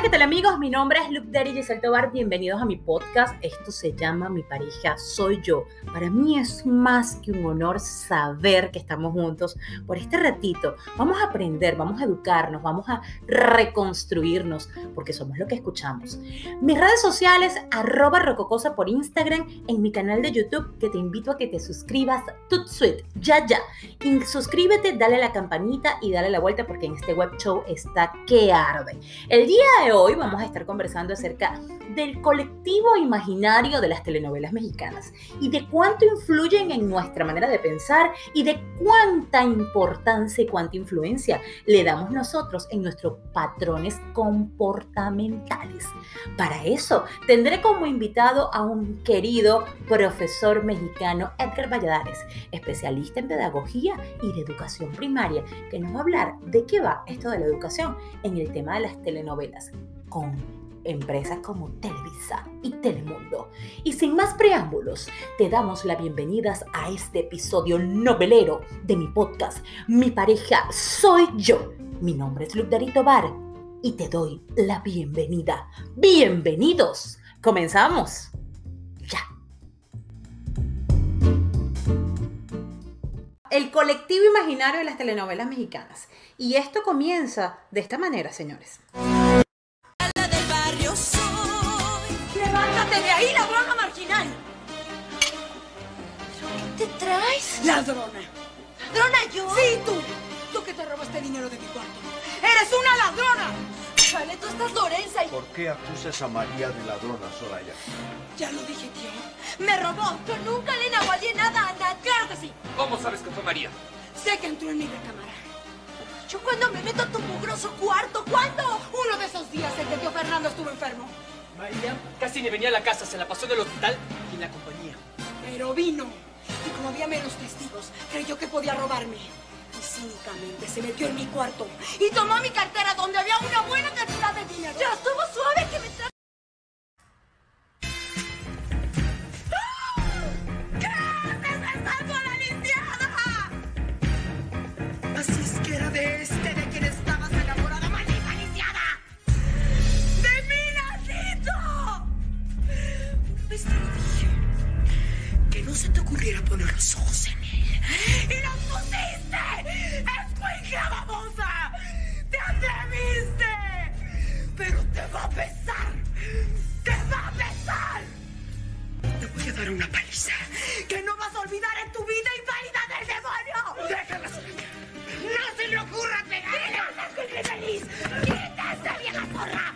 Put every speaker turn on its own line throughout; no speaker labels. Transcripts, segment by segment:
Hola, ¿qué tal amigos? Mi nombre es Luke Derry Giselle Tobar. Bienvenidos a mi podcast. Esto se llama Mi pareja soy yo. Para mí es más que un honor saber que estamos juntos por este ratito. Vamos a aprender, vamos a educarnos, vamos a reconstruirnos, porque somos lo que escuchamos. Mis redes sociales, arroba rococosa por Instagram, en mi canal de YouTube, que te invito a que te suscribas, Tutsuit, ya, ya. Y suscríbete, dale a la campanita y dale la vuelta, porque en este web show está que arde. El día de hoy vamos a estar conversando acerca del colectivo imaginario de las telenovelas mexicanas y de cuánto influyen en nuestra manera de pensar y de cuánta importancia y cuánta influencia le damos nosotros en nuestros patrones comportamentales. Para eso tendré como invitado a un querido profesor mexicano, Edgar Valladares, especialista en pedagogía y de educación primaria, que nos va a hablar de qué va esto de la educación en el tema de las telenovelas con empresas como Televisa y Telemundo. Y sin más preámbulos, te damos la bienvenida a este episodio novelero de mi podcast. Mi pareja soy yo. Mi nombre es Darito Bar y te doy la bienvenida. Bienvenidos. Comenzamos. Ya. El colectivo imaginario de las telenovelas mexicanas. Y esto comienza de esta manera, señores.
¡Levántate de ahí, ladrona marginal!
¿Qué te traes?
¡Ladrona!
¿Ladrona yo?
¡Sí, tú! ¡Tú que te robaste dinero de mi cuarto! ¡Eres una ladrona!
Chale, tú estás Lorenza y...
¿Por qué acusas a María de ladrona, Soraya?
Ya lo dije, tío.
¡Me robó! Yo nunca le nahualé nada a nadie.
¡Claro que sí!
¿Cómo sabes que fue María?
Sé que entró en mi recámara.
Yo cuando me meto a tu mugroso cuarto, ¿cuándo?
Uno de esos días en que tío Fernando estuvo enfermo.
María casi ni venía a la casa, se la pasó del hospital y en la compañía.
Pero vino. Y como había menos testigos, creyó que podía robarme. Y cínicamente se metió en mi cuarto y tomó mi cartera donde había una buena cantidad de dinero.
Ya estuvo suave que me
ocurriera poner los ojos en él. ¡Y los pusiste! ¡Escuincla babosa! ¡Te atreviste! ¡Pero te va a pesar! ¡Te va a pesar! Te voy a dar una paliza que no vas a olvidar en tu vida inválida del demonio. ¡Déjala! ¡No se le ocurra pegarle! ¡Quita esa feliz! ¡Quita esa vieja zorra!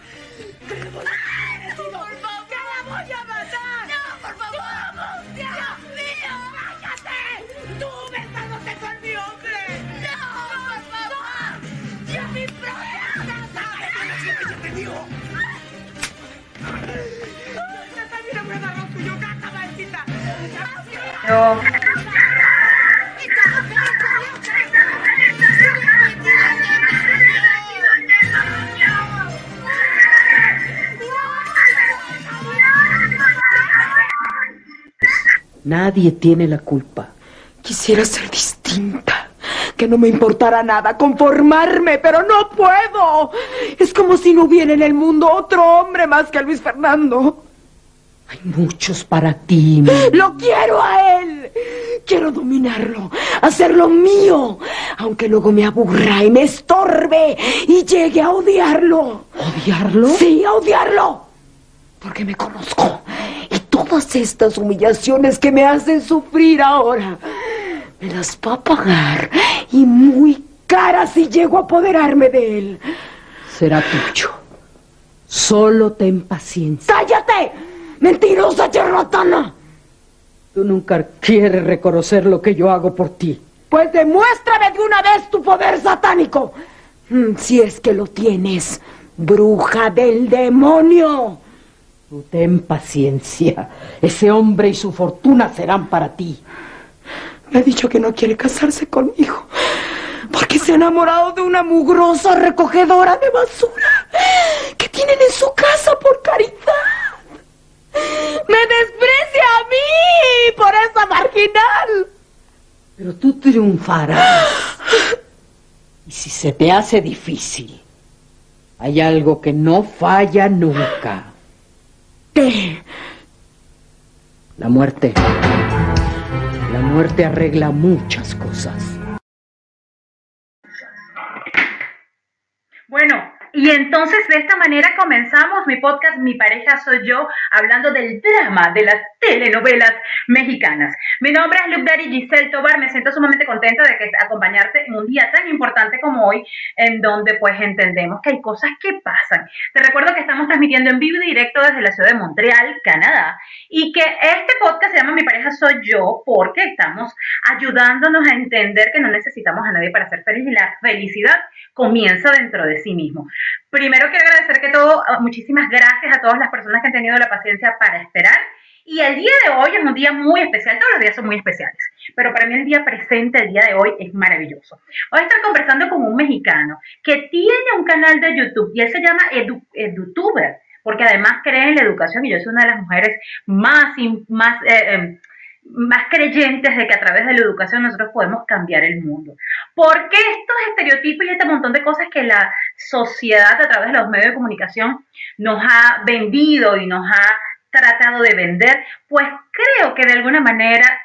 Nadie tiene la culpa. Quisiera ser distinta, que no me importara nada, conformarme, pero no puedo. Es como si no hubiera en el mundo otro hombre más que Luis Fernando. Hay muchos para ti. Lo quiero a él. Quiero dominarlo, hacerlo mío, aunque luego me aburra y me estorbe y llegue a odiarlo. ¿Odiarlo? Sí, a odiarlo. Porque me conozco. Y todas estas humillaciones que me hacen sufrir ahora, me las va a pagar. Y muy cara si llego a apoderarme de él. Será tuyo. Solo ten paciencia. ¡Cállate! ¡Mentirosa charlatana! Tú nunca quieres reconocer lo que yo hago por ti. Pues demuéstrame de una vez tu poder satánico. Mm, Si es que lo tienes, bruja del demonio. Tú ten paciencia. Ese hombre y su fortuna serán para ti. Me ha dicho que no quiere casarse conmigo. Porque se ha enamorado de una mugrosa recogedora de basura que tienen en su casa por caridad. Me desprecia a mí por esa marginal. Pero tú triunfarás. Y si se te hace difícil, Hay algo que no falla nunca.
¿Qué?
La muerte. La muerte arregla muchas cosas.
Bueno, y entonces de esta manera comenzamos mi podcast Mi pareja soy yo, hablando del drama de las telenovelas mexicanas. Mi nombre es Luke Daddy Giselle Tobar, me siento sumamente contenta de que acompañarte en un día tan importante como hoy, en donde pues entendemos que hay cosas que pasan. Te recuerdo que estamos transmitiendo en vivo y directo desde la ciudad de Montreal, Canadá, y que este podcast se llama Mi pareja soy yo porque estamos ayudándonos a entender que no necesitamos a nadie para ser feliz y la felicidad comienza dentro de sí mismo. Primero quiero agradecer que todo, muchísimas gracias a todas las personas que han tenido la paciencia para esperar. Y el día de hoy es un día muy especial, todos los días son muy especiales, pero para mí el día presente, el día de hoy, es maravilloso. Voy a estar conversando con un mexicano que tiene un canal de YouTube y él se llama Edu, EduTuber, porque además cree en la educación y yo soy una de las mujeres más, más eh, em, más creyentes de que a través de la educación nosotros podemos cambiar el mundo. ¿Por qué estos estereotipos y este montón de cosas que la sociedad a través de los medios de comunicación nos ha vendido y nos ha tratado de vender? Pues creo que de alguna manera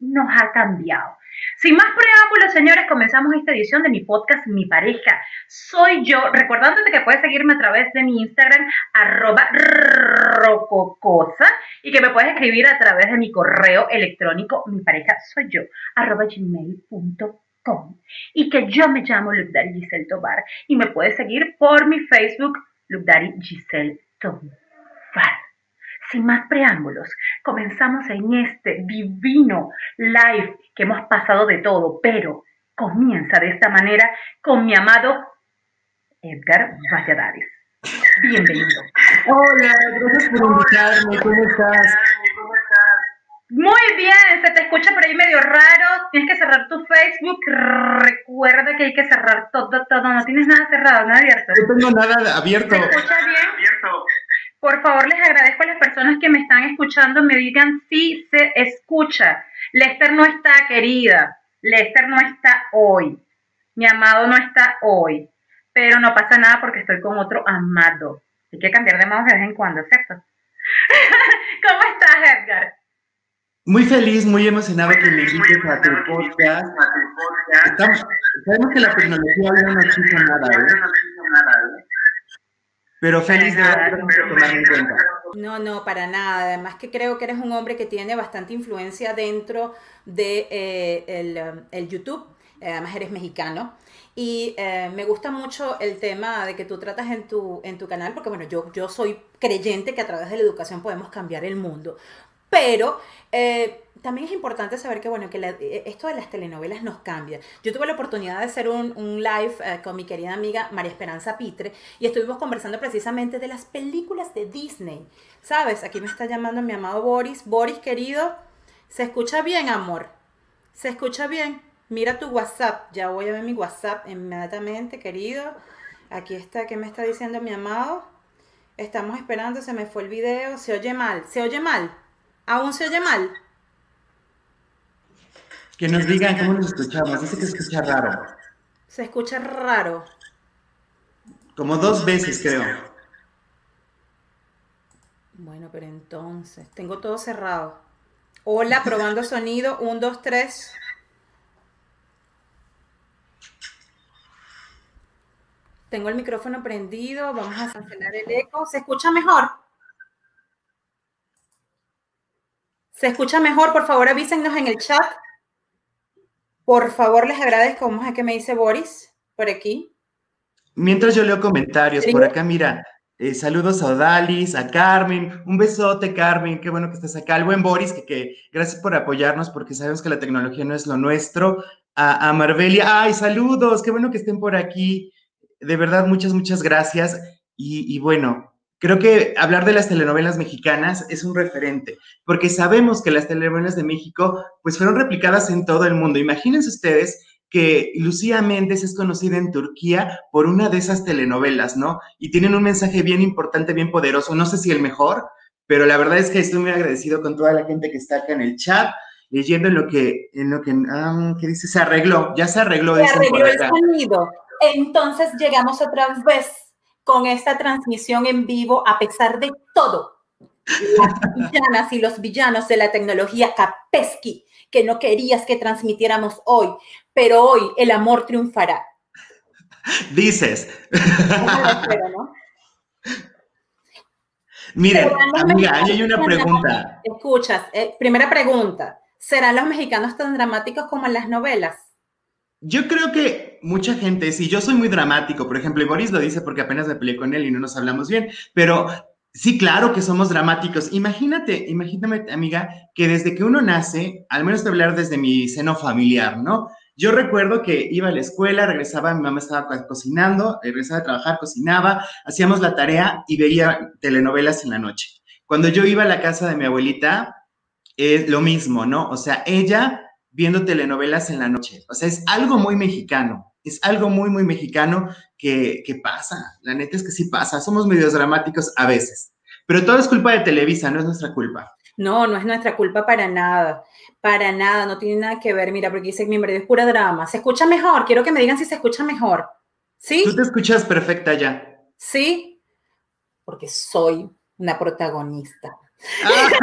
nos ha cambiado. Sin más preámbulos, señores, comenzamos esta edición de mi podcast Mi pareja soy yo, recordándote que puedes seguirme a través de mi Instagram, arroba rococosa, y que me puedes escribir a través de mi correo electrónico, mi pareja soy yo, arroba gmail.com, y que yo me llamo Lugdari Giselle Tobar, y me puedes seguir por mi Facebook, Lugdari Giselle Tobar. Sin más preámbulos, comenzamos en este divino live que hemos pasado de todo, pero comienza de esta manera con mi amado Edgar Valladares. Bienvenido.
Hola, gracias por invitarme. ¿Cómo estás?
Muy bien, se te escucha por ahí medio raro. Tienes que cerrar tu Facebook. Recuerda que hay que cerrar todo, todo. No tienes nada cerrado, nada abierto.
No tengo nada abierto.
¿Se escucha bien? Por favor, les agradezco a las personas que me están escuchando, me digan si se escucha. Lester no está, querida. Lester no está hoy. Mi amado no está hoy. Pero no pasa nada porque estoy con otro amado. Hay que cambiar de modo de vez en cuando, ¿cierto? ¿Cómo estás, Edgar?
Muy feliz, muy emocionado que me invites a tu podcast. sabemos que la tecnología no nos hizo nada, ¿eh? Pero feliz de tomar en cuenta.
No, no, para nada. Además que creo que eres un hombre que tiene bastante influencia dentro de eh, el, um, el, YouTube. Además eres mexicano. Y eh, me gusta mucho el tema de que tú tratas en tu, en tu canal, porque bueno, yo, yo soy creyente que a través de la educación podemos cambiar el mundo. Pero eh, también es importante saber que, bueno, que eh, esto de las telenovelas nos cambia. Yo tuve la oportunidad de hacer un, live eh, con mi querida amiga María Esperanza Pitre y estuvimos conversando precisamente de las películas de Disney. ¿Sabes? Aquí me está llamando mi amado Boris. Boris, querido, ¿se escucha bien, amor? ¿Se escucha bien? Mira tu WhatsApp. Ya voy a ver mi WhatsApp inmediatamente, querido. Aquí está, ¿qué me está diciendo mi amado? Estamos esperando, se me fue el video. Se oye mal, se oye mal. ¿Aún se oye mal?
Que nos digan cómo nos escuchamos. Dice que se escucha raro.
Se escucha raro.
Como dos veces, creo.
Bueno, pero entonces, tengo todo cerrado. Hola, probando sonido. Un, dos, tres. Tengo el micrófono prendido. Vamos a cancelar el eco. ¿Se escucha mejor? ¿Se escucha mejor? Por favor, avísenos en el chat. Por favor, les agradezco. Vamos a que me dice Boris por aquí.
Mientras yo leo comentarios, por acá, mira, eh, saludos a Odalis, a Carmen, un besote, Carmen, qué bueno que estás acá. Al buen Boris, que, que gracias por apoyarnos, porque sabemos que la tecnología no es lo nuestro. A, a Marvelia, ay, saludos, qué bueno que estén por aquí. De verdad, muchas, muchas gracias. Y, y bueno, Creo que hablar de las telenovelas mexicanas es un referente, porque sabemos que las telenovelas de México pues fueron replicadas en todo el mundo. Imagínense ustedes que Lucía Méndez es conocida en Turquía por una de esas telenovelas, ¿no? Y tienen un mensaje bien importante, bien poderoso, no sé si el mejor, pero la verdad es que estoy muy agradecido con toda la gente que está acá en el chat, leyendo en lo que, en lo que, ah, ¿qué dice? Se arregló, ya se arregló.
Se arregló el sonido. Entonces llegamos otra vez con esta transmisión en vivo a pesar de todo. Las villanas y los villanos de la tecnología Kapesky, que no querías que transmitiéramos hoy, pero hoy el amor triunfará.
Dices.
Espero, ¿no?
Miren,
¿Serán los
amiga,
mexicanos
ahí hay una pregunta.
Escuchas, eh, primera pregunta. ¿Serán los mexicanos tan dramáticos como en las novelas?
Yo creo que mucha gente, sí, yo soy muy dramático, por ejemplo, y Boris lo dice porque apenas me peleé con él y no nos hablamos bien, pero sí, claro que somos dramáticos. Imagínate, imagínate, amiga, que desde que uno nace, al menos a hablar desde mi seno familiar, ¿no? Yo recuerdo que iba a la escuela, regresaba, mi mamá estaba co- cocinando, regresaba a trabajar, cocinaba, hacíamos la tarea y veía telenovelas en la noche. Cuando yo iba a la casa de mi abuelita, es lo mismo, ¿no? O sea, ella viendo telenovelas en la noche. O sea, es algo muy mexicano. Es algo muy, muy mexicano que, que pasa. La neta es que sí pasa. Somos medios dramáticos a veces. Pero todo es culpa de Televisa, no es nuestra culpa.
No, no es nuestra culpa para nada, para nada, no tiene nada que ver. Mira, porque dice mi marido es pura drama. ¿Se escucha mejor? Quiero que me digan si se escucha mejor. ¿Sí?
Tú te escuchas perfecta ya.
¿Sí? Porque soy una protagonista.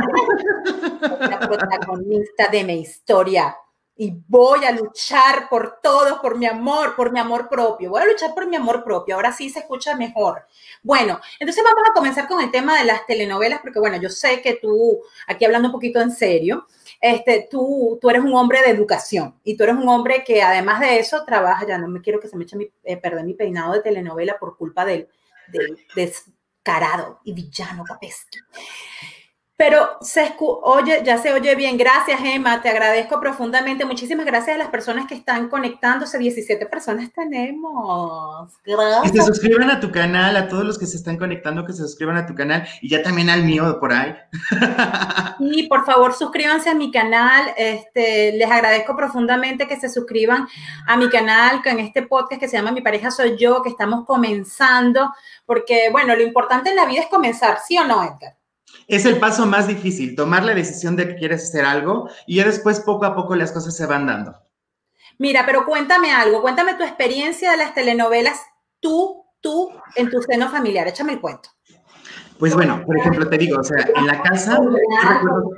Una protagonista de mi historia. Y voy a luchar por todos, por mi amor, por mi amor propio. Voy a luchar por mi amor propio. Ahora sí se escucha mejor. Bueno, entonces vamos a comenzar con el tema de las telenovelas, porque bueno, yo sé que tú, aquí hablando un poquito en serio, este, tú, tú eres un hombre de educación y tú eres un hombre que además de eso trabaja, ya no me quiero que se me eche mi, eh, perder mi peinado de telenovela por culpa del, descarado y villano Capesky. Pero se escu- oye, ya se oye bien. Gracias, Emma. Te agradezco profundamente. Muchísimas gracias a las personas que están conectándose. 17 personas tenemos.
Que se
Gracias.
suscriban a tu canal, a todos los que se están conectando, que se suscriban a tu canal y ya también al mío por ahí.
Y por favor, suscríbanse a mi canal. Este, les agradezco profundamente que se suscriban a mi canal con este podcast que se llama Mi pareja soy yo, que estamos comenzando, porque bueno, lo importante en la vida es comenzar, ¿sí o no, Edgar?
Es el paso más difícil, tomar la decisión de que quieres hacer algo y ya después poco a poco las cosas se van dando.
Mira, pero cuéntame algo, cuéntame tu experiencia de las telenovelas, tú, tú, en tu seno familiar, échame el cuento.
Pues bueno, por ejemplo, te digo, o sea, en la casa, yo recuerdo,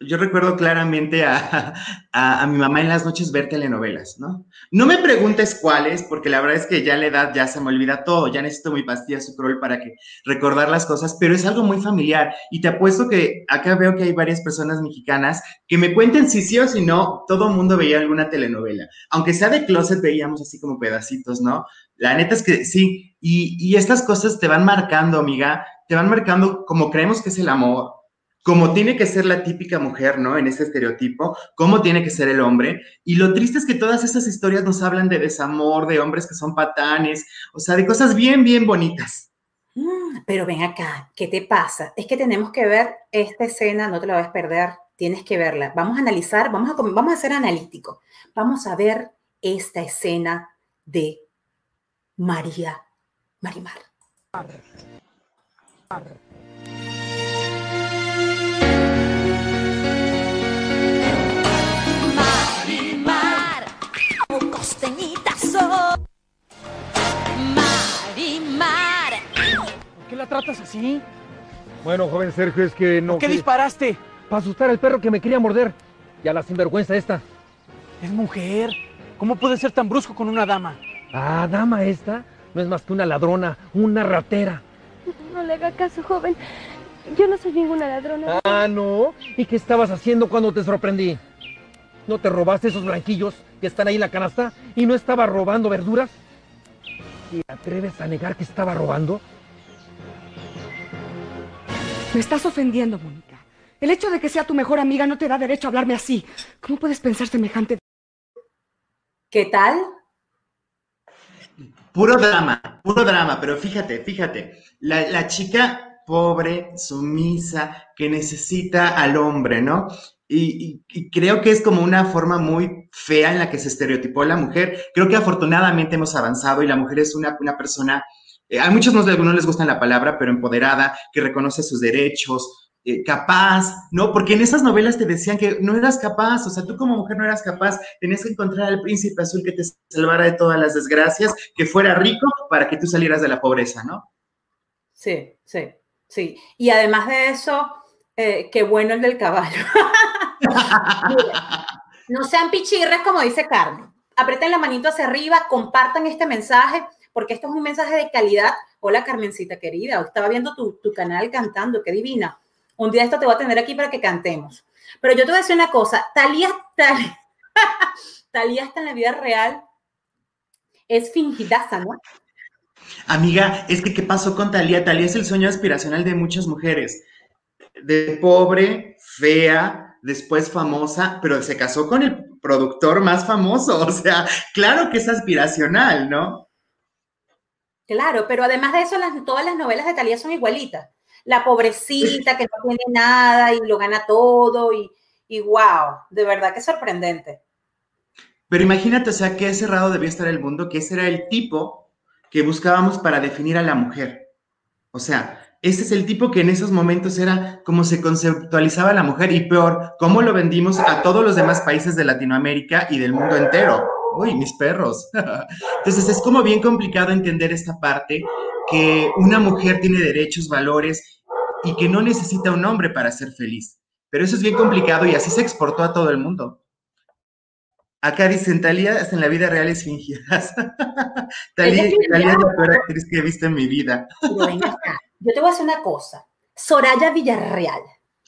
yo recuerdo claramente a, a, mi mamá en las noches ver telenovelas, ¿no? No me preguntes cuáles, porque la verdad es que ya la edad ya se me olvida todo, ya necesito mi pastilla sucrol para que recordar las cosas, pero es algo muy familiar y te apuesto que acá veo que hay varias personas mexicanas que me cuenten si sí o si no, todo mundo veía alguna telenovela, aunque sea de closet veíamos así como pedacitos, ¿no? La neta es que sí, y, y estas cosas te van marcando, amiga, te van marcando como creemos que es el amor, como tiene que ser la típica mujer, ¿no? En este estereotipo, cómo tiene que ser el hombre. Y lo triste es que todas esas historias nos hablan de desamor, de hombres que son patanes, o sea, de cosas bien, bien bonitas.
Mm, Pero ven acá, ¿qué te pasa? Es que tenemos que ver esta escena, no te la vas a perder, tienes que verla. Vamos a analizar, vamos a, vamos a ser analíticos. Vamos a ver esta escena de María. Marimar,
la tratas así? Bueno, joven Sergio, es que no.
¿Qué disparaste?
Para asustar al perro que me quería morder. Y a la sinvergüenza esta.
Es mujer. ¿Cómo puede ser tan brusco con una dama?
Ah, dama esta. No es más que una ladrona, una ratera.
No le haga caso, joven. Yo no soy ninguna ladrona.
Ah, no. ¿Y qué estabas haciendo cuando te sorprendí? ¿No te robaste esos blanquillos que están ahí en la canasta? ¿Y no estaba robando verduras? ¿Te atreves a negar que estaba robando?
Me estás ofendiendo, Mónica. El hecho de que sea tu mejor amiga no te da derecho a hablarme así. ¿Cómo puedes pensar semejante?
¿Qué tal?
Puro drama, puro drama, pero fíjate, fíjate, la, la chica pobre, sumisa, que necesita al hombre, ¿no? Y, y- y creo que es como una forma muy fea en la que se estereotipó la mujer. Creo que afortunadamente hemos avanzado y la mujer es una, una persona, eh, a muchos no, no les gusta la palabra, pero empoderada, que reconoce sus derechos, eh, capaz, ¿no? Porque en esas novelas te decían que no eras capaz, o sea, tú como mujer no eras capaz, tenías que encontrar al príncipe azul que te salvara de todas las desgracias, que fuera rico para que tú salieras de la pobreza, ¿no?
Sí, sí, sí. Y además de eso, eh, qué bueno el del caballo. no sean pichirres, como dice Carmen. Aprieten la manito hacia arriba, compartan este mensaje, porque esto es un mensaje de calidad. Hola, Carmencita querida. Estaba viendo tu, tu canal cantando, qué divina. Un día esto te voy a tener aquí para que cantemos. Pero yo te voy a decir una cosa. Talía, Talía, Talía está en la vida real. Es fingidaza, ¿no?
Amiga, es que ¿qué pasó con Talía? Talía es el sueño aspiracional de muchas mujeres. De pobre, fea, después famosa, pero se casó con el productor más famoso. O sea, claro que es aspiracional, ¿no?
Claro, pero además de eso, todas las novelas de Talía son igualitas. La pobrecita que no tiene nada y lo gana todo y, y wow, de verdad que sorprendente.
Pero imagínate, o sea, qué cerrado debía estar el mundo, que ese era el tipo que buscábamos para definir a la mujer. O sea, ese es el tipo que en esos momentos era como se conceptualizaba la mujer y peor, cómo lo vendimos a todos los demás países de Latinoamérica y del mundo entero. Uy, mis perros. Entonces es como bien complicado entender esta parte, que una mujer tiene derechos, valores y que no necesita un hombre para ser feliz. Pero eso es bien complicado y así se exportó a todo el mundo. Acá dicen, Talía hasta en la vida real es fingida. Talía, es la peor actriz que he visto en mi vida.
Yo te voy a hacer una cosa. Soraya Villarreal.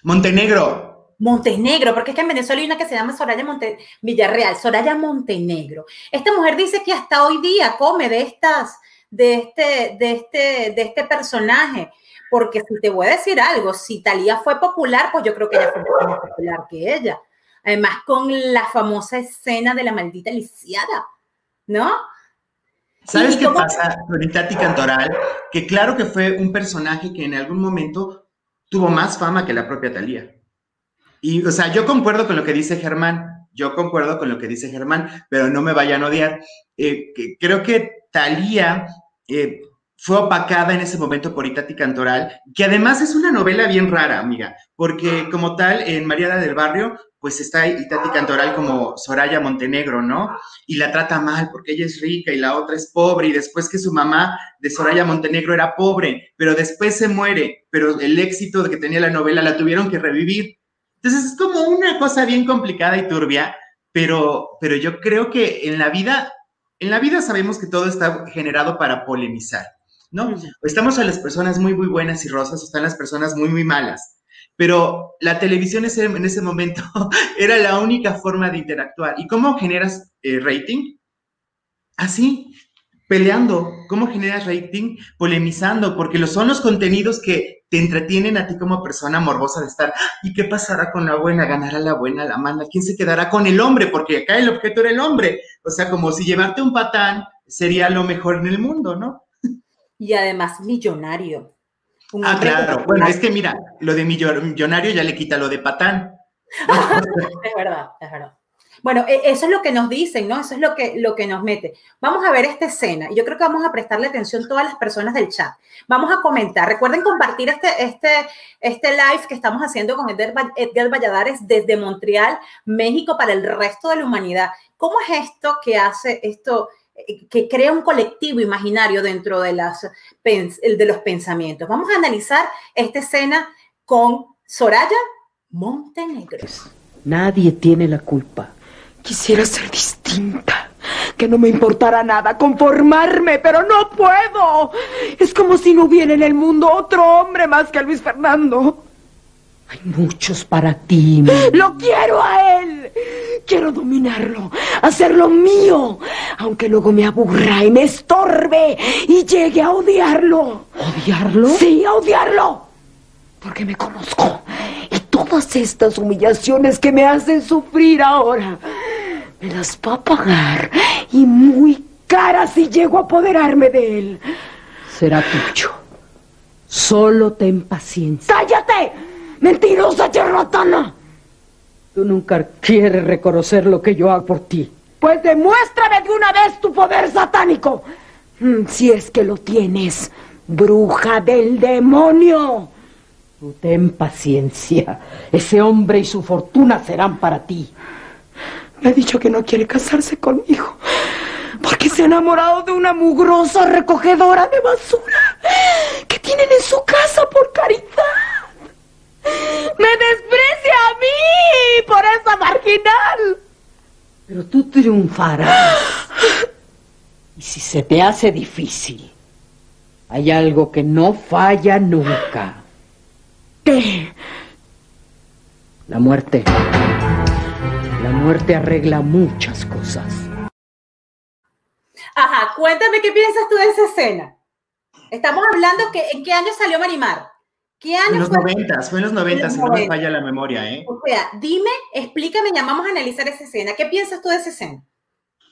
Montenegro.
Montenegro, porque es que en Venezuela hay una que se llama Soraya Monte Villarreal, Soraya Montenegro. Esta mujer dice que hasta hoy día come de estas, de este, de este, de este personaje. Porque si te voy a decir algo, si Talía fue popular, pues yo creo que ella fue más popular que ella. Además, con la famosa escena de la maldita lisiada, ¿no?
¿Sabes qué pasa con Tati Cantoral? Que claro que fue un personaje que en algún momento tuvo más fama que la propia Talía. Y, o sea, yo concuerdo con lo que dice Germán, yo concuerdo con lo que dice Germán, pero no me vayan a odiar. Eh, creo que Talía eh, fue opacada en ese momento por Itati Cantoral, que además es una novela bien rara, amiga, porque como tal, en Mariana del Barrio, pues está Itati Cantoral como Soraya Montenegro, ¿no? Y la trata mal porque ella es rica y la otra es pobre, y después que su mamá de Soraya Montenegro era pobre, pero después se muere, pero el éxito que tenía la novela la tuvieron que revivir. Entonces es como una cosa bien complicada y turbia, pero, pero yo creo que en la vida, en la vida sabemos que todo está generado para polemizar. ¿no? Estamos a las personas muy, muy buenas y rosas, o están las personas muy, muy malas. Pero la televisión en ese momento era la única forma de interactuar. ¿Y cómo generas eh, rating? Así, peleando. ¿Cómo generas rating? Polemizando, porque lo son los contenidos que te entretienen a ti como persona morbosa de estar. ¿Y qué pasará con la buena? ¿Ganará la buena, la mala? ¿Quién se quedará con el hombre? Porque acá el objeto era el hombre. O sea, como si llevarte un patán sería lo mejor en el mundo, ¿no?
y además millonario.
ah, claro. Bueno, es que mira, lo de millonario ya le quita lo de patán.
es verdad, es verdad. Bueno, e, eso es lo que nos dicen, ¿no? Eso es lo que, lo que nos mete. Vamos a ver esta escena yo creo que vamos a prestarle atención a todas las personas del chat. Vamos a comentar. Recuerden compartir este, este, este live que estamos haciendo con Edgar, Edgar Valladares desde Montreal, México, para el resto de la humanidad. ¿Cómo es esto que hace esto? que crea un colectivo imaginario dentro de, las, de los pensamientos. Vamos a analizar esta escena con Soraya Montenegro.
Nadie tiene la culpa. Quisiera ser distinta, que no me importara nada, conformarme, pero no puedo. Es como si no hubiera en el mundo otro hombre más que Luis Fernando. Hay muchos para ti. Lo quiero a él. Quiero dominarlo, hacerlo mío, aunque luego me aburra y me estorbe y llegue a odiarlo.
¿Odiarlo?
Sí, a odiarlo. Porque me conozco. Y todas estas humillaciones que me hacen sufrir ahora, me las va a pagar. Y muy cara si llego a apoderarme de él. Será tuyo. Solo ten paciencia. ¡Cállate! ¡Mentirosa charlatana! Tú nunca quieres reconocer lo que yo hago por ti. Pues demuéstrame de una vez tu poder satánico. Mm, si es que lo tienes, bruja del demonio. Tú ten paciencia. Ese hombre y su fortuna serán para ti. Me ha dicho que no quiere casarse conmigo. Porque se ha enamorado de una mugrosa recogedora de basura. Que tiene tienen en su casa por caridad. Me desprecia a mí por esa marginal.
Pero tú triunfarás. Y si se te hace difícil, hay algo que no falla nunca. La muerte. La muerte arregla muchas cosas.
Ajá, cuéntame qué piensas tú de esa escena. Estamos hablando que en qué año salió Marimar. ¿Qué año
En los noventas, fue en los noventas, si no me
90.
falla la memoria, ¿eh?
O sea, dime, explícame, ya vamos a analizar esa escena. ¿Qué piensas tú de esa escena?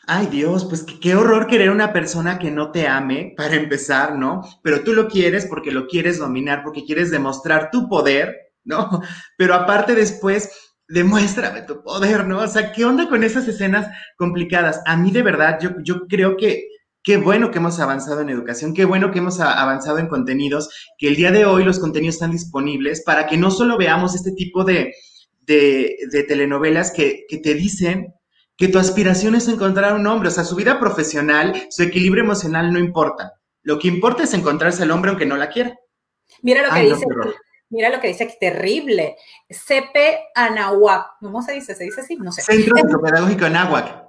Ay Dios, pues qué, horror querer una persona que no te ame, para empezar, ¿no? Pero tú lo quieres porque lo quieres dominar, porque quieres demostrar tu poder, ¿no? Pero aparte después, demuéstrame tu poder, ¿no? O sea, ¿qué onda con esas escenas complicadas? A mí de verdad, yo, yo creo que qué bueno que hemos avanzado en educación, qué bueno que hemos avanzado en contenidos, que el día de hoy los contenidos están disponibles para que no solo veamos este tipo de, de, de telenovelas que, que te dicen que tu aspiración es encontrar un hombre, o sea, su vida profesional, su equilibrio emocional no importa. Lo que importa es encontrarse al hombre aunque no la quiera.
Mira lo que
Ay,
dice. Mira lo que dice aquí, terrible. CP Anahuac. ¿Cómo se dice? ¿Se dice así? No sé.
Centro Psicopedagógico en Aguac.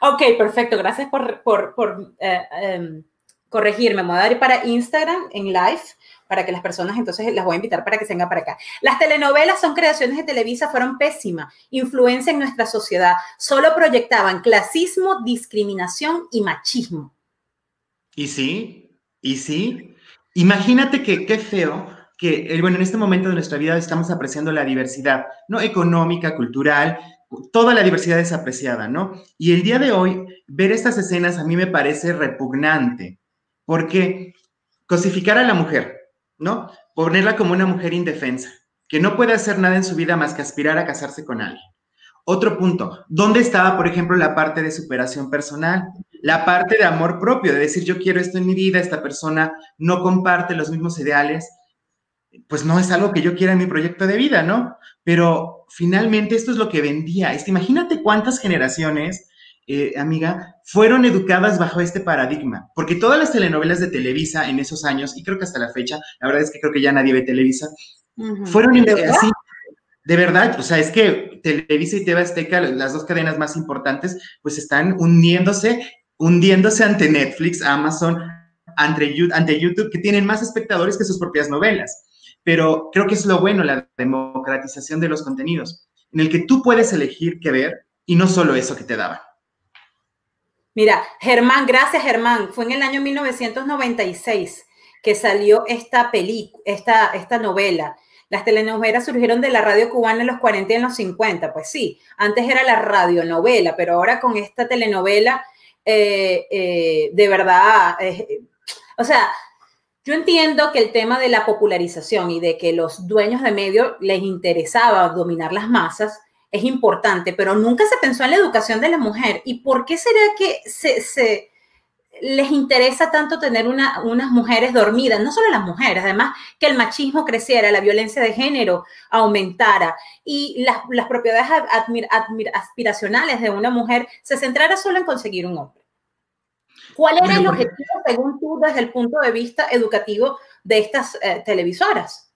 Ok, perfecto. Gracias por, por, por, eh, em, corregirme. Me voy a dar para Instagram en live para que las personas entonces las voy a invitar para que se vengan para acá. Las telenovelas son creaciones de Televisa, fueron pésimas. Influencia en nuestra sociedad. Solo proyectaban clasismo, discriminación y machismo.
Y sí, y sí. Imagínate que qué feo que, eh, bueno, en este momento de nuestra vida estamos apreciando la diversidad, ¿no? Económica, cultural, toda la diversidad es apreciada, ¿no? Y el día de hoy, ver estas escenas a mí me parece repugnante, porque cosificar a la mujer, ¿no? Ponerla como una mujer indefensa, que no puede hacer nada en su vida más que aspirar a casarse con alguien. Otro punto, ¿dónde estaba, por ejemplo, la parte de superación personal? La parte de amor propio, de decir, yo quiero esto en mi vida, esta persona no comparte los mismos ideales, pues no es algo que yo quiera en mi proyecto de vida, ¿no? Pero finalmente esto es lo que vendía. Este, imagínate cuántas generaciones, eh, amiga, fueron educadas bajo este paradigma, porque todas las telenovelas de Televisa en esos años, y creo que hasta la fecha, la verdad es que creo que ya nadie ve Televisa, fueron así, de verdad, o sea, es que Televisa y TV Azteca, las dos cadenas más importantes, pues están hundiéndose, hundiéndose ante Netflix, Amazon, ante, ante YouTube, que tienen más espectadores que sus propias novelas. Pero creo que es lo bueno, la democratización de los contenidos, en el que tú puedes elegir qué ver y no solo eso que te daban.
Mira, Germán, gracias Germán. Fue en el año 1996 que salió esta película, esta, novela. Las telenovelas surgieron de la radio cubana en los 40 y en los 50. Pues sí, antes era la radionovela, pero ahora con esta telenovela, eh, eh, de verdad, o sea, yo entiendo que el tema de la popularización y de que los dueños de medios les interesaba dominar las masas es importante, pero nunca se pensó en la educación de la mujer. ¿Y por qué será que se, se les interesa tanto tener una, unas mujeres dormidas? No solo las mujeres, además que el machismo creciera, la violencia de género aumentara y las, las propiedades admir, admir, aspiracionales de una mujer se centrara solo en conseguir un hombre. ¿Cuál era el objetivo, según tú, desde el punto de vista educativo de estas eh, televisoras?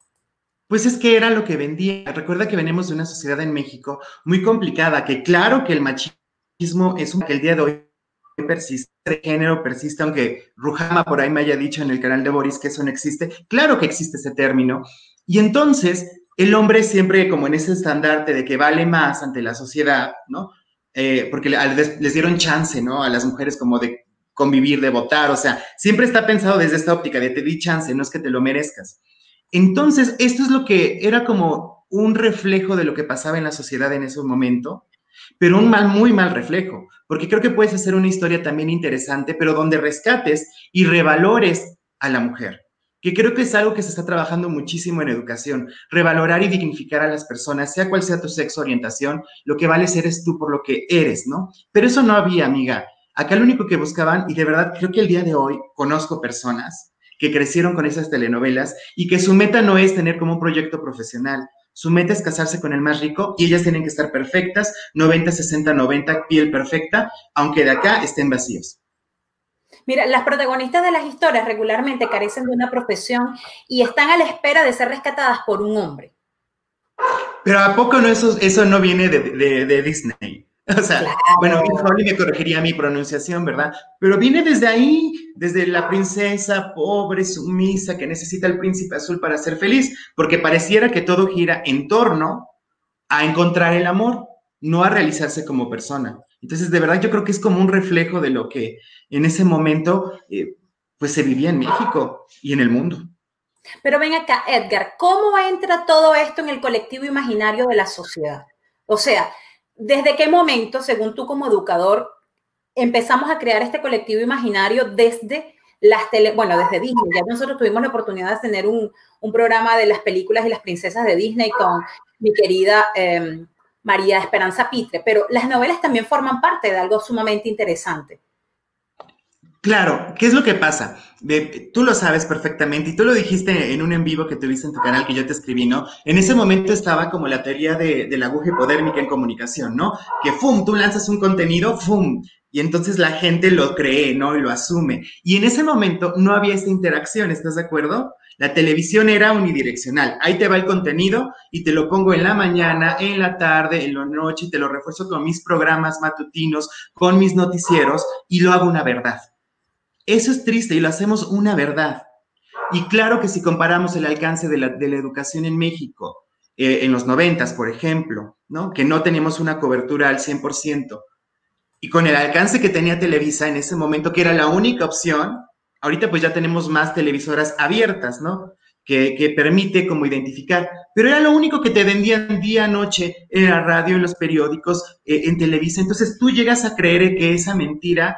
Pues es que era lo que vendía. Recuerda que venimos de una sociedad en México muy complicada, que claro que el machismo es un que el día de hoy persiste, el género persiste, aunque Rujama por ahí me haya dicho en el canal de Boris que eso no existe. Claro que existe ese término. Y entonces el hombre siempre como en ese estandarte de que vale más ante la sociedad, ¿no? Eh, porque les dieron chance, ¿no? A las mujeres como de convivir, de votar, o sea, siempre está pensado desde esta óptica de te di chance, no es que te lo merezcas. Entonces, esto es lo que era como un reflejo de lo que pasaba en la sociedad en ese momento, pero un mal, muy mal reflejo, porque creo que puedes hacer una historia también interesante, pero donde rescates y revalores a la mujer, que creo que es algo que se está trabajando muchísimo en educación, revalorar y dignificar a las personas, sea cual sea tu sexo, orientación, lo que vales eres tú por lo que eres, ¿no? Pero eso no había, amiga. Acá lo único que buscaban, y de verdad creo que el día de hoy conozco personas que crecieron con esas telenovelas y que su meta no es tener como un proyecto profesional. Su meta es casarse con el más rico y ellas tienen que estar perfectas, 90, 60, 90, piel perfecta, aunque de acá estén vacíos.
Mira, las protagonistas de las historias regularmente carecen de una profesión y están a la espera de ser rescatadas por un hombre.
Pero ¿a poco no eso, eso no viene de, de- de Disney? O sea,
Claro.
bueno, Holly me corregiría mi pronunciación, ¿verdad? Pero viene desde ahí, desde la princesa pobre, sumisa, que necesita el príncipe azul para ser feliz, porque pareciera que todo gira en torno a encontrar el amor, no a realizarse como persona. Entonces, de verdad, yo creo que es como un reflejo de lo que en ese momento, eh, pues se vivía en México y en el mundo.
Pero ven acá, Edgar, ¿cómo entra todo esto en el colectivo imaginario de la sociedad? O sea, ¿desde qué momento, según tú como educador, empezamos a crear este colectivo imaginario desde las tele, bueno, desde Disney? Ya nosotros tuvimos la oportunidad de tener un, programa de las películas y las princesas de Disney con mi querida eh, María Esperanza Pitre, pero las novelas también forman parte de algo sumamente interesante.
Claro, ¿qué es lo que pasa? Tú lo sabes perfectamente y tú lo dijiste en un en vivo que tuviste en tu canal que yo te escribí, ¿no? En ese momento estaba como la teoría de, de la aguja hipodérmica en comunicación, ¿no? Que ¡fum! Tú lanzas un contenido, ¡fum! Y entonces la gente lo cree, ¿no? Y lo asume. Y en ese momento no había esta interacción, ¿estás de acuerdo? La televisión era unidireccional. Ahí te va el contenido y te lo pongo en la mañana, en la tarde, en la noche y te lo refuerzo con mis programas matutinos, con mis noticieros y lo hago una verdad. Eso es triste y lo hacemos una verdad. Y claro que si comparamos el alcance de la, educación en México eh, en los noventas, por ejemplo, ¿no? que no teníamos una cobertura al 100%, y con el alcance que tenía Televisa en ese momento, que era la única opción, ahorita pues ya tenemos más televisoras abiertas, ¿no? Que, permite como identificar, pero era lo único que te vendían día, noche, en la radio, en los periódicos, eh, en Televisa. Entonces tú llegas a creer que esa mentira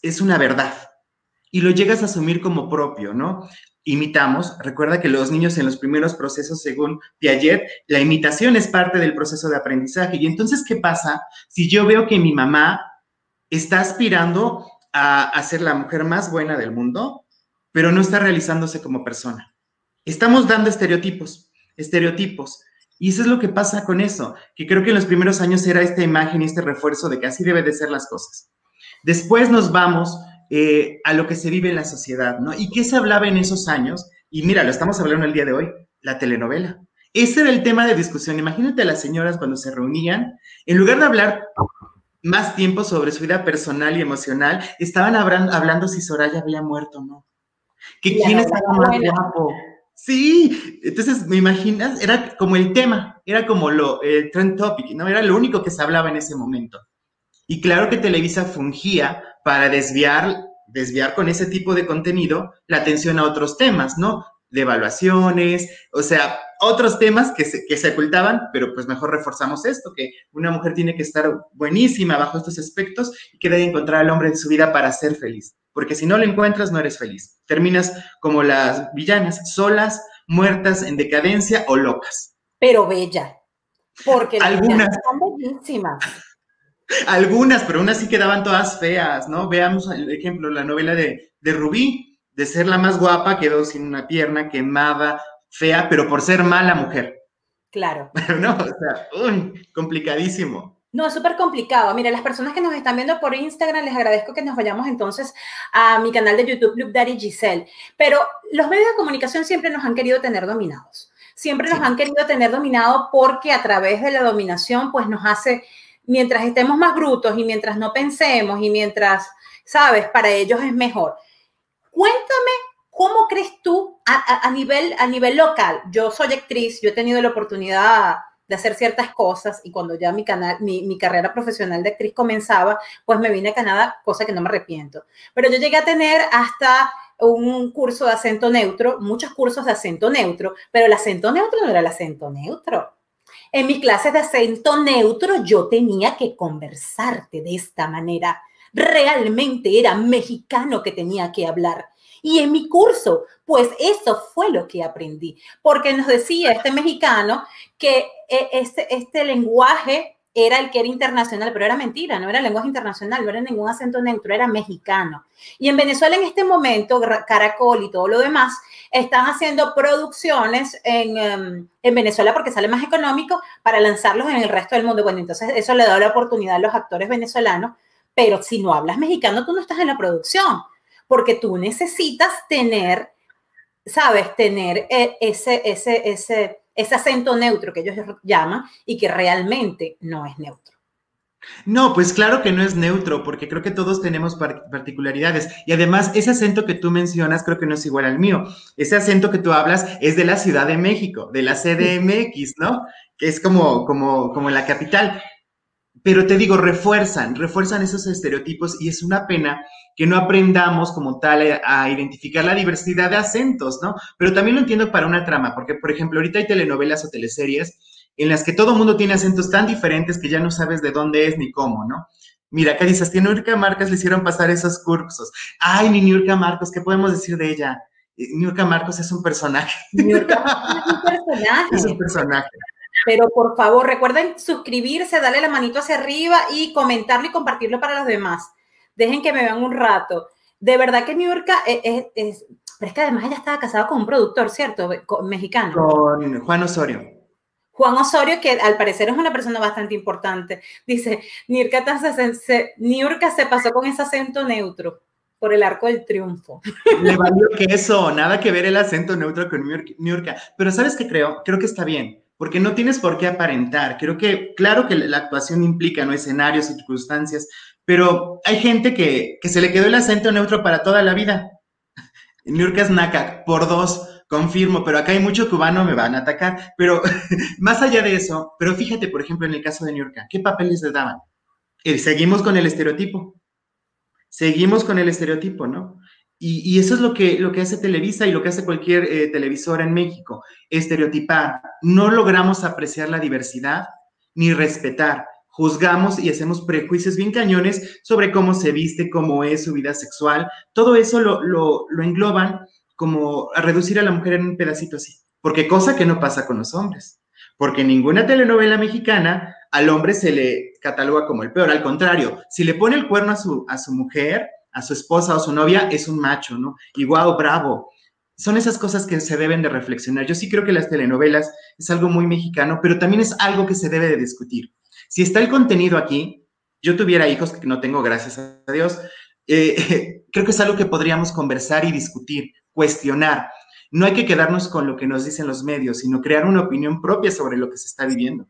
es una verdad y lo llegas a asumir como propio, ¿no? Imitamos, recuerda que los niños en los primeros procesos, según Piaget, la imitación es parte del proceso de aprendizaje. Y entonces, ¿qué pasa si yo veo que mi mamá está aspirando a, a ser la mujer más buena del mundo, pero no está realizándose como persona? Estamos dando estereotipos, estereotipos. Y eso es lo que pasa con eso, que creo que en los primeros años era esta imagen y este refuerzo de que así debe de ser las cosas. Después nos vamos eh, a lo que se vive en la sociedad, ¿no? ¿Y qué se hablaba en esos años? Y mira, lo estamos hablando el día de hoy, la telenovela. Ese era el tema de discusión. Imagínate a las señoras cuando se reunían, en lugar de hablar más tiempo sobre su vida personal y emocional, estaban hablan- hablando si Soraya había muerto o no. Que quién estaba más guapo. Sí, entonces me imaginas, era como el tema, era como lo, el trend topic, ¿no? Era lo único que se hablaba en ese momento. Y claro que Televisa fungía para desviar, desviar con ese tipo de contenido la atención a otros temas, ¿no? De evaluaciones, o sea, otros temas que se, que se ocultaban, pero pues mejor reforzamos esto, que una mujer tiene que estar buenísima bajo estos aspectos y que debe encontrar al hombre de su vida para ser feliz. Porque si no lo encuentras, no eres feliz. Terminas como las villanas, solas, muertas, en decadencia o locas.
Pero bella. Porque
Algunas.
son bellísimas.
Algunas, pero aún así quedaban todas feas, ¿no? Veamos el ejemplo, la novela de, de Rubí, de ser la más guapa, quedó sin una pierna, quemada, fea, pero por ser mala mujer.
Claro.
¿No? O sea, uy, complicadísimo.
No, es súper complicado. Mira, las personas que nos están viendo por Instagram, les agradezco que nos vayamos entonces a mi canal de YouTube, Look Daddy Giselle. Pero los medios de comunicación siempre nos han querido tener dominados. Siempre nos han querido tener dominados porque a través de la dominación, pues nos hace, mientras estemos más brutos y mientras no pensemos y mientras, sabes, para ellos es mejor. Cuéntame, ¿cómo crees tú a, nivel, a nivel local? Yo soy actriz, yo he tenido la oportunidad de hacer ciertas cosas y cuando ya mi, canal, mi, mi carrera profesional de actriz comenzaba, pues me vine a Canadá, cosa que no me arrepiento. Pero yo llegué a tener hasta un curso de acento neutro, muchos cursos de acento neutro, pero el acento neutro no era el acento neutro. En mis clases de acento neutro yo tenía que conversarte de esta manera. Realmente era mexicano que tenía que hablar. Y en mi curso, pues eso fue lo que aprendí, porque nos decía este mexicano que eh, este, este lenguaje era el que era internacional, pero era mentira, no era lenguaje internacional, no era ningún acento neutro, era mexicano. Y en Venezuela en este momento, Caracol y todo lo demás, están haciendo producciones en, em, en Venezuela porque sale más económico para lanzarlos en el resto del mundo. Bueno, entonces eso le da la oportunidad a los actores venezolanos, pero si no hablas mexicano, tú no estás en la producción. porque tú necesitas tener, sabes, tener eh, ese, ese, ese, ese acento neutro que ellos llaman y que realmente no es neutro.
No, pues claro que no es neutro, porque creo que todos tenemos particularidades. Y además, ese acento que tú mencionas creo que no es igual al mío. Ese acento que tú hablas es de la Ciudad de México, de la CDMX, ¿no? Que es como, como, como la capital. Pero te digo, refuerzan, refuerzan esos estereotipos y es una pena que no aprendamos como tal a, identificar la diversidad de acentos, ¿no? Pero también lo entiendo para una trama, porque, por ejemplo, ahorita hay telenovelas o teleseries en las que todo el mundo tiene acentos tan diferentes que ya no sabes de dónde es ni cómo, ¿no? Mira, acá dices, tiene Nurka Marcos le hicieron pasar esos cursos. Ay, ni Nurka Marcos, ¿qué podemos decir de ella? Eh, Nurka Marcos es un personaje.
Nurka es un personaje.
es un personaje.
Pero por favor, recuerden suscribirse, darle la manito hacia arriba y comentarlo y compartirlo para los demás. Dejen que me vean un rato. De verdad que Niurka es, es, pero es que además ella estaba casada con un productor, ¿cierto? mexicano.
Con Juan Osorio.
Juan Osorio, que al parecer es una persona bastante importante, dice, Niurka se, Niurka se pasó con ese acento neutro por el arco del triunfo.
Le valió que eso, nada que ver el acento neutro con Niurka. Pero ¿sabes qué creo? Creo que está bien porque no tienes por qué aparentar. Creo que, claro que la actuación implica, ¿no? Escenarios, circunstancias, pero hay gente que, se le quedó el acento neutro para toda la vida. Nurka Naka, por dos, confirmo, pero acá hay mucho cubano, me van a atacar. Pero más allá de eso, pero fíjate, por ejemplo, en el caso de Nurka, ¿qué papeles le daban? Eh, seguimos con el estereotipo. Seguimos con el estereotipo, ¿no? Y, eso es lo que, lo que hace Televisa y lo que hace cualquier eh, televisora en México, estereotipar. No logramos apreciar la diversidad ni respetar. Juzgamos y hacemos prejuicios bien cañones sobre cómo se viste, cómo es su vida sexual. Todo eso lo, lo, lo engloban como a reducir a la mujer en un pedacito así. Porque cosa que no pasa con los hombres. Porque ninguna telenovela mexicana al hombre se le cataloga como el peor. Al contrario, si le pone el cuerno a su, a su mujer, a su esposa o su novia, es un macho, ¿no? Y wow, bravo. Son esas cosas que se deben de reflexionar. Yo sí creo que las telenovelas es algo muy mexicano, pero también es algo que se debe de discutir. Si está el contenido aquí, yo tuviera hijos que no tengo, gracias a Dios, eh, creo que es algo que podríamos conversar y discutir, cuestionar. No hay que quedarnos con lo que nos dicen los medios, sino crear una opinión propia sobre lo que se está viviendo.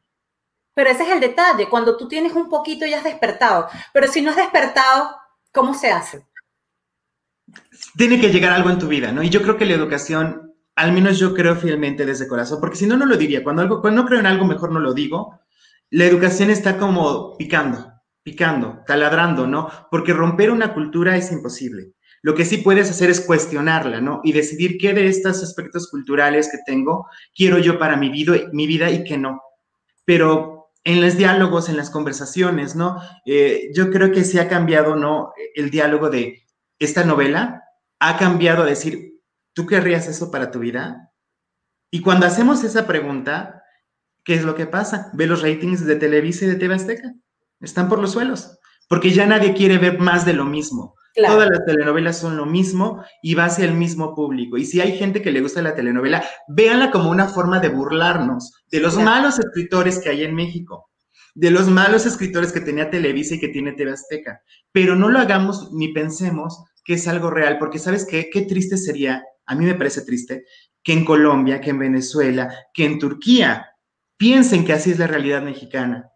Pero ese es el detalle, cuando tú tienes un poquito ya has despertado, pero si no has despertado, ¿Cómo se hace?
Tiene que llegar algo en tu vida, ¿no? Y yo creo que la educación, al menos yo creo fielmente desde corazón, porque si no, no lo diría. Cuando, algo, cuando no creo en algo, mejor no lo digo. La educación está como picando, picando, taladrando, ¿no? Porque romper una cultura es imposible. Lo que sí puedes hacer es cuestionarla, ¿no? Y decidir qué de estos aspectos culturales que tengo quiero yo para mi vida, mi vida y qué no. Pero en los diálogos, en las conversaciones, ¿no? Eh, yo creo que se ha cambiado, ¿no? El diálogo de esta novela ha cambiado a decir, ¿tú querrías eso para tu vida? Y cuando hacemos esa pregunta, ¿qué es lo que pasa? Ve los ratings de Televisa y de TV Azteca. Están por los suelos, porque ya nadie quiere ver más de lo mismo. Todas las telenovelas son lo mismo y va hacia el mismo público. Y si hay gente que le gusta la telenovela, véanla como una forma de burlarnos de los malos escritores que hay en México, de los malos escritores que tenía Televisa y que tiene TV Azteca. Pero no lo hagamos ni pensemos que es algo real, porque sabes qué, qué triste sería, a mí me parece triste, que en Colombia, que en Venezuela, que en Turquía piensen que así es la realidad mexicana.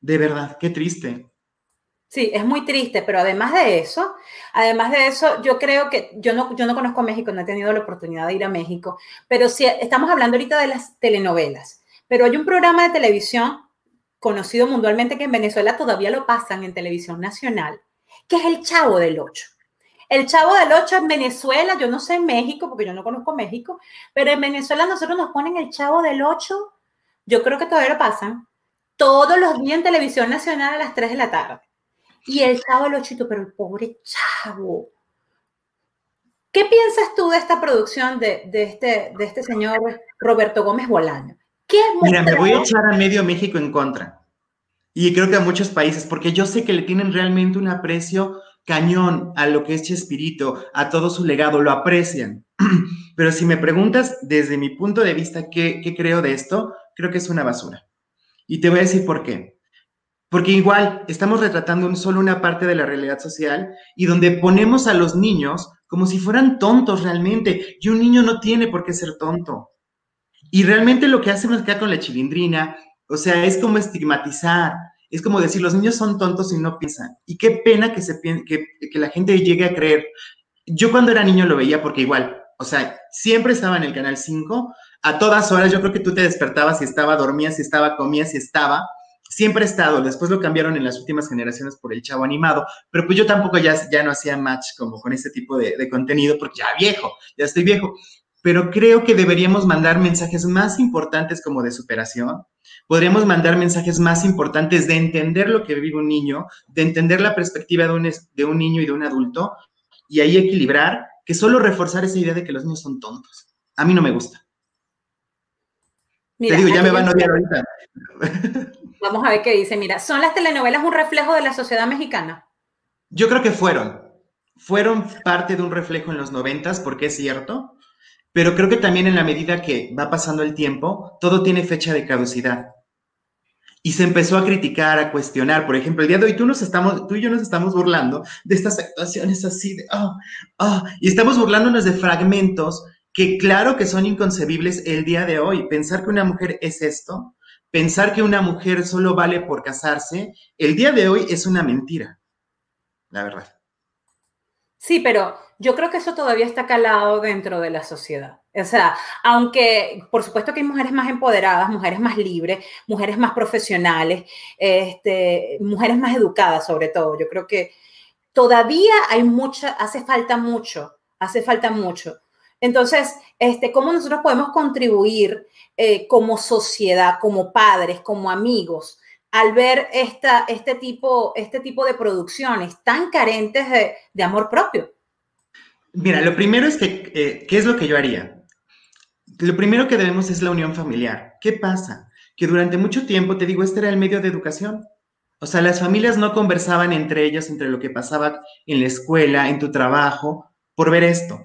De verdad, qué triste.
Sí, es muy triste, pero además de eso, además de eso, yo creo que yo no, yo no conozco México, no he tenido la oportunidad de ir a México, pero sí estamos hablando ahorita de las telenovelas, pero hay un programa de televisión conocido mundialmente que en Venezuela todavía lo pasan en televisión nacional, que es El Chavo del Ocho. El Chavo del Ocho en Venezuela, yo no sé en México, porque yo no conozco México, pero en Venezuela nosotros nos ponen El Chavo del Ocho, yo creo que todavía lo pasan, todos los días en televisión nacional a las 3 de la tarde. Y el chavo lo chito, pero el pobre chavo. ¿Qué piensas tú de esta producción de, este, de este señor Roberto Gómez Bolaño? ¿Qué
Mira, me voy a echar a medio México en contra. Y creo que a muchos países, porque yo sé que le tienen realmente un aprecio cañón a lo que es Chespirito, a todo su legado, lo aprecian. Pero si me preguntas desde mi punto de vista qué, qué creo de esto, creo que es una basura. Y te voy a decir por qué. Porque igual estamos retratando solo una parte de la realidad social y donde ponemos a los niños como si fueran tontos realmente. Y un niño no tiene por qué ser tonto. Y realmente lo que hacemos acá con la chilindrina, o sea, es como estigmatizar, es como decir, los niños son tontos y no piensan. Y qué pena que, se, que, que la gente llegue a creer. Yo cuando era niño lo veía porque igual, o sea, siempre estaba en el Canal 5, a todas horas, yo creo que tú te despertabas y estaba, dormías y estaba, comías y estaba, siempre he estado, después lo cambiaron en las últimas generaciones por el chavo animado, pero pues yo tampoco ya, ya no hacía match como con este tipo de, de contenido porque ya viejo, ya estoy viejo, pero creo que deberíamos mandar mensajes más importantes como de superación, podríamos mandar mensajes más importantes de entender lo que vive un niño, de entender la perspectiva de un, de un niño y de un adulto, y ahí equilibrar, que solo reforzar esa idea de que los niños son tontos. A mí no me gusta. Te digo, ya me van a odiar ahorita.
Vamos a ver qué dice. Mira, ¿son las telenovelas un reflejo de la sociedad mexicana?
Yo creo que fueron. Fueron parte de un reflejo en los noventas, porque es cierto, pero creo que también en la medida que va pasando el tiempo, todo tiene fecha de caducidad. Y se empezó a criticar, a cuestionar. Por ejemplo, el día de hoy tú, y yo nos estamos burlando de estas actuaciones así de, oh, oh, y estamos burlándonos de fragmentos que claro que son inconcebibles el día de hoy. Pensar que una mujer es esto, pensar que una mujer solo vale por casarse, el día de hoy es una mentira, la verdad.
Sí, pero yo creo que eso todavía está calado dentro de la sociedad. O sea, aunque por supuesto que hay mujeres más empoderadas, mujeres más libres, mujeres más profesionales, este, mujeres más educadas sobre todo, yo creo que todavía hay mucha, hace falta mucho, hace falta mucho. Entonces, este, ¿cómo nosotros podemos contribuir eh, como sociedad, como padres, como amigos, al ver esta, este, tipo, este tipo de producciones tan carentes de, de amor propio?
Mira, lo primero es que, eh, ¿qué es lo que yo haría? Lo primero que debemos es la unión familiar. ¿Qué pasa? Que durante mucho tiempo, te digo, este era el medio de educación. O sea, las familias no conversaban entre ellas, entre lo que pasaba en la escuela, en tu trabajo, por ver esto.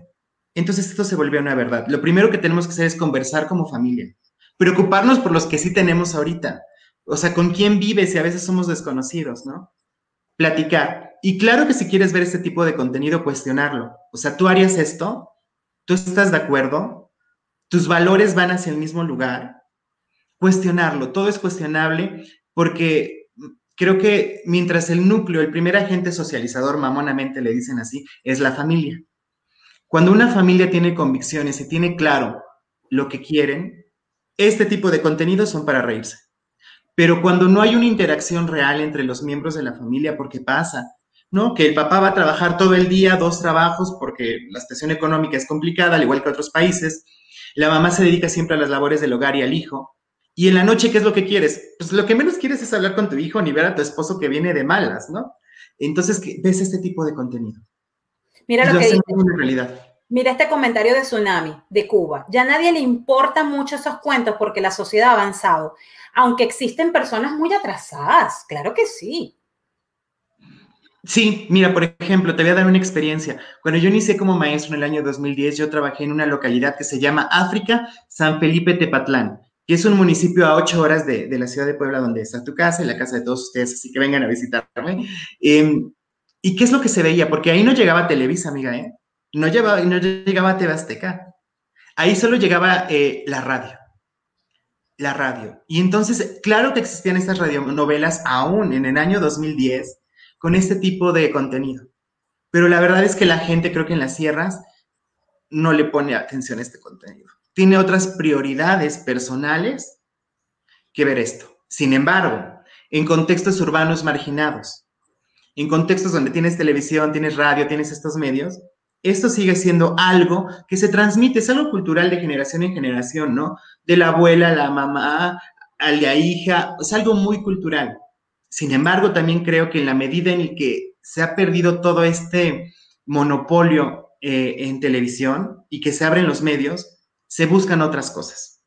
Entonces esto se volvió una verdad. Lo primero que tenemos que hacer es conversar como familia, preocuparnos por los que sí tenemos ahorita. O sea, con quién vives y a veces somos desconocidos, ¿no? Platicar. Y claro que si quieres ver este tipo de contenido, cuestionarlo. O sea, ¿tú harías esto? ¿Tú estás de acuerdo? ¿Tus valores van hacia el mismo lugar? Cuestionarlo. Todo es cuestionable porque creo que mientras el núcleo, el primer agente socializador, mamonamente le dicen así, es la familia. Cuando una familia tiene convicciones y tiene claro lo que quieren, este tipo de contenidos son para reírse. Pero cuando no hay una interacción real entre los miembros de la familia, porque pasa, ¿no? Que el papá va a trabajar todo el día, dos trabajos, porque la situación económica es complicada, al igual que otros países. La mamá se dedica siempre a las labores del hogar y al hijo. Y en la noche, ¿qué es lo que quieres? Pues lo que menos quieres es hablar con tu hijo ni ver a tu esposo que viene de malas, ¿no? Entonces, ves este tipo de contenido.
Mira lo, que dice. Mira este comentario de Tsunami, de Cuba. Ya a nadie le importa mucho esos cuentos porque la sociedad ha avanzado, aunque existen personas muy atrasadas, claro que sí.
Sí, mira, por ejemplo, te voy a dar una experiencia. Cuando yo inicié como maestro en el año 2010, yo trabajé en una localidad que se llama África San Felipe Tepatlán, que es un municipio a ocho horas de, la ciudad de Puebla, donde está tu casa y la casa de todos ustedes, así que vengan a visitarme. Em, ¿Y qué es lo que se veía? Porque ahí no llegaba Televisa, amiga, ¿eh? No, llegaba a TV. Ahí solo llegaba eh, la radio. La radio. Y entonces, claro que existían estas radionovelas aún en el año 2010 con este tipo de contenido. Pero la verdad es que la gente, creo que en las sierras, no le pone atención a este contenido. Tiene otras prioridades personales que ver esto. Sin embargo, en contextos urbanos marginados, en contextos donde tienes televisión, tienes radio, tienes estos medios, esto sigue siendo algo que se transmite, es algo cultural de generación en generación, ¿no? De la abuela a la mamá, a la hija, es algo muy cultural. Sin embargo, también creo que en la medida en que se ha perdido todo este monopolio eh, en televisión y que se abren los medios, se buscan otras cosas.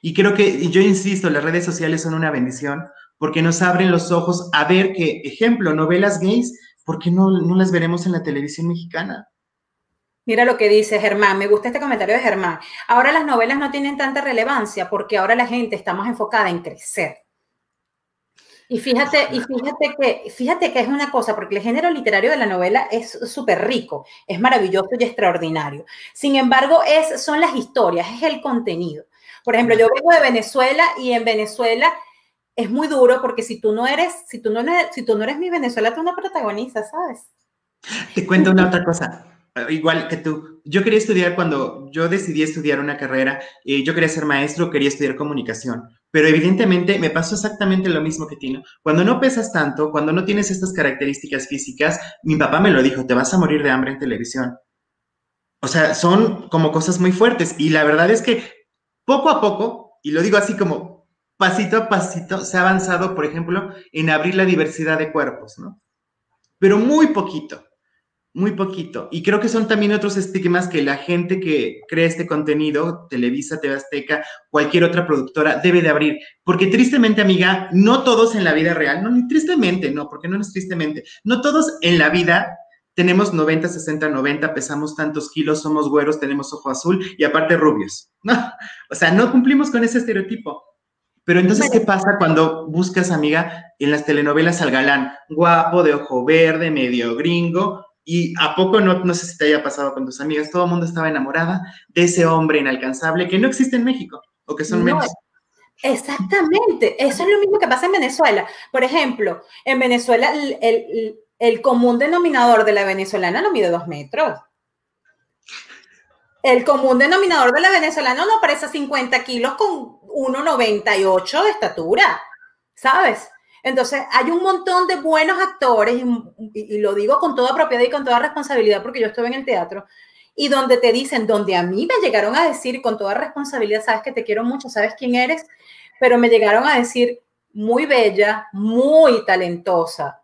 Y creo que, yo insisto, las redes sociales son una bendición porque nos abren los ojos a ver que, ejemplo, novelas gays, ¿por qué no, no las veremos en la televisión mexicana?
Mira lo que dice Germán, me gusta este comentario de Germán. Ahora las novelas no tienen tanta relevancia porque ahora la gente está más enfocada en crecer. Y fíjate, y fíjate que, fíjate que es una cosa, porque el género literario de la novela es súper rico, es maravilloso y extraordinario. Sin embargo, es, son las historias, es el contenido. Por ejemplo, yo vengo de Venezuela y en Venezuela es muy duro porque si tú no eres, si tú no, si tú no eres mi Venezuela, tú no protagonizas, ¿sabes?
Te cuento una otra cosa. Igual que tú, yo quería estudiar cuando yo decidí estudiar una carrera, eh, yo quería ser maestro, quería estudiar comunicación, pero evidentemente me pasó exactamente lo mismo que Tino. Cuando no pesas tanto, cuando no tienes estas características físicas, mi papá me lo dijo, te vas a morir de hambre en televisión. O sea, son como cosas muy fuertes y la verdad es que poco a poco, y lo digo así como pasito a pasito, se ha avanzado, por ejemplo, en abrir la diversidad de cuerpos, ¿no? Pero muy poquito muy poquito. Y creo que son también otros estigmas que la gente que crea este contenido, Televisa, TV Azteca, cualquier otra productora, debe de abrir. Porque tristemente, amiga, no todos en la vida real, no, ni tristemente, no, porque no es tristemente, no todos en la vida tenemos 90, 60, 90, pesamos tantos kilos, somos güeros, tenemos ojo azul y aparte rubios. No, o sea, no cumplimos con ese estereotipo. Pero entonces, ¿qué pasa cuando buscas, amiga, en las telenovelas al galán, guapo, de ojo verde, medio gringo, y a poco, no, no sé si te haya pasado con tus amigas, todo el mundo estaba enamorada de ese hombre inalcanzable que no existe en México o que son menos.
Exactamente, eso es lo mismo que pasa en Venezuela. Por ejemplo, en Venezuela el, el, común denominador de la venezolana no mide dos metros. El común denominador de la venezolana no parece 50 kilos con 1,98 de estatura, ¿sabes? Entonces, hay un montón de buenos actores, y, lo digo con toda propiedad y con toda responsabilidad porque yo estuve en el teatro, y donde te dicen, donde a mí me llegaron a decir con toda responsabilidad, sabes que te quiero mucho, sabes quién eres, pero me llegaron a decir, muy bella, muy talentosa,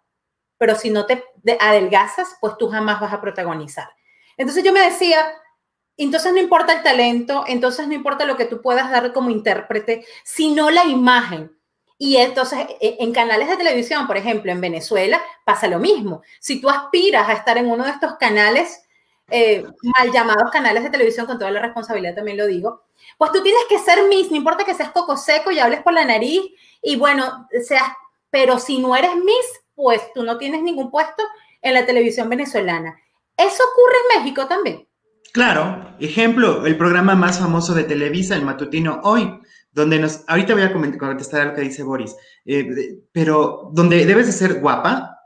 pero si no te adelgazas, pues tú jamás vas a protagonizar. Entonces yo me decía, entonces no importa el talento, entonces no importa lo que tú puedas dar como intérprete, sino la imagen. Y entonces, e, en canales de televisión, por ejemplo, en Venezuela, pasa lo mismo. Si tú aspiras a estar en uno de estos canales, eh, mal llamados canales de televisión, con toda la responsabilidad también lo digo, pues tú tienes que ser Miss, no importa que seas coco seco y hables por la nariz, y bueno, seas, pero si no eres Miss, pues tú no tienes ningún puesto en la televisión venezolana. ¿Eso ocurre en México también?
Claro, ejemplo, el programa más famoso de Televisa, el matutino Hoy, donde nos, ahorita voy a contestar a lo que dice Boris, eh, pero donde debes de ser guapa,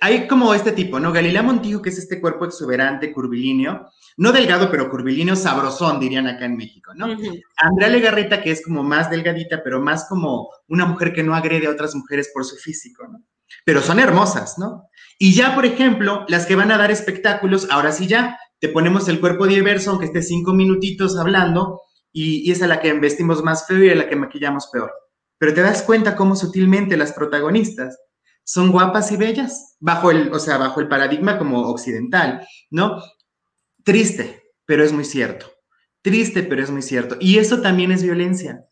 hay como este tipo, ¿no? Galilea Montijo, que es este cuerpo exuberante, curvilíneo, no delgado, pero curvilíneo, sabrosón, dirían acá en México, ¿no? Andrea Legarreta, que es como más delgadita, pero más como una mujer que no agrede a otras mujeres por su físico, ¿no? Pero son hermosas, ¿no? Y ya, por ejemplo, las que van a dar espectáculos, ahora sí ya, te ponemos el cuerpo diverso, aunque esté cinco minutitos hablando, y, es a la que vestimos más feo y a la que maquillamos peor. Pero te das cuenta cómo sutilmente las protagonistas son guapas y bellas, bajo el, o sea, bajo el paradigma como occidental, ¿no? Triste, pero es muy cierto. Triste, pero es muy cierto. Y eso también es violencia.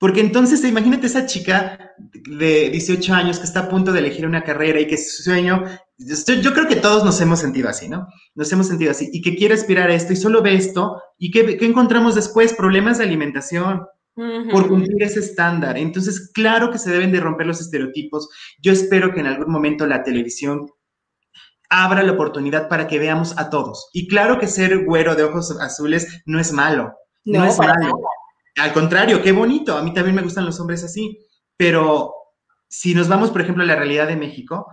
Porque entonces, imagínate esa chica de 18 años que está a punto de elegir una carrera y que su sueño, yo, creo que todos nos hemos sentido así, ¿no? Nos hemos sentido así y que quiere aspirar a esto y solo ve esto y ¿qué, encontramos después? Problemas de alimentación por cumplir ese estándar. Entonces, claro que se deben de romper los estereotipos. Yo espero que en algún momento la televisión abra la oportunidad para que veamos a todos. Y claro que ser güero de ojos azules no es malo. No, es malo. Al contrario, qué bonito. A mí también me gustan los hombres así. Pero si nos vamos, por ejemplo, a la realidad de México,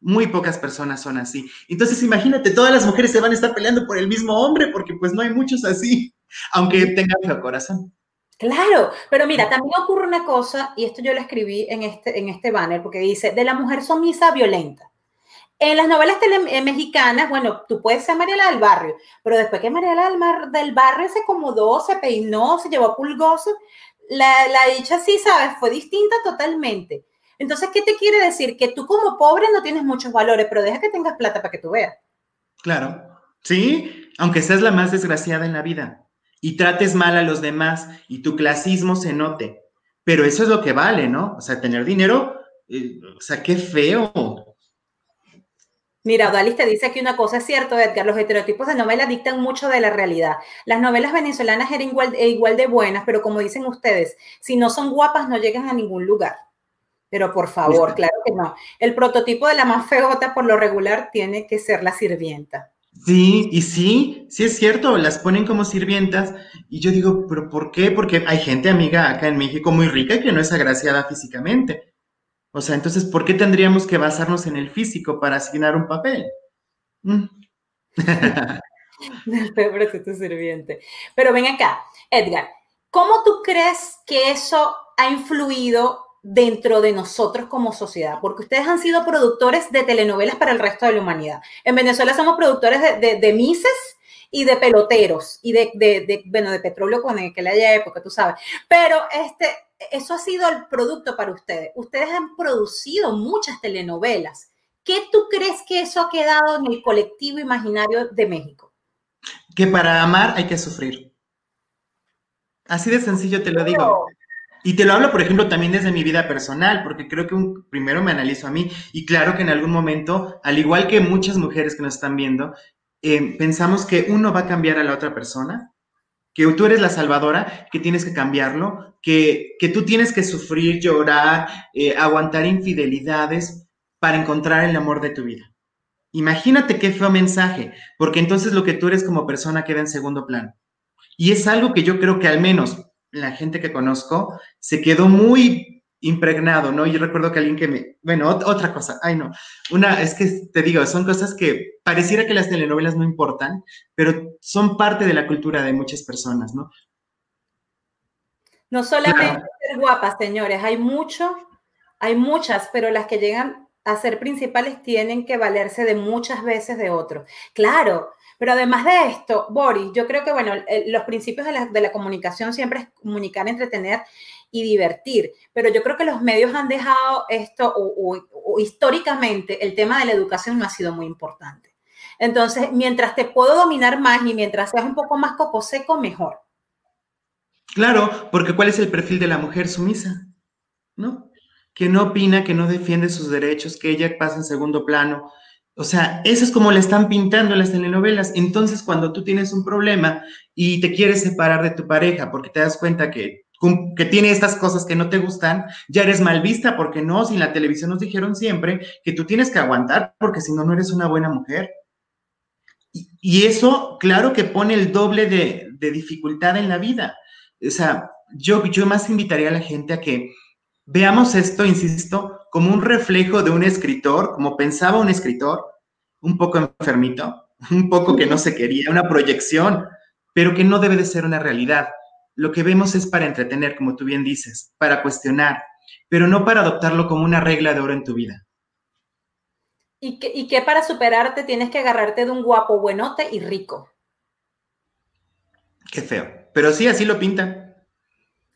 muy pocas personas son así. Entonces, imagínate, todas las mujeres se van a estar peleando por el mismo hombre, porque pues no hay muchos así, aunque tengan feo corazón.
Claro, pero mira, también ocurre una cosa, y esto yo lo escribí en este, en este banner, porque dice, de la mujer sumisa violenta. En las novelas eh, mexicanas, bueno, tú puedes ser Mariela del Barrio, pero después que Mariela del Barrio se acomodó, se peinó, se llevó pulgoso, la, la dicha sí, ¿sabes? Fue distinta totalmente. Entonces, ¿qué te quiere decir? Que tú como pobre no tienes muchos valores, pero deja que tengas plata para que tú veas.
Claro, sí, aunque seas la más desgraciada en la vida y trates mal a los demás y tu clasismo se note, pero eso es lo que vale, ¿no? O sea, tener dinero, eh, o sea, qué feo.
Mira, Odalis te dice aquí una cosa, es cierto, Edgar, los estereotipos de novela dictan mucho de la realidad. Las novelas venezolanas eran igual, igual de buenas, pero como dicen ustedes, si no son guapas no llegan a ningún lugar. Pero por favor, claro que no. El prototipo de la más feota por lo regular tiene que ser la sirvienta.
Sí, y sí, sí es cierto, las ponen como sirvientas y yo digo, pero ¿por qué? Porque hay gente amiga acá en México muy rica y que no es agraciada físicamente. O sea, entonces, ¿por qué tendríamos que basarnos en el físico para asignar un papel? Mm.
Pero tu sirviente. Pero ven acá, Edgar, ¿cómo tú crees que eso ha influido dentro de nosotros como sociedad, porque ustedes han sido productores de telenovelas para el resto de la humanidad. En Venezuela somos productores de, mises y de peloteros y de, de, bueno, de petróleo con haya época, tú sabes. Pero este, eso ha sido el producto para ustedes. Ustedes han producido muchas telenovelas. ¿Qué tú crees que eso ha quedado en el colectivo imaginario de México?
Que para amar hay que sufrir. Así de sencillo te lo digo. Y te lo hablo, por ejemplo, también desde mi vida personal, porque creo que un, primero me analizo a mí y claro que en algún momento, al igual que muchas mujeres que nos están viendo, eh, pensamos que uno va a cambiar a la otra persona, que tú eres la salvadora, que tienes que cambiarlo, que, que tú tienes que sufrir, llorar, eh, aguantar infidelidades para encontrar el amor de tu vida. Imagínate qué feo mensaje, porque entonces lo que tú eres como persona queda en segundo plano. Y es algo que yo creo que al menos la gente que conozco se quedó muy impregnado, ¿no? Yo recuerdo que alguien que me, bueno, otra cosa, ay no, una, es que te digo, son cosas que pareciera que las telenovelas no importan, pero son parte de la cultura de muchas personas, ¿no?
No solamente ser guapas, señores, hay mucho, hay muchas, pero las que llegan a ser principales tienen que valerse de muchas veces de otros. Claro, pero además de esto, Boris, yo creo que, bueno, los principios de la, comunicación siempre es comunicar, entretener y divertir, pero yo creo que los medios han dejado esto, o, históricamente el tema de la educación no ha sido muy importante. Entonces, mientras te puedo dominar más y mientras seas un poco más coco seco, mejor.
Claro, porque ¿cuál es el perfil de la mujer sumisa? ¿No? Que no opina, que no defiende sus derechos, que ella pasa en segundo plano, o sea, eso es como le están pintando las telenovelas. Entonces, cuando tú tienes un problema y te quieres separar de tu pareja porque te das cuenta que, que tiene estas cosas que no te gustan, ya eres mal vista porque no, si en la televisión nos dijeron siempre que tú tienes que aguantar porque si no, no eres una buena mujer. Y, eso, claro que pone el doble de, de, dificultad en la vida. O sea, yo, yo más invitaría a la gente a que veamos esto, insisto, como un reflejo de un escritor, como pensaba un escritor, un poco enfermito, un poco que no se quería, una proyección, pero que no debe de ser una realidad. Lo que vemos es para entretener, como tú bien dices, para cuestionar, pero no para adoptarlo como una regla de oro en tu vida.
Y que, y que para superarte tienes que agarrarte de un guapo buenote y rico.
Qué feo. Pero sí, así lo pintan.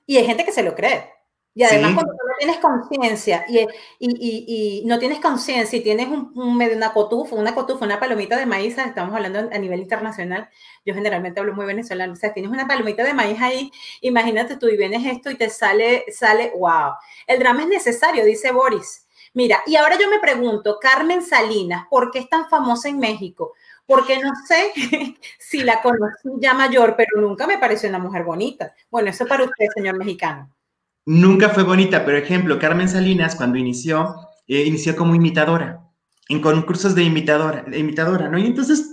Y hay gente que se lo cree. Y además, cuando tú no tienes conciencia y, y, y, no tienes conciencia y tienes un, una cotufa, una cotufa, una palomita de maíz, estamos hablando a nivel internacional, yo generalmente hablo muy venezolano, o sea, tienes una palomita de maíz ahí, imagínate tú y vienes esto y te sale, sale, wow. El drama es necesario, dice Boris. Mira, y ahora yo me pregunto, Carmen Salinas, ¿por qué es tan famosa en México? Porque no sé si la conocí ya mayor, pero nunca me pareció una mujer bonita. Bueno, eso para usted, señor mexicano.
Nunca fue bonita, pero ejemplo, Carmen Salinas cuando inició, eh, inició como imitadora, en concursos de imitadora, de imitadora, ¿no? Y entonces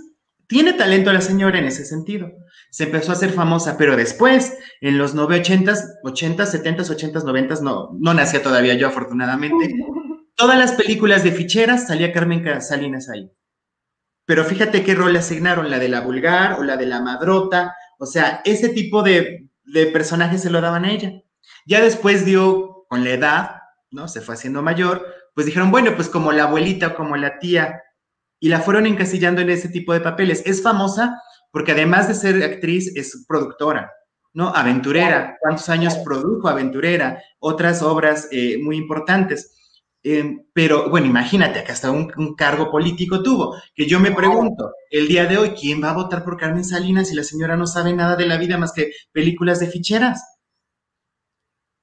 tiene talento la señora en ese sentido. Se empezó a hacer famosa, pero después, en los 80s, 80, 70, 80, 90, no, no nacía todavía yo afortunadamente, todas las películas de ficheras salía Carmen Salinas ahí. Pero fíjate qué rol le asignaron, la de la vulgar o la de la madrota, o sea, ese tipo de, de personajes se lo daban a ella. Ya después dio, con la edad, ¿no? Se fue haciendo mayor, pues dijeron, bueno, pues como la abuelita o como la tía, y la fueron encasillando en ese tipo de papeles. Es famosa porque además de ser actriz, es productora, ¿no? Aventurera. ¿Cuántos años produjo Aventurera? Otras obras eh, muy importantes. Eh, pero bueno, imagínate que hasta un, un, cargo político tuvo. Que yo me pregunto, el día de hoy, ¿quién va a votar por Carmen Salinas si la señora no sabe nada de la vida más que películas de ficheras?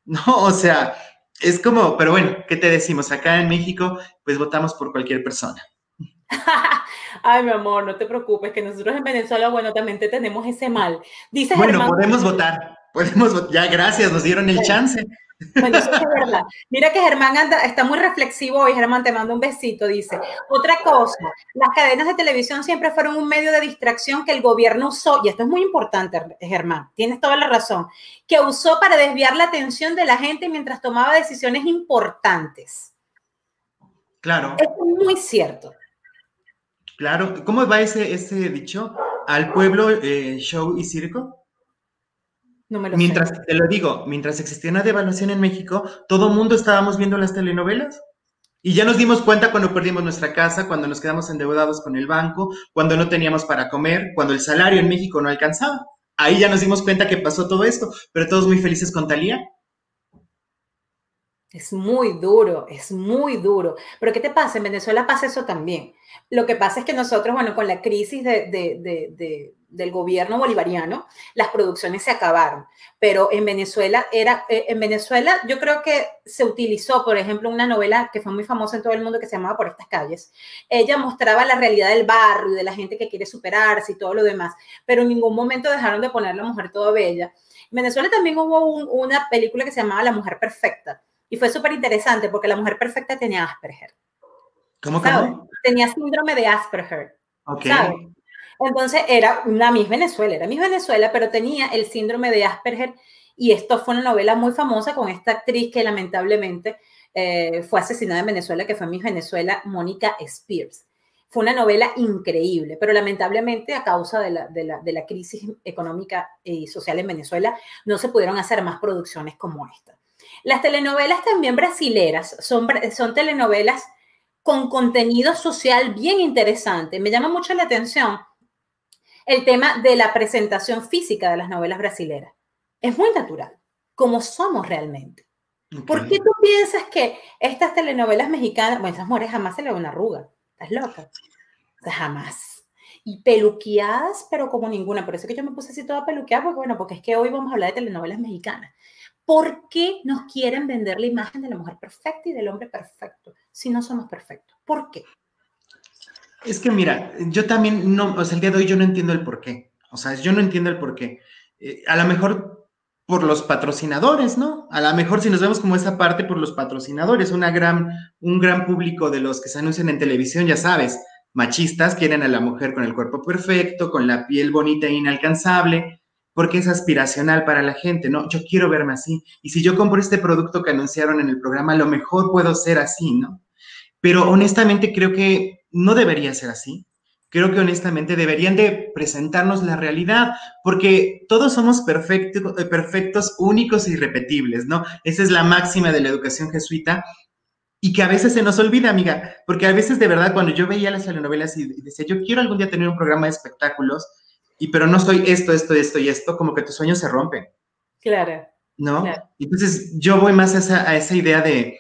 No, o sea, es como, pero bueno, ¿qué te decimos? Acá en México, pues votamos por cualquier persona.
Ay, mi amor, no te preocupes, que nosotros en Venezuela, bueno, también tenemos ese mal.
Dice bueno, podemos votar, Podemos, ya gracias, nos dieron el chance.
Bueno, eso es verdad. Mira que Germán anda, está muy reflexivo hoy. Germán, te mando un besito. Dice, otra cosa, las cadenas de televisión siempre fueron un medio de distracción que el gobierno usó, y esto es muy importante, Germán, tienes toda la razón, que usó para desviar la atención de la gente mientras tomaba decisiones importantes.
Claro.
Eso es muy cierto.
Claro. ¿Cómo va ese, ese dicho? Al pueblo, eh, show y circo.
No me lo
mientras,
sé.
te lo digo, mientras existía una devaluación en México, todo mundo estábamos viendo las telenovelas. Y ya nos dimos cuenta cuando perdimos nuestra casa, cuando nos quedamos endeudados con el banco, cuando no teníamos para comer, cuando el salario en México no alcanzaba. Ahí ya nos dimos cuenta que pasó todo esto, pero todos muy felices con Talía.
Es muy duro, es muy duro. Pero ¿qué te pasa? En Venezuela pasa eso también. Lo que pasa es que nosotros, bueno, con la crisis de, de, de, de, del gobierno bolivariano, las producciones se acabaron. Pero en Venezuela era, eh, en Venezuela yo creo que se utilizó, por ejemplo, una novela que fue muy famosa en todo el mundo que se llamaba Por estas calles. Ella mostraba la realidad del barrio, de la gente que quiere superarse y todo lo demás, pero en ningún momento dejaron de poner la mujer toda bella. En Venezuela también hubo un, una película que se llamaba La mujer perfecta y fue súper interesante porque la mujer perfecta tenía Asperger.
¿Cómo, cómo?
Tenía síndrome de Asperger.
Ok.
¿sabes? Entonces era una Miss Venezuela, era Miss Venezuela, pero tenía el síndrome de Asperger y esto fue una novela muy famosa con esta actriz que lamentablemente eh, fue asesinada en Venezuela, que fue Miss Venezuela, Mónica Spears. Fue una novela increíble, pero lamentablemente a causa de la, de, la, de la crisis económica y social en Venezuela no se pudieron hacer más producciones como esta. Las telenovelas también brasileras son, son telenovelas con contenido social bien interesante. Me llama mucho la atención el tema de la presentación física de las novelas brasileras. Es muy natural, como somos realmente. Okay. ¿Por qué tú piensas que estas telenovelas mexicanas, bueno, esas mujeres jamás se le ve una arruga? ¿Estás loca? O sea, jamás. Y peluqueadas, pero como ninguna. Por eso que yo me puse así toda peluqueada, porque bueno, porque es que hoy vamos a hablar de telenovelas mexicanas. ¿Por qué nos quieren vender la imagen de la mujer perfecta y del hombre perfecto si no somos perfectos? ¿Por qué?
Es que mira, yo también no, o sea, el día de hoy yo no entiendo el por qué. O sea, yo no entiendo el por qué. Eh, a lo mejor por los patrocinadores, ¿no? A lo mejor si nos vemos como esa parte por los patrocinadores, una gran, un gran público de los que se anuncian en televisión, ya sabes, machistas quieren a la mujer con el cuerpo perfecto, con la piel bonita e inalcanzable, porque es aspiracional para la gente, ¿no? Yo quiero verme así. Y si yo compro este producto que anunciaron en el programa, a lo mejor puedo ser así, ¿no? Pero honestamente creo que no debería ser así. Creo que honestamente deberían de presentarnos la realidad, porque todos somos perfecto, perfectos, únicos e irrepetibles, ¿no? Esa es la máxima de la educación jesuita y que a veces se nos olvida, amiga, porque a veces de verdad cuando yo veía las telenovelas y decía, yo quiero algún día tener un programa de espectáculos, y pero no soy esto, esto, esto y esto, como que tus sueños se rompen.
Claro.
¿No?
Claro.
Entonces yo voy más a esa, a esa idea de,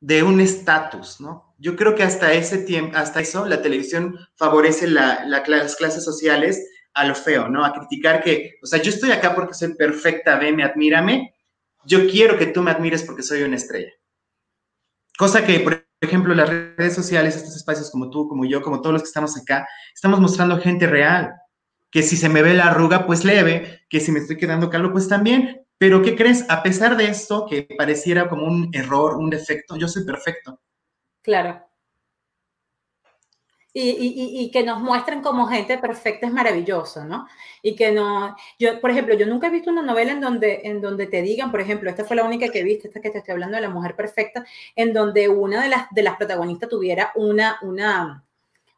de un estatus, ¿no? Yo creo que hasta ese tiempo, hasta eso, la televisión favorece la, la, las clases sociales a lo feo, ¿no? A criticar que, o sea, yo estoy acá porque soy perfecta, veme, admírame. Yo quiero que tú me admires porque soy una estrella. Cosa que, por ejemplo, las redes sociales, estos espacios como tú, como yo, como todos los que estamos acá, estamos mostrando gente real. Que si se me ve la arruga, pues leve, que si me estoy quedando calvo, pues también. Pero, ¿qué crees? A pesar de esto, que pareciera como un error, un defecto, yo soy perfecto.
Claro. Y, y, y, que nos muestren como gente perfecta es maravilloso, ¿no? Y que no, yo, por ejemplo, yo nunca he visto una novela en donde, en donde te digan, por ejemplo, esta fue la única que he visto, esta que te estoy hablando de la mujer perfecta, en donde una de las, de las protagonistas tuviera una, una,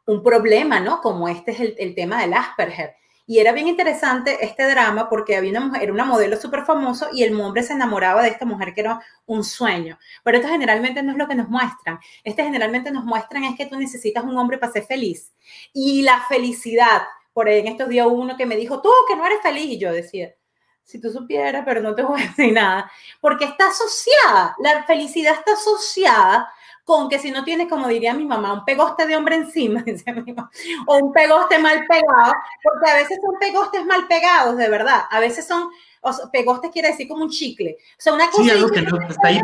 un problema, ¿no? Como este es el, el tema del Asperger. Y era bien interesante este drama porque había una mujer, era una modelo súper famoso y el hombre se enamoraba de esta mujer que era un sueño. Pero esto generalmente no es lo que nos muestran. Este generalmente nos muestran es que tú necesitas un hombre para ser feliz. Y la felicidad, por ahí en estos días uno que me dijo, tú que no eres feliz. Y yo decía, si tú supieras, pero no te voy a decir nada. Porque está asociada, la felicidad está asociada con que si no tienes, como diría mi mamá, un pegoste de hombre encima, o un pegoste mal pegado, porque a veces son pegostes mal pegados, de verdad. A veces son, o sea, pegostes quiere decir como un chicle. O sea, una cosa.
Sí, algo que no está ahí.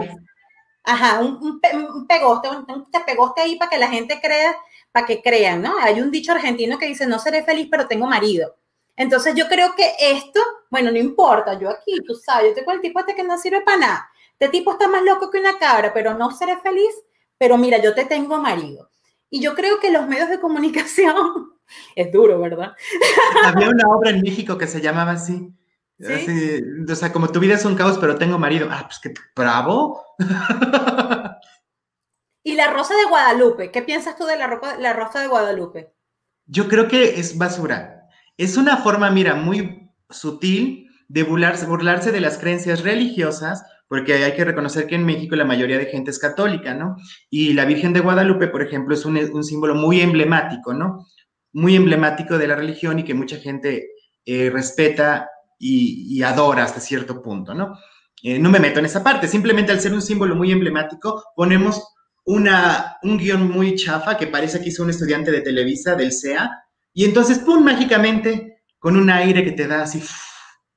Ajá, un, un, un pegoste, un, un, pegoste ahí para que la gente crea, para que crean, ¿no? Hay un dicho argentino que dice, no seré feliz, pero tengo marido. Entonces yo creo que esto, Bueno, no importa, yo aquí, tú sabes, yo tengo el tipo este que no sirve para nada. Este tipo está más loco que una cabra, pero no seré feliz. Pero mira, yo te tengo marido. Y yo creo que los medios de comunicación es duro, ¿verdad?
Había una obra en México que se llamaba así. ¿Sí? o sea, como tu vida es un caos, pero tengo marido. Ah, pues qué bravo.
y la Rosa de Guadalupe, ¿qué piensas tú de la, la Rosa de Guadalupe?
Yo creo que es basura. Es una forma, mira, muy sutil de burlarse, burlarse de las creencias religiosas, porque hay que reconocer que en México la mayoría de gente es católica, ¿no? Y la Virgen de Guadalupe, por ejemplo, es un, un símbolo muy emblemático, ¿no? Muy emblemático de la religión y que mucha gente eh, respeta y, adora hasta cierto punto, ¿no? Eh, no me meto en esa parte, simplemente al ser un símbolo muy emblemático, ponemos una, un guion muy chafa que parece que hizo un estudiante de Televisa, del CEA, y entonces, ¡pum!, mágicamente, con un aire que te da así,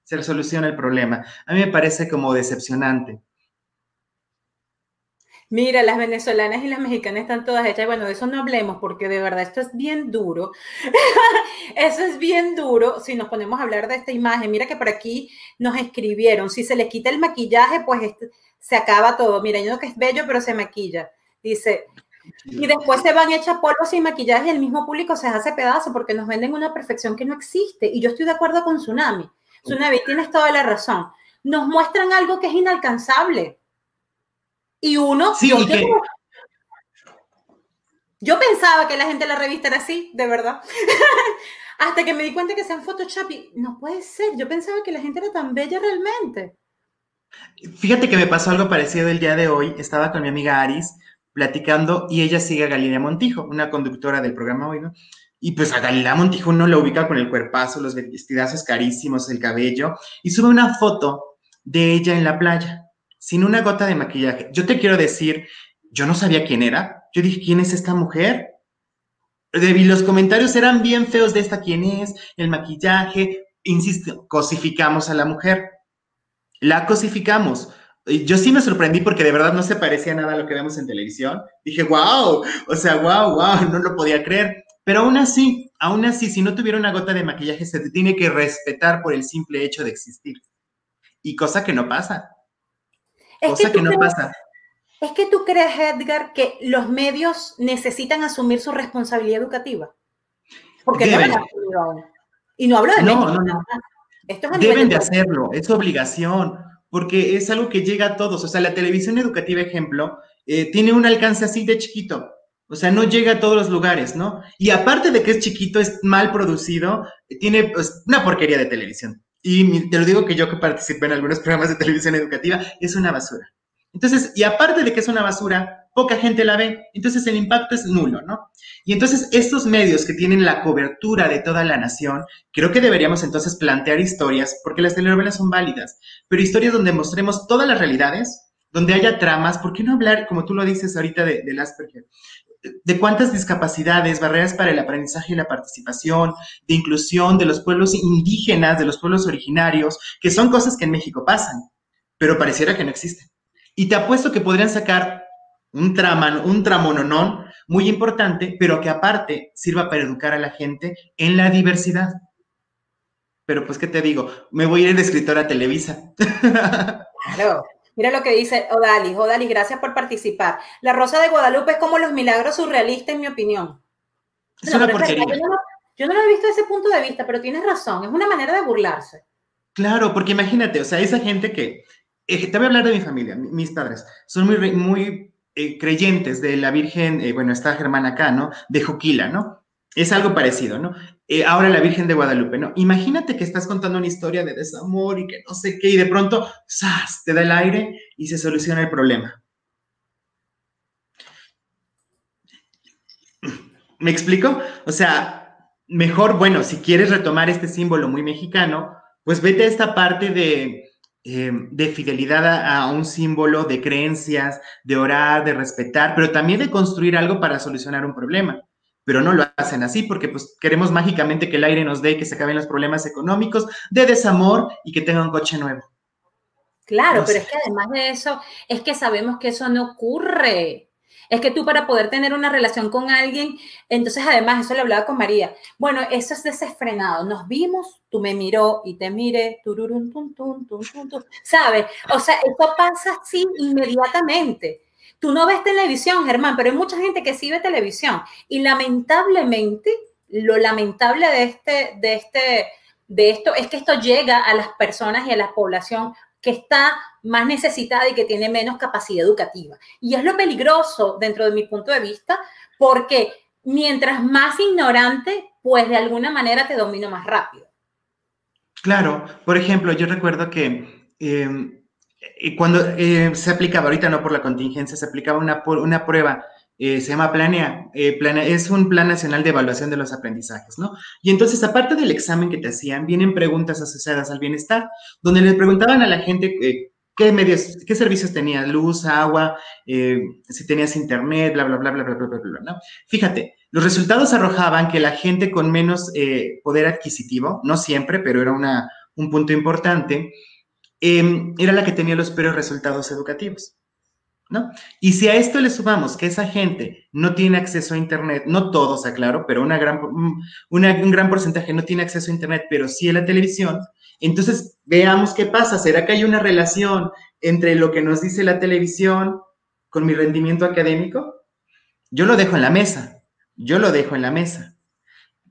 se resoluciona el problema. A mí me parece como decepcionante.
Mira, las venezolanas y las mexicanas están todas hechas. Bueno, de eso no hablemos porque de verdad esto es bien duro. eso es bien duro si nos ponemos a hablar de esta imagen. Mira que por aquí nos escribieron, si se le quita el maquillaje, pues este, se acaba todo. Mira, yo no que es bello, pero se maquilla. Dice, y después se van echar polvo sin maquillaje y el mismo público se hace pedazo porque nos venden una perfección que no existe. Y yo estoy de acuerdo con Tsunami. Tsunami, tienes toda la razón. Nos muestran algo que es inalcanzable y uno, yo, yo, pensaba que la gente de la revista era así, de verdad. Hasta que me di cuenta que sean Photoshop y no puede ser. Yo pensaba que la gente era tan bella realmente.
Fíjate que me pasó algo parecido el día de hoy. Estaba con mi amiga Aris platicando y ella sigue a Galilea Montijo, una conductora del programa hoy, ¿no? Y pues a Galilea Montijo uno la ubica con el cuerpazo, los vestidazos carísimos, el cabello, y sube una foto de ella en la playa sin una gota de maquillaje. Yo te quiero decir, yo no sabía quién era. Yo dije, ¿quién es esta mujer? Y los comentarios eran bien feos de esta quién es, el maquillaje, insisto, cosificamos a la mujer. La cosificamos. Yo sí me sorprendí porque de verdad no se parecía nada a lo que vemos en televisión. Dije, wow, o sea, wow, wow, no lo podía creer. Pero aún así, aún así, si no tuviera una gota de maquillaje, se te tiene que respetar por el simple hecho de existir. Y cosa que no pasa.
Es que, no pasa. Es que tú crees, Edgar, que los medios necesitan asumir su responsabilidad educativa. Porque Deben. no Y no hablo de
no, no, no. Esto es Deben de hacerlo, es obligación, porque es algo que llega a todos. O sea, la televisión educativa, ejemplo, eh, tiene un alcance así de chiquito. O sea, no llega a todos los lugares, ¿no? Y aparte de que es chiquito, es mal producido, tiene pues, una porquería de televisión y te lo digo que yo que participé en algunos programas de televisión educativa, es una basura. Entonces, y aparte de que es una basura, poca gente la ve, entonces el impacto es nulo, ¿no? Y entonces estos medios que tienen la cobertura de toda la nación, creo que deberíamos entonces plantear historias, porque las telenovelas son válidas, pero historias donde mostremos todas las realidades, donde haya tramas, ¿por qué no hablar, como tú lo dices ahorita, de, del Asperger? De cuántas discapacidades, barreras para el aprendizaje y la participación, de inclusión de los pueblos indígenas, de los pueblos originarios, que son cosas que en México pasan, pero pareciera que no existen. Y te apuesto que podrían sacar un trama, un tramononón muy importante, pero que aparte sirva para educar a la gente en la diversidad. Pero pues, ¿qué te digo? Me voy a ir de escritora a Televisa.
Claro. Mira lo que dice Odalis. Odalis, gracias por participar. La Rosa de Guadalupe es como los milagros surrealistas, en mi opinión.
Es una porquería.
Yo no, lo he visto desde ese punto de vista, pero tienes razón. Es una manera de burlarse.
Claro, porque imagínate, o sea, esa gente que. Eh, te voy a hablar de mi familia, mis padres. Son muy, muy eh, creyentes de la Virgen, eh, bueno, está Germán acá, ¿no? De Juquila, ¿no? Es algo parecido, ¿no? Eh, ahora la Virgen de Guadalupe, ¿no? Imagínate que estás contando una historia de desamor y que no sé qué, y de pronto, ¡zas! te da el aire y se soluciona el problema. ¿Me explico? O sea, mejor, bueno, si quieres retomar este símbolo muy mexicano, pues vete a esta parte de, eh, de fidelidad a, a, un símbolo, de creencias, de orar, de respetar, pero también de construir algo para solucionar un problema pero no lo hacen así porque pues queremos mágicamente que el aire nos dé, que se acaben los problemas económicos, de desamor y que tenga un coche nuevo.
Claro, pero es que además de eso, es que sabemos que eso no ocurre. Es que tú para poder tener una relación con alguien, entonces además, eso lo hablaba con María, bueno, eso es desenfrenado. Nos vimos, tú me miró y te miré, tururun, tum, tum, tum, tum, tum, ¿sabes? O sea, eso pasa así inmediatamente. Tú no ves televisión, Germán, pero hay mucha gente que sí ve televisión. Y lamentablemente, lo lamentable de este, de este, de esto es que esto llega a las personas y a la población que está más necesitada y que tiene menos capacidad educativa. Y es lo peligroso dentro de mi punto de vista, porque mientras más ignorante, pues de alguna manera te domino más rápido.
Claro, por ejemplo, yo recuerdo que em, cuando eh, se aplicaba, ahorita no por la contingencia, se aplicaba una, una prueba eh, se llama Planea, eh, es un plan nacional de evaluación de los aprendizajes, ¿no? Y entonces, aparte del examen que te hacían, vienen preguntas asociadas al bienestar, donde le preguntaban a la gente eh, qué medios, qué servicios tenías, luz, agua, si tenías internet, bla, bla, bla, bla, bla, bla, bla, bla, ¿no? Fíjate, los resultados arrojaban que la gente con menos poder adquisitivo, no siempre, pero era una, un punto importante, era la que tenía los peores resultados educativos. ¿no? Y si a esto le sumamos que esa gente no tiene acceso a Internet, no todos, aclaro, pero una gran, un gran porcentaje no tiene acceso a Internet, pero sí a la televisión, entonces veamos qué pasa. ¿Será que hay una relación entre lo que nos dice la televisión con mi rendimiento académico? Yo lo dejo en la mesa, yo lo dejo en la mesa.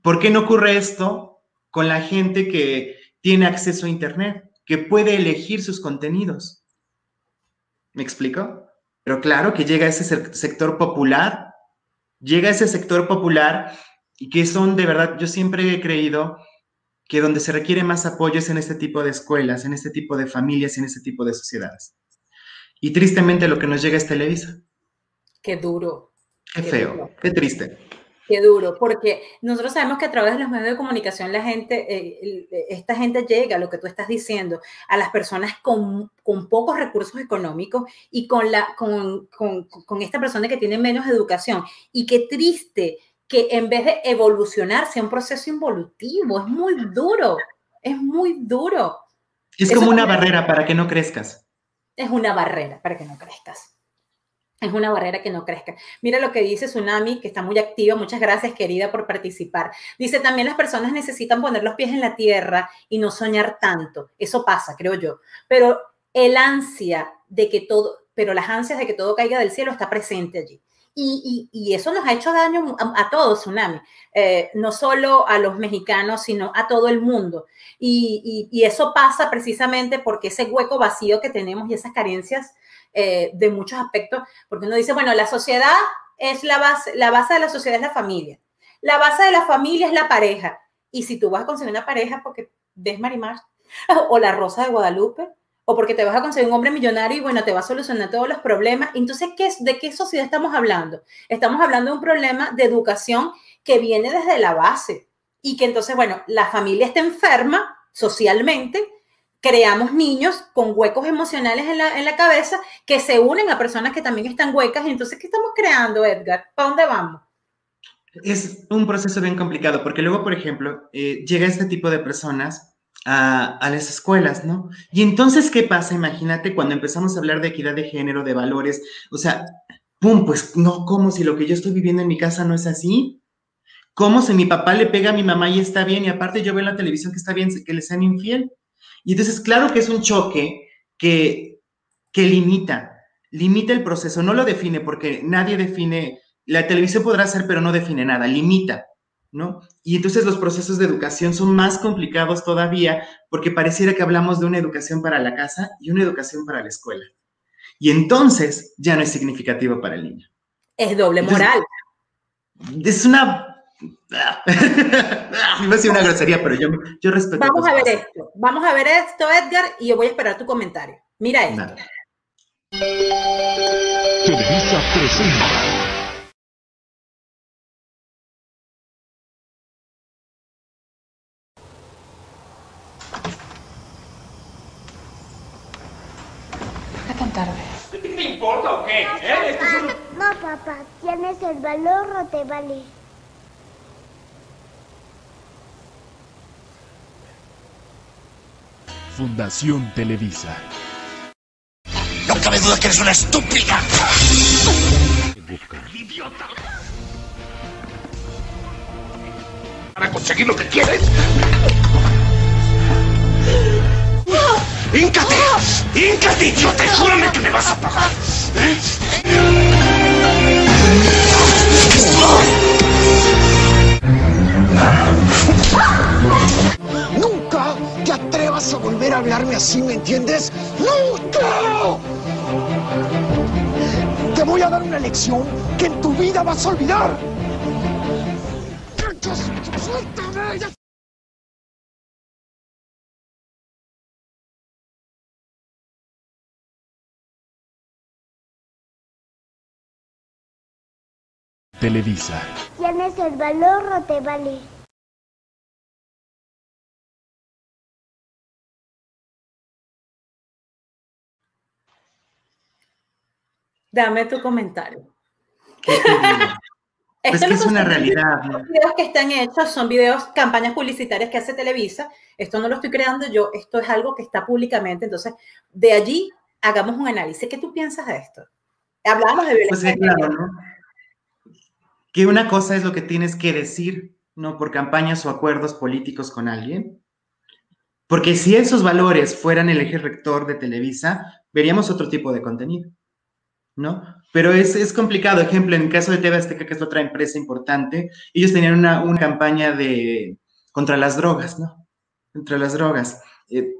¿Por qué no ocurre esto con la gente que tiene acceso a Internet, que puede elegir sus contenidos? ¿Me explico? Pero claro que llega ese sector popular, llega ese sector popular y que son de verdad, yo siempre he creído que donde se requiere más apoyo es en este tipo de escuelas, en este tipo de familias y en este tipo de sociedades. Y tristemente lo que nos llega es Televisa.
Qué duro.
Qué, feo, qué triste.
Qué duro, porque nosotros sabemos que a través de los medios de comunicación la gente, eh, esta gente llega, lo que tú estás diciendo, a las personas con, pocos recursos económicos y con, la, con, con, esta persona que tiene menos educación. Y qué triste que en vez de evolucionar sea un proceso involutivo, es muy duro, es muy duro.
Es como una barrera para que no crezcas.
Es una barrera para que no crezcas es una barrera que no crezca. Mira lo que dice Tsunami, que está muy activa. Muchas gracias, querida, por participar. Dice, también las personas necesitan poner los pies en la tierra y no soñar tanto. Eso pasa, creo yo. Pero el ansia de que todo, pero las ansias de que todo caiga del cielo está presente allí. Y, eso nos ha hecho daño a, todos, Tsunami, eh, no solo a los mexicanos, sino a todo el mundo. Y, y, eso pasa precisamente porque ese hueco vacío que tenemos y esas carencias eh, de muchos aspectos, porque uno dice, bueno, la sociedad es la base, la base de la sociedad es la familia, la base de la familia es la pareja, y si tú vas a conseguir una pareja porque ves Marimar o la Rosa de Guadalupe, o porque te vas a conseguir un hombre millonario y bueno, te va a solucionar todos los problemas. Entonces, ¿qué, ¿de qué sociedad estamos hablando? Estamos hablando de un problema de educación que viene desde la base y que entonces, bueno, la familia está enferma socialmente creamos niños con huecos emocionales en la, cabeza que se unen a personas que también están huecas. Entonces, ¿qué estamos creando, Edgar? ¿Para dónde vamos?
Es un proceso bien complicado, porque luego, por ejemplo, eh, llega este tipo de personas a, a, las escuelas, ¿no? Y entonces, ¿qué pasa? Imagínate cuando empezamos a hablar de equidad de género, de valores, o sea, ¡pum! Pues no, ¿cómo si lo que yo estoy viviendo en mi casa no es así? ¿Cómo si mi papá le pega a mi mamá y está bien y aparte yo veo en la televisión que está bien que le sean infiel? Y entonces, claro que es un choque que, que limita, limita el proceso, no lo define porque nadie define, la televisión podrá ser, pero no define nada, limita, ¿no? Y entonces los procesos de educación son más complicados todavía porque pareciera que hablamos de una educación para la casa y una educación para la escuela. Y entonces ya no es significativo para el niño.
Es doble moral.
es una Me a una grosería, pero yo, yo respeto.
Vamos a ver esto. Vamos a ver esto, Edgar, y yo voy a esperar tu comentario. Mira esto. Televisa presenta.
tan tarde?
¿Qué te importa o qué?
No, ¿Eh? papá, no, papá, ¿tienes el valor o te vale?
Fundación Televisa.
No cabe duda que eres una estúpida. ¡Idiota! ¿Para conseguir lo que quieres? ¡Híncate! ¡Híncate, idiota! ¡Júrame que me vas a pagar! ¿Eh? ¡Nunca te atrevas a volver a hablarme así, ¿me entiendes? ¡Nunca! Te voy a dar una lección que en tu vida vas a olvidar. ¡Suéltame! ¡Ya
Televisa.
¿Tienes el valor o te vale?
Dame tu comentario.
Pues que es una realidad.
Los videos que están hechos son videos, campañas publicitarias que hace Televisa. Esto no lo estoy creando yo, esto es algo que está públicamente. Entonces, de allí hagamos un análisis. ¿Qué tú piensas de esto? Hablamos de
Pues
violencia.
sí, claro, ¿no? Que una cosa es lo que tienes que decir, ¿no? Por campañas o acuerdos políticos con alguien. Porque si esos valores fueran el eje rector de Televisa, veríamos otro tipo de contenido, ¿no? Pero es, es complicado. Ejemplo, en el caso de TV Azteca, que es otra empresa importante, ellos tenían una, una campaña de contra las drogas, ¿no? Contra las drogas. Eh,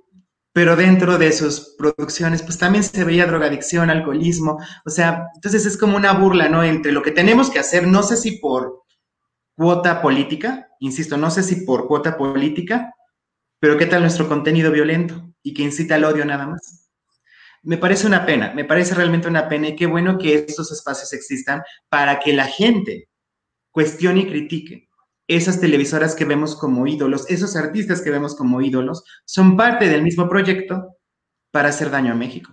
pero dentro de sus producciones, pues también se veía drogadicción, alcoholismo, o sea, entonces es como una burla, ¿no? Entre lo que tenemos que hacer, no sé si por cuota política, insisto, no sé si por cuota política, pero qué tal nuestro contenido violento y que incita al odio nada más. Me parece una pena, me parece realmente una pena y qué bueno que estos espacios existan para que la gente cuestione y critique esas televisoras que vemos como ídolos, esos artistas que vemos como ídolos, son parte del mismo proyecto para hacer daño a México.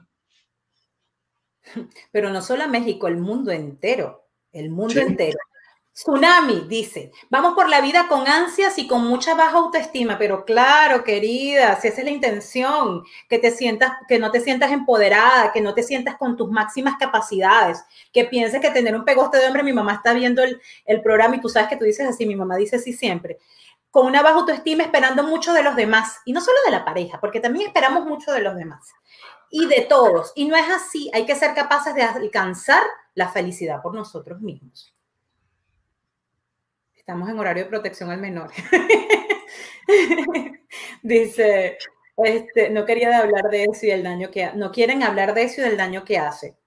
Pero no solo a México, el mundo entero. El mundo
Sí.
entero. Tsunami dice, vamos por la vida con ansias y con mucha baja autoestima, pero claro, querida, si esa es la intención, que te sientas, que no te sientas empoderada, que no te sientas con tus máximas capacidades, que pienses que tener un pegoste de hombre, mi mamá está viendo el, el programa y tú sabes que tú dices así, mi mamá dice así siempre, con una baja autoestima esperando mucho de los demás, y no solo de la pareja, porque también esperamos mucho de los demás, y de todos, y no es así, hay que ser capaces de alcanzar la felicidad por nosotros mismos. Estamos en horario de protección al menor. Dice, este, no quería hablar de eso y del daño que no quieren hablar de eso y del daño que hace.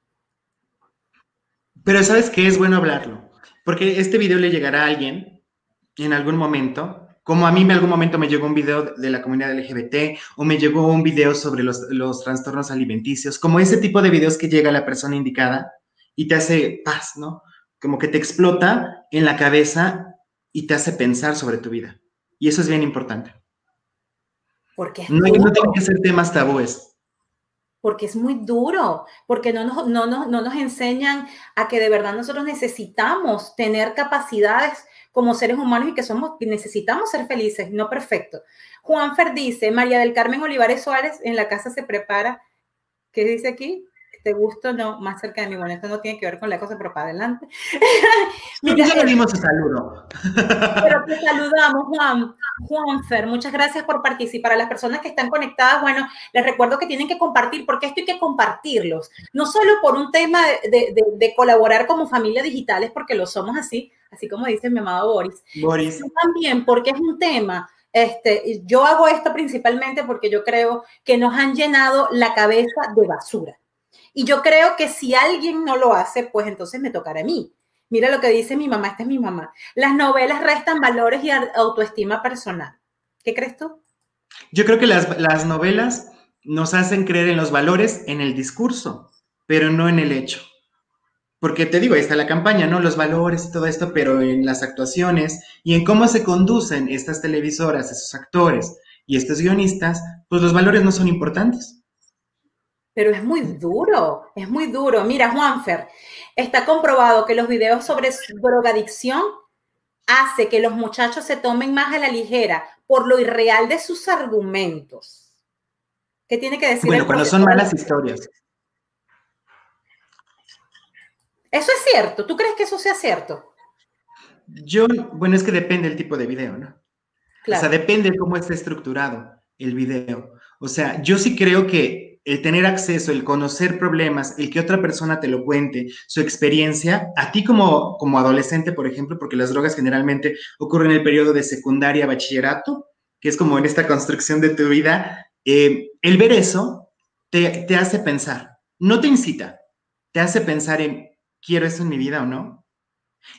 Pero sabes que es bueno hablarlo, porque este video le llegará a alguien en algún momento, como a mí en algún momento me llegó un video de la comunidad LGBT o me llegó un video sobre los, los trastornos alimenticios, como ese tipo de videos que llega a la persona indicada y te hace paz, ¿no? Como que te explota en la cabeza y te hace pensar sobre tu vida. Y eso es bien importante.
Porque
No, no tienen que ser temas tabúes.
porque es muy duro, porque no nos, no, nos, no nos enseñan a que de verdad nosotros necesitamos tener capacidades como seres humanos y que somos, necesitamos ser felices, no perfectos. Juanfer dice, María del Carmen Olivares Suárez, en la casa se prepara, ¿qué dice aquí? ¿Te gusta o no? Más cerca de mí. Bueno, esto no tiene que ver con la cosa, pero para adelante. Mira,
ya le dimos el saludo.
pero te saludamos, Juan. Juanfer, muchas gracias por participar. A las personas que están conectadas, bueno, les recuerdo que tienen que compartir, porque esto hay que compartirlos. No solo por un tema de, de- de- de colaborar como familia digitales, porque lo somos así, así como dice mi amado Boris,
Boris.
también porque es un tema. Este, yo hago esto principalmente porque yo creo que nos han llenado la cabeza de basura. Y yo creo que si alguien no lo hace, pues entonces me tocará a mí. Mira lo que dice mi mamá, esta es mi mamá. Las novelas restan valores y autoestima personal. ¿Qué crees tú?
Yo creo que las, las novelas nos hacen creer en los valores en el discurso, pero no en el hecho. Porque te digo, ahí está la campaña, ¿no? Los valores y todo esto, pero en las actuaciones y en cómo se conducen estas televisoras, esos actores y estos guionistas, pues los valores no son importantes.
Pero es muy duro, es muy duro. Mira, Juanfer, está comprobado que los videos sobre drogadicción hace que los muchachos se tomen más a la ligera por lo irreal de sus argumentos. ¿Qué tiene que decir?
Bueno,
el
cuando son malas historias.
Eso es cierto. ¿Tú crees que eso sea cierto?
Yo, bueno, es que depende del tipo de video, ¿no? O sea, depende de cómo esté estructurado el video. O sea, yo sí creo que el tener acceso, el conocer problemas, el que otra persona te lo cuente, su experiencia, a ti como, como adolescente, por ejemplo, porque las drogas generalmente ocurren en el periodo de secundaria, bachillerato, que es como en esta construcción de tu vida, eh, el ver eso te, te hace pensar, no te incita, te hace pensar en, ¿quiero eso en mi vida o no?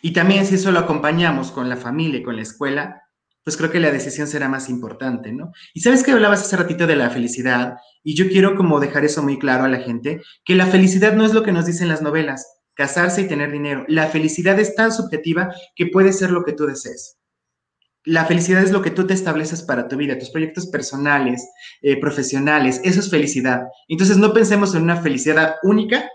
Y también si eso lo acompañamos con la familia y con la escuela, pues creo que la decisión será más importante, ¿no? Y sabes que hablabas hace ratito de la felicidad, y yo quiero como dejar eso muy claro a la gente, que la felicidad no es lo que nos dicen las novelas, casarse y tener dinero. La felicidad es tan subjetiva que puede ser lo que tú desees. La felicidad es lo que tú te estableces para tu vida, tus proyectos personales, eh, profesionales, eso es felicidad. Entonces no pensemos en una felicidad única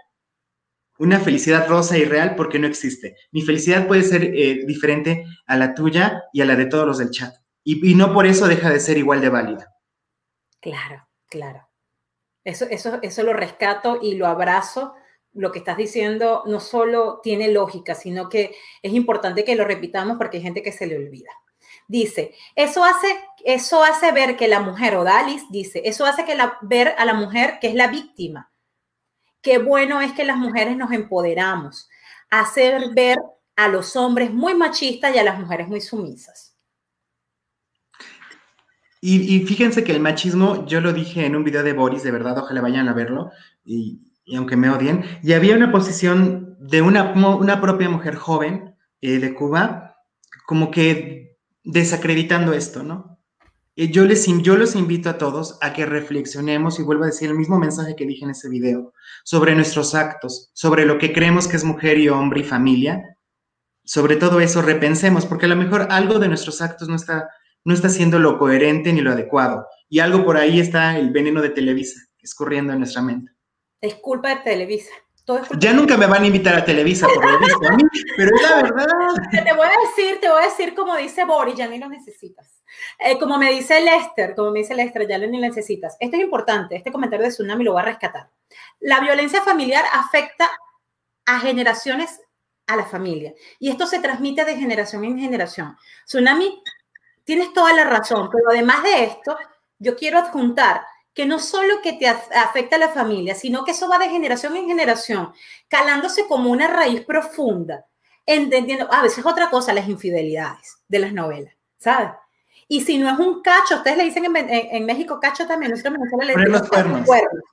una felicidad rosa y real porque no existe. Mi felicidad puede ser eh, diferente a la tuya y a la de todos los del chat. Y, no por eso deja de ser igual de válida.
Claro, claro. Eso, eso, eso lo rescato y lo abrazo. Lo que estás diciendo no solo tiene lógica, sino que es importante que lo repitamos porque hay gente que se le olvida. Dice, eso hace, eso hace ver que la mujer, o Dalis dice, eso hace que la, ver a la mujer que es la víctima qué bueno es que las mujeres nos empoderamos, hacer ver a los hombres muy machistas y a las mujeres muy sumisas.
Y, fíjense que el machismo, yo lo dije en un video de Boris, de verdad, ojalá vayan a verlo, y, aunque me odien, y había una posición de una, una propia mujer joven eh, de Cuba, como que desacreditando esto, ¿no? Yo, les, yo los invito a todos a que reflexionemos y vuelvo a decir el mismo mensaje que dije en ese video, sobre nuestros actos, sobre lo que creemos que es mujer y hombre y familia. Sobre todo eso, repensemos, porque a lo mejor algo de nuestros actos no está, no está siendo lo coherente ni lo adecuado. Y algo por ahí está el veneno de Televisa escurriendo en nuestra mente.
Es culpa de Televisa
ya nunca me van a invitar a Televisa por lo visto a mí, pero es la verdad.
Te voy a decir, te voy a decir como dice Boris, ya ni lo necesitas. Eh, como me dice Lester, como me dice Lester, ya ni lo necesitas. Esto es importante, este comentario de Tsunami lo voy a rescatar. La violencia familiar afecta a generaciones a la familia y esto se transmite de generación en generación. Tsunami, tienes toda la razón, pero además de esto, yo quiero adjuntar que no solo que te afecta a la familia, sino que eso va de generación en generación, calándose como una raíz profunda, entendiendo, a veces otra cosa, las infidelidades de las novelas, ¿sabes? Y si no es un cacho, ustedes le dicen en, México cacho también, nosotros en Venezuela le decimos cuernos.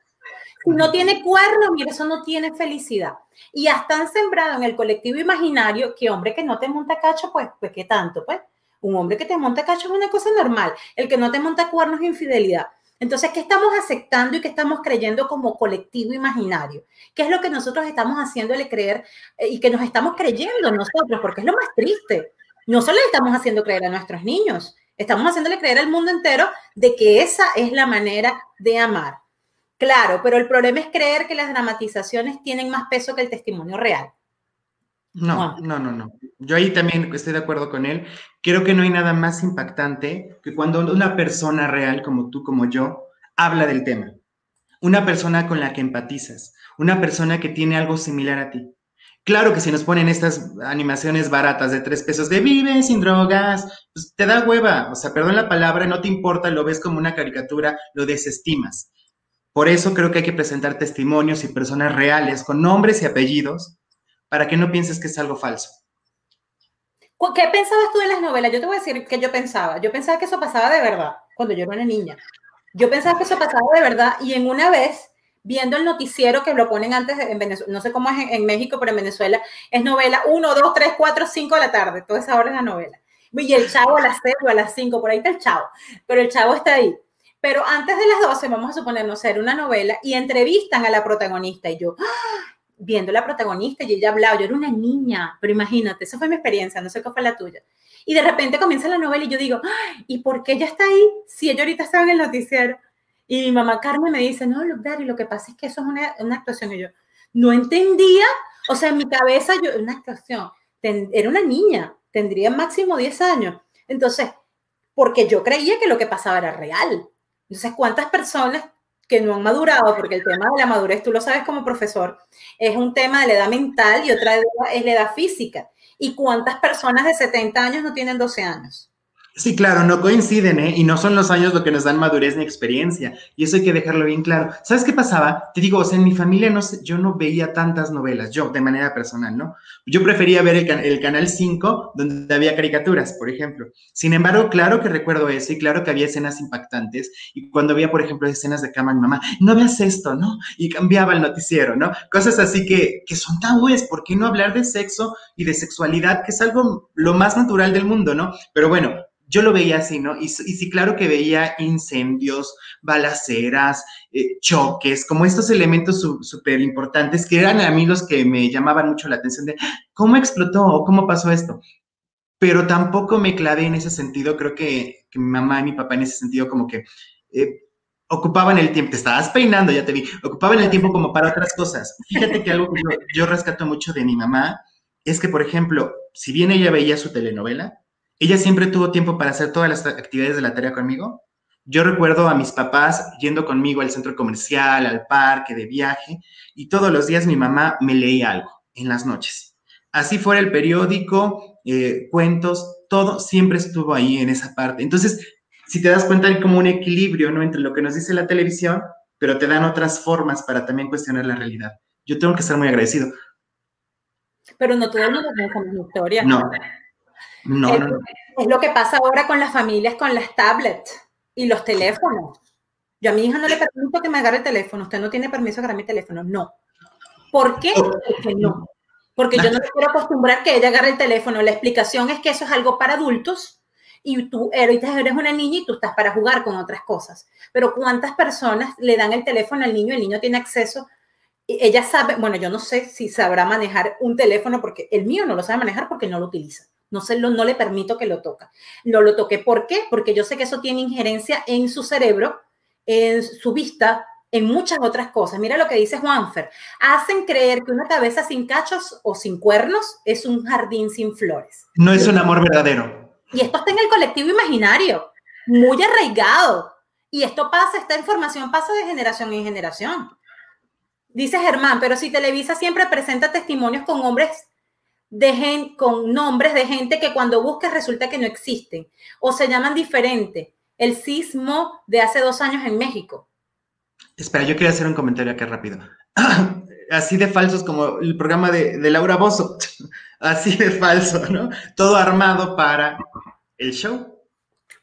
Si no tiene cuernos, mira, eso no tiene felicidad. Y ya están sembrados en el colectivo imaginario que hombre que no te monta cacho, pues, pues, ¿qué tanto? Pues, un hombre que te monta cacho es una cosa normal. El que no te monta cuernos es infidelidad. Entonces, ¿qué estamos aceptando y qué estamos creyendo como colectivo imaginario? ¿Qué es lo que nosotros estamos haciéndole creer eh, y que nos estamos creyendo nosotros? Porque es lo más triste. No solo le estamos haciendo creer a nuestros niños, estamos haciéndole creer al mundo entero de que esa es la manera de amar. Claro, pero el problema es creer que las dramatizaciones tienen más peso que el testimonio real.
No, no, no, no. Yo ahí también estoy de acuerdo con él. Creo que no hay nada más impactante que cuando una persona real como tú, como yo, habla del tema. Una persona con la que empatizas, una persona que tiene algo similar a ti. Claro que si nos ponen estas animaciones baratas de tres pesos de vive sin drogas, pues te da hueva. O sea, perdón la palabra, no te importa, lo ves como una caricatura, lo desestimas. Por eso creo que hay que presentar testimonios y personas reales con nombres y apellidos para que no pienses que es algo falso.
¿Qué pensabas tú de las novelas? Yo te voy a decir que yo pensaba. Yo pensaba que eso pasaba de verdad cuando yo era una niña. Yo pensaba que eso pasaba de verdad y en una vez, viendo el noticiero que lo ponen antes en Venezuela, no sé cómo es en, México, pero en Venezuela es novela 1, 2, 3, 4, 5 de la tarde. Toda esa hora es la novela. Y el chavo a las 6 o a las 5, por ahí está el chavo. Pero el chavo está ahí. Pero antes de las 12, vamos a suponernos ser una novela y entrevistan a la protagonista y yo, ¡ah! viendo la protagonista y ella hablaba, yo era una niña, pero imagínate, esa fue mi experiencia, no sé qué fue la tuya. Y de repente comienza la novela y yo digo, ¿y por qué ella está ahí si ella ahorita estaba en el noticiero? Y mi mamá Carmen me dice, no, Daddy, lo que pasa es que eso es una, una actuación. Y yo no entendía, o sea, en mi cabeza, yo, una actuación, era una niña, tendría máximo 10 años. Entonces, porque yo creía que lo que pasaba era real. Entonces, ¿cuántas personas que no han madurado, porque el tema de la madurez, tú lo sabes como profesor, es un tema de la edad mental y otra es la edad física. ¿Y cuántas personas de 70 años no tienen 12 años?
Sí, claro, no coinciden, ¿eh? Y no son los años lo que nos dan madurez ni experiencia. Y eso hay que dejarlo bien claro. ¿Sabes qué pasaba? Te digo, o sea, en mi familia no yo no veía tantas novelas, yo, de manera personal, ¿no? Yo prefería ver el, Canal 5, donde había caricaturas, por ejemplo. Sin embargo, claro que recuerdo eso y claro que había escenas impactantes. Y cuando había, por ejemplo, escenas de cama, mi mamá, no veas esto, ¿no? Y cambiaba el noticiero, ¿no? Cosas así que, que son tabúes. ¿Por qué no hablar de sexo y de sexualidad, que es algo lo más natural del mundo, ¿no? Pero bueno, yo lo veía así, ¿no? Y, sí, claro que veía incendios, balaceras, eh, choques, como estos elementos súper importantes que eran a mí los que me llamaban mucho la atención de cómo explotó o cómo pasó esto. Pero tampoco me clavé en ese sentido, creo que, mi mamá y mi papá en ese sentido como que eh, ocupaban el tiempo, te estabas peinando, ya te vi, ocupaban el tiempo como para otras cosas. Fíjate que algo que yo rescato mucho de mi mamá es que, por ejemplo, si bien ella veía su telenovela, ella siempre tuvo tiempo para hacer todas las actividades de la tarea conmigo. Yo recuerdo a mis papás yendo conmigo al centro comercial, al parque, de viaje, y todos los días mi mamá me leía algo en las noches. Así fuera el periódico, eh, cuentos, todo siempre estuvo ahí en esa parte. Entonces, si te das cuenta, hay como un equilibrio, ¿no? Entre lo que nos dice la televisión, pero te dan otras formas para también cuestionar la realidad. Yo tengo que estar muy agradecido.
Pero no todo el mundo tiene esa historia.
No, no, no,
Es lo que pasa ahora con las familias, con las tablets y los teléfonos. Yo a mi hija no le permito que me agarre el teléfono. Usted no tiene permiso de agarrar mi teléfono. No. ¿Por qué? Porque no. Porque yo no le quiero acostumbrar que ella agarre el teléfono. La explicación es que eso es algo para adultos y tú eres una niña y tú estás para jugar con otras cosas. Pero ¿cuántas personas le dan el teléfono al niño? El niño tiene acceso. Ella sabe, bueno, yo no sé si sabrá manejar un teléfono porque el mío no lo sabe manejar porque no lo utiliza no, se lo, no le permito que lo toque. No lo toque. ¿Por qué? Porque yo sé que eso tiene injerencia en su cerebro, en su vista, en muchas otras cosas. Mira lo que dice Juanfer. Hacen creer que una cabeza sin cachos o sin cuernos es un jardín sin flores.
No es un amor verdadero.
Y esto está en el colectivo imaginario, muy arraigado. Y esto pasa, esta información pasa de generación en generación. Dice Germán, pero si Televisa siempre presenta testimonios con hombres de con nombres de gente que cuando buscas resulta que no existen o se llaman diferente. El sismo de hace dos años en México.
Espera, yo quería hacer un comentario acá rápido. Así de falsos como el programa de, de Laura Bozo. Así de falso, ¿no? Todo armado para el show.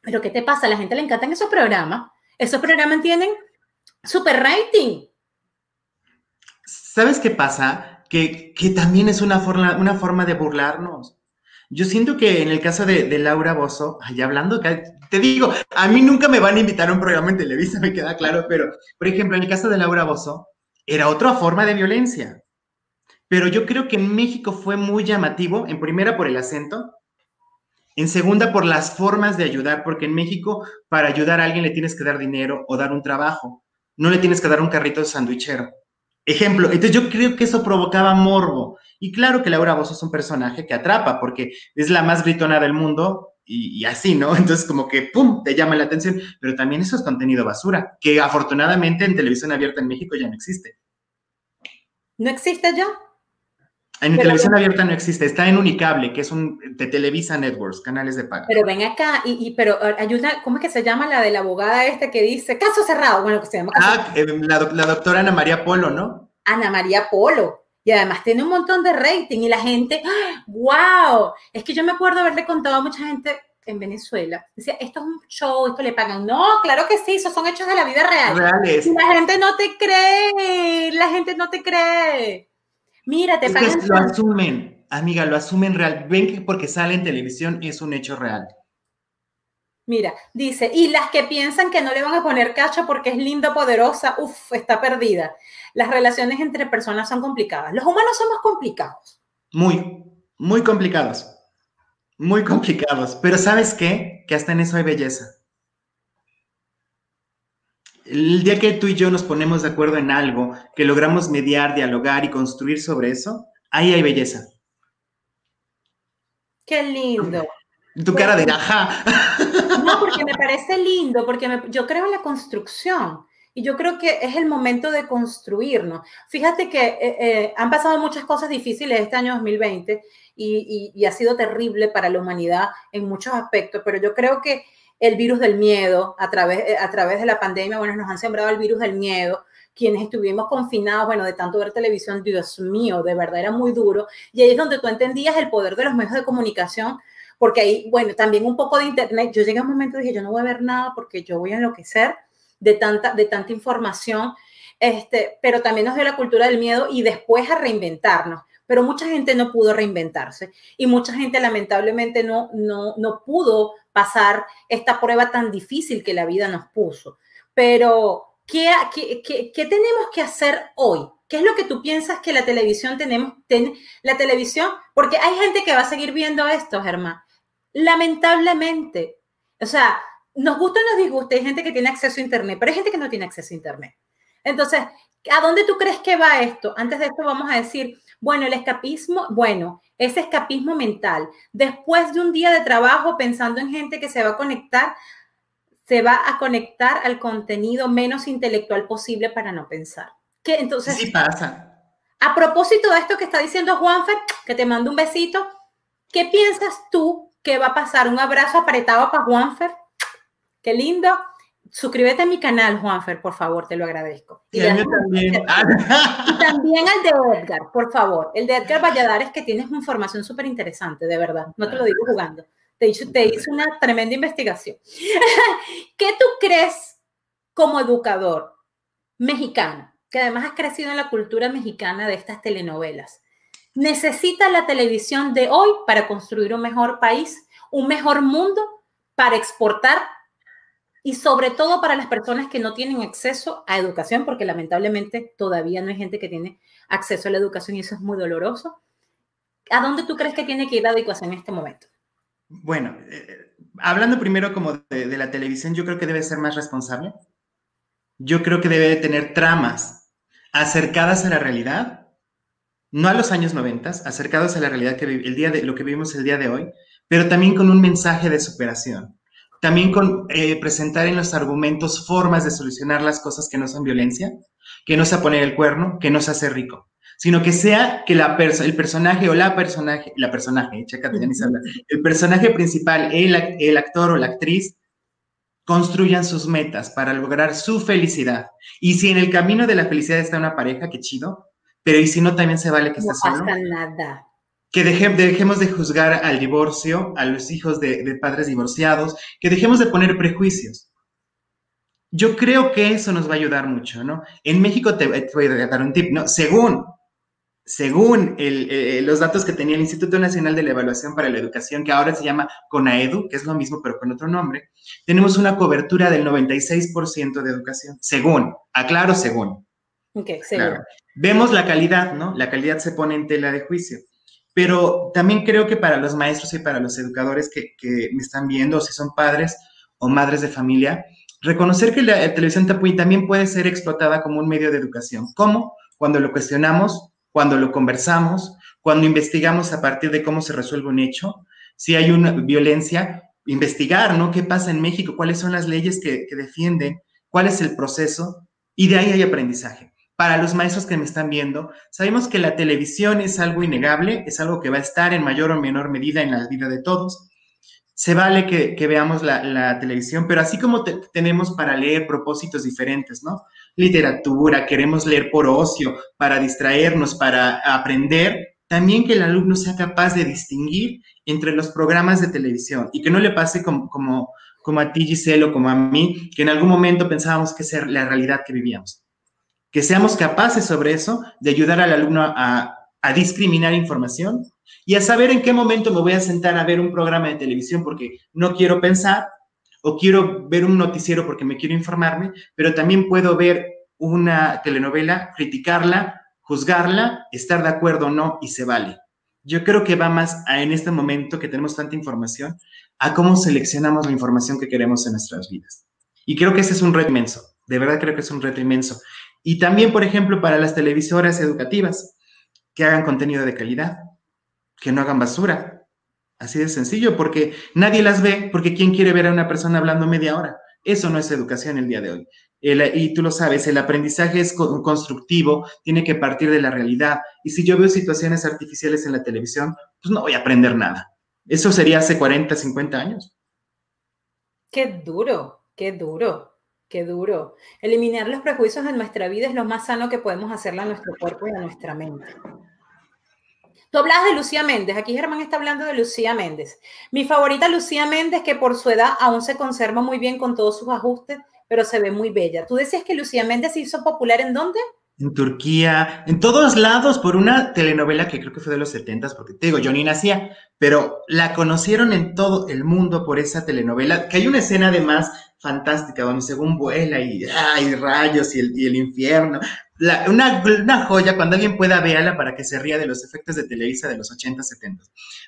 Pero ¿qué te pasa? A la gente le encantan esos programas. Esos programas tienen super rating.
¿Sabes qué pasa? Que, también es una forma, una forma de burlarnos. Yo siento que en el caso de, Laura Bozo, allá hablando, te digo, a mí nunca me van a invitar a un programa en Televisa, me queda claro, pero, por ejemplo, en el caso de Laura Bozo, era otra forma de violencia. Pero yo creo que en México fue muy llamativo, en primera por el acento, en segunda por las formas de ayudar, porque en México para ayudar a alguien le tienes que dar dinero o dar un trabajo, no le tienes que dar un carrito de sandwichero. Ejemplo, entonces yo creo que eso provocaba morbo. Y claro que Laura Bozo es un personaje que atrapa porque es la más gritona del mundo y, así, ¿no? Entonces como que, ¡pum!, te llama la atención. Pero también eso es contenido basura, que afortunadamente en televisión abierta en México ya no existe.
¿No existe ya?
En televisión abierta no existe, está en Unicable, que es un de Televisa Networks, canales de paga.
Pero ven acá, y, pero ayuda, ¿cómo es que se llama la de la abogada esta que dice caso cerrado? Bueno, que se llama caso
Ah, eh, la, la, doctora Ana María Polo, ¿no?
Ana María Polo. Y además tiene un montón de rating y la gente, ¡wow! Es que yo me acuerdo haberle contado a mucha gente en Venezuela. Decía, esto es un show, esto le pagan. No, claro que sí, esos son hechos de la vida real.
Reales.
Y la gente no te cree, la gente no te cree. Mira, te
es Que lo asumen, amiga, lo asumen real. Ven que porque sale en televisión es un hecho real.
Mira, dice, y las que piensan que no le van a poner cacho porque es linda, poderosa, uff, está perdida. Las relaciones entre personas son complicadas. Los humanos somos complicados.
Muy, muy complicados. Muy complicados. Pero ¿sabes qué? Que hasta en eso hay belleza el día que tú y yo nos ponemos de acuerdo en algo, que logramos mediar, dialogar y construir sobre eso, ahí hay belleza.
Qué lindo.
Tu cara de ajá.
No, porque me parece lindo, porque yo creo en la construcción. Y yo creo que es el momento de construirnos. Fíjate que eh, eh, han pasado muchas cosas difíciles este año 2020 y, y, ha sido terrible para la humanidad en muchos aspectos, pero yo creo que el virus del miedo a través, eh, a través de la pandemia, bueno, nos han sembrado el virus del miedo, quienes estuvimos confinados, bueno, de tanto ver televisión, Dios mío, de verdad era muy duro. Y ahí es donde tú entendías el poder de los medios de comunicación, porque ahí, bueno, también un poco de internet. Yo llegué a un momento y dije, yo no voy a ver nada porque yo voy a enloquecer de tanta, de tanta información, este, pero también nos dio la cultura del miedo y después a reinventarnos. Pero mucha gente no pudo reinventarse y mucha gente lamentablemente no, no, no pudo pasar esta prueba tan difícil que la vida nos puso. Pero, ¿qué, qué, qué, tenemos que hacer hoy? ¿Qué es lo que tú piensas que la televisión tenemos? la televisión, porque hay gente que va a seguir viendo esto, Germán. Lamentablemente, o sea, nos gusta o nos disgusta, hay gente que tiene acceso a Internet, pero hay gente que no tiene acceso a Internet. Entonces, ¿a dónde tú crees que va esto? Antes de esto vamos a decir, bueno, el escapismo, bueno, ese escapismo mental, después de un día de trabajo pensando en gente que se va a conectar, se va a conectar al contenido menos intelectual posible para no pensar. ¿Qué entonces?
Sí pasa.
A propósito de esto que está diciendo Juanfer, que te mando un besito, ¿qué piensas tú que va a pasar? Un abrazo apretado para Juanfer. Qué lindo. Suscríbete a mi canal, Juanfer, por favor, te lo agradezco.
Y, también.
y también al de Edgar, por favor. El de Edgar Valladares, que tienes información súper interesante, de verdad. No te lo digo jugando. Te hice, te hice una tremenda investigación. ¿Qué tú crees como educador mexicano, que además has crecido en la cultura mexicana de estas telenovelas? ¿Necesita la televisión de hoy para construir un mejor país, un mejor mundo, para exportar y sobre todo para las personas que no tienen acceso a educación, porque lamentablemente todavía no hay gente que tiene acceso a la educación y eso es muy doloroso. ¿A dónde tú crees que tiene que ir la educación en este momento?
Bueno, eh, hablando primero como de, la televisión, yo creo que debe ser más responsable. Yo creo que debe tener tramas acercadas a la realidad, no a los años 90, acercados a la realidad que el día de lo que vivimos el día de hoy, pero también con un mensaje de superación también con eh, presentar en los argumentos formas de solucionar las cosas que no son violencia, que no sea poner el cuerno, que no se hace rico, sino que sea que la el personaje o la personaje, la personaje, checa, el personaje principal, el, el actor o la actriz, construyan sus metas para lograr su felicidad. Y si en el camino de la felicidad está una pareja, qué chido, pero y si no, también se vale que esté solo.
No pasa nada
que dejemos de juzgar al divorcio, a los hijos de, padres divorciados, que dejemos de poner prejuicios. Yo creo que eso nos va a ayudar mucho, ¿no? En México te, voy a dar un tip, ¿no? Según, según eh, los datos que tenía el Instituto Nacional de la Evaluación para la Educación, que ahora se llama CONAEDU, que es lo mismo pero con otro nombre, tenemos una cobertura del 96% de educación, según, aclaro, según.
Ok, según.
Vemos la calidad, ¿no? La calidad se pone en tela de juicio pero también creo que para los maestros y para los educadores que, me están viendo, si son padres o madres de familia, reconocer que la televisión tapuy también puede ser explotada como un medio de educación. ¿Cómo? Cuando lo cuestionamos, cuando lo conversamos, cuando investigamos a partir de cómo se resuelve un hecho, si hay una violencia, investigar, ¿no? ¿Qué pasa en México? ¿Cuáles son las leyes que defienden? ¿Cuál es el proceso? Y de ahí hay aprendizaje para los maestros que me están viendo, sabemos que la televisión es algo innegable, es algo que va a estar en mayor o menor medida en la vida de todos. Se vale que, veamos la, televisión, pero así como tenemos para leer propósitos diferentes, ¿no? Literatura, queremos leer por ocio, para distraernos, para aprender, también que el alumno sea capaz de distinguir entre los programas de televisión y que no le pase como, a ti, Giselle, o como a mí, que en algún momento pensábamos que es la realidad que vivíamos que seamos capaces sobre eso de ayudar al alumno a, discriminar información y a saber en qué momento me voy a sentar a ver un programa de televisión porque no quiero pensar o quiero ver un noticiero porque me quiero informarme, pero también puedo ver una telenovela, criticarla, juzgarla, estar de acuerdo o no y se vale. Yo creo que va más a, en este momento que tenemos tanta información, a cómo seleccionamos la información que queremos en nuestras vidas. Y creo que ese es un reto inmenso, de verdad creo que es un reto inmenso. Y también, por ejemplo, para las televisoras educativas, que hagan contenido de calidad, que no hagan basura. Así de sencillo, porque nadie las ve, porque ¿quién quiere ver a una persona hablando media hora? Eso no es educación el día de hoy. Y tú lo sabes, el aprendizaje es co- constructivo, tiene que partir de la realidad. Y si yo veo situaciones artificiales en la televisión, pues no voy a aprender nada. Eso sería hace 40, 50 años.
Qué duro, qué duro, qué duro. Eliminar los prejuicios de nuestra vida es lo más sano que podemos hacerle a nuestro cuerpo y a nuestra mente. Tú hablabas de Lucía Méndez, aquí Germán está hablando de Lucía Méndez. Mi favorita Lucía Méndez, que por su edad aún se conserva muy bien con todos sus ajustes, pero se ve muy bella. Tú decías que Lucía Méndez se hizo popular en dónde?
En Turquía, en todos lados, por una telenovela que creo que fue de los 70, porque te digo, yo ni nacía, pero la conocieron en todo el mundo por esa telenovela, que hay una escena además fantástica, donde según vuela y hay rayos y el, y el infierno. La- una, una joya, cuando alguien pueda verla para que se ría de los efectos de Televisa de los 80, 70.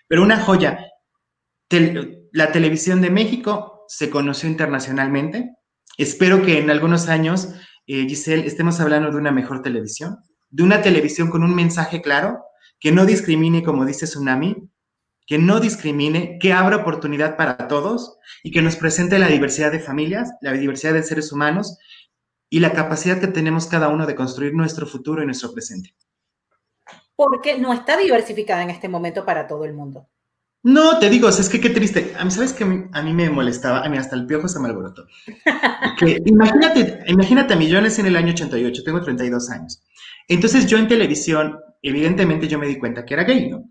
Pero una joya. La televisión de México se conoció internacionalmente. Espero que en algunos años eh, Giselle, estemos hablando de una mejor televisión, de una televisión con un mensaje claro, que no discrimine, como dice Tsunami, que no discrimine, que abra oportunidad para todos y que nos presente la diversidad de familias, la diversidad de seres humanos y la capacidad que tenemos cada uno de construir nuestro futuro y nuestro presente.
Porque no está diversificada en este momento para todo el mundo.
No, te digo, o sea, es que qué triste. A mí, ¿sabes qué? A mí me molestaba, a mí hasta el piojo se me alborotó. Que imagínate, imagínate a nací en el año 88, tengo 32 años. Entonces yo en televisión, evidentemente yo me di cuenta que era gay, ¿no?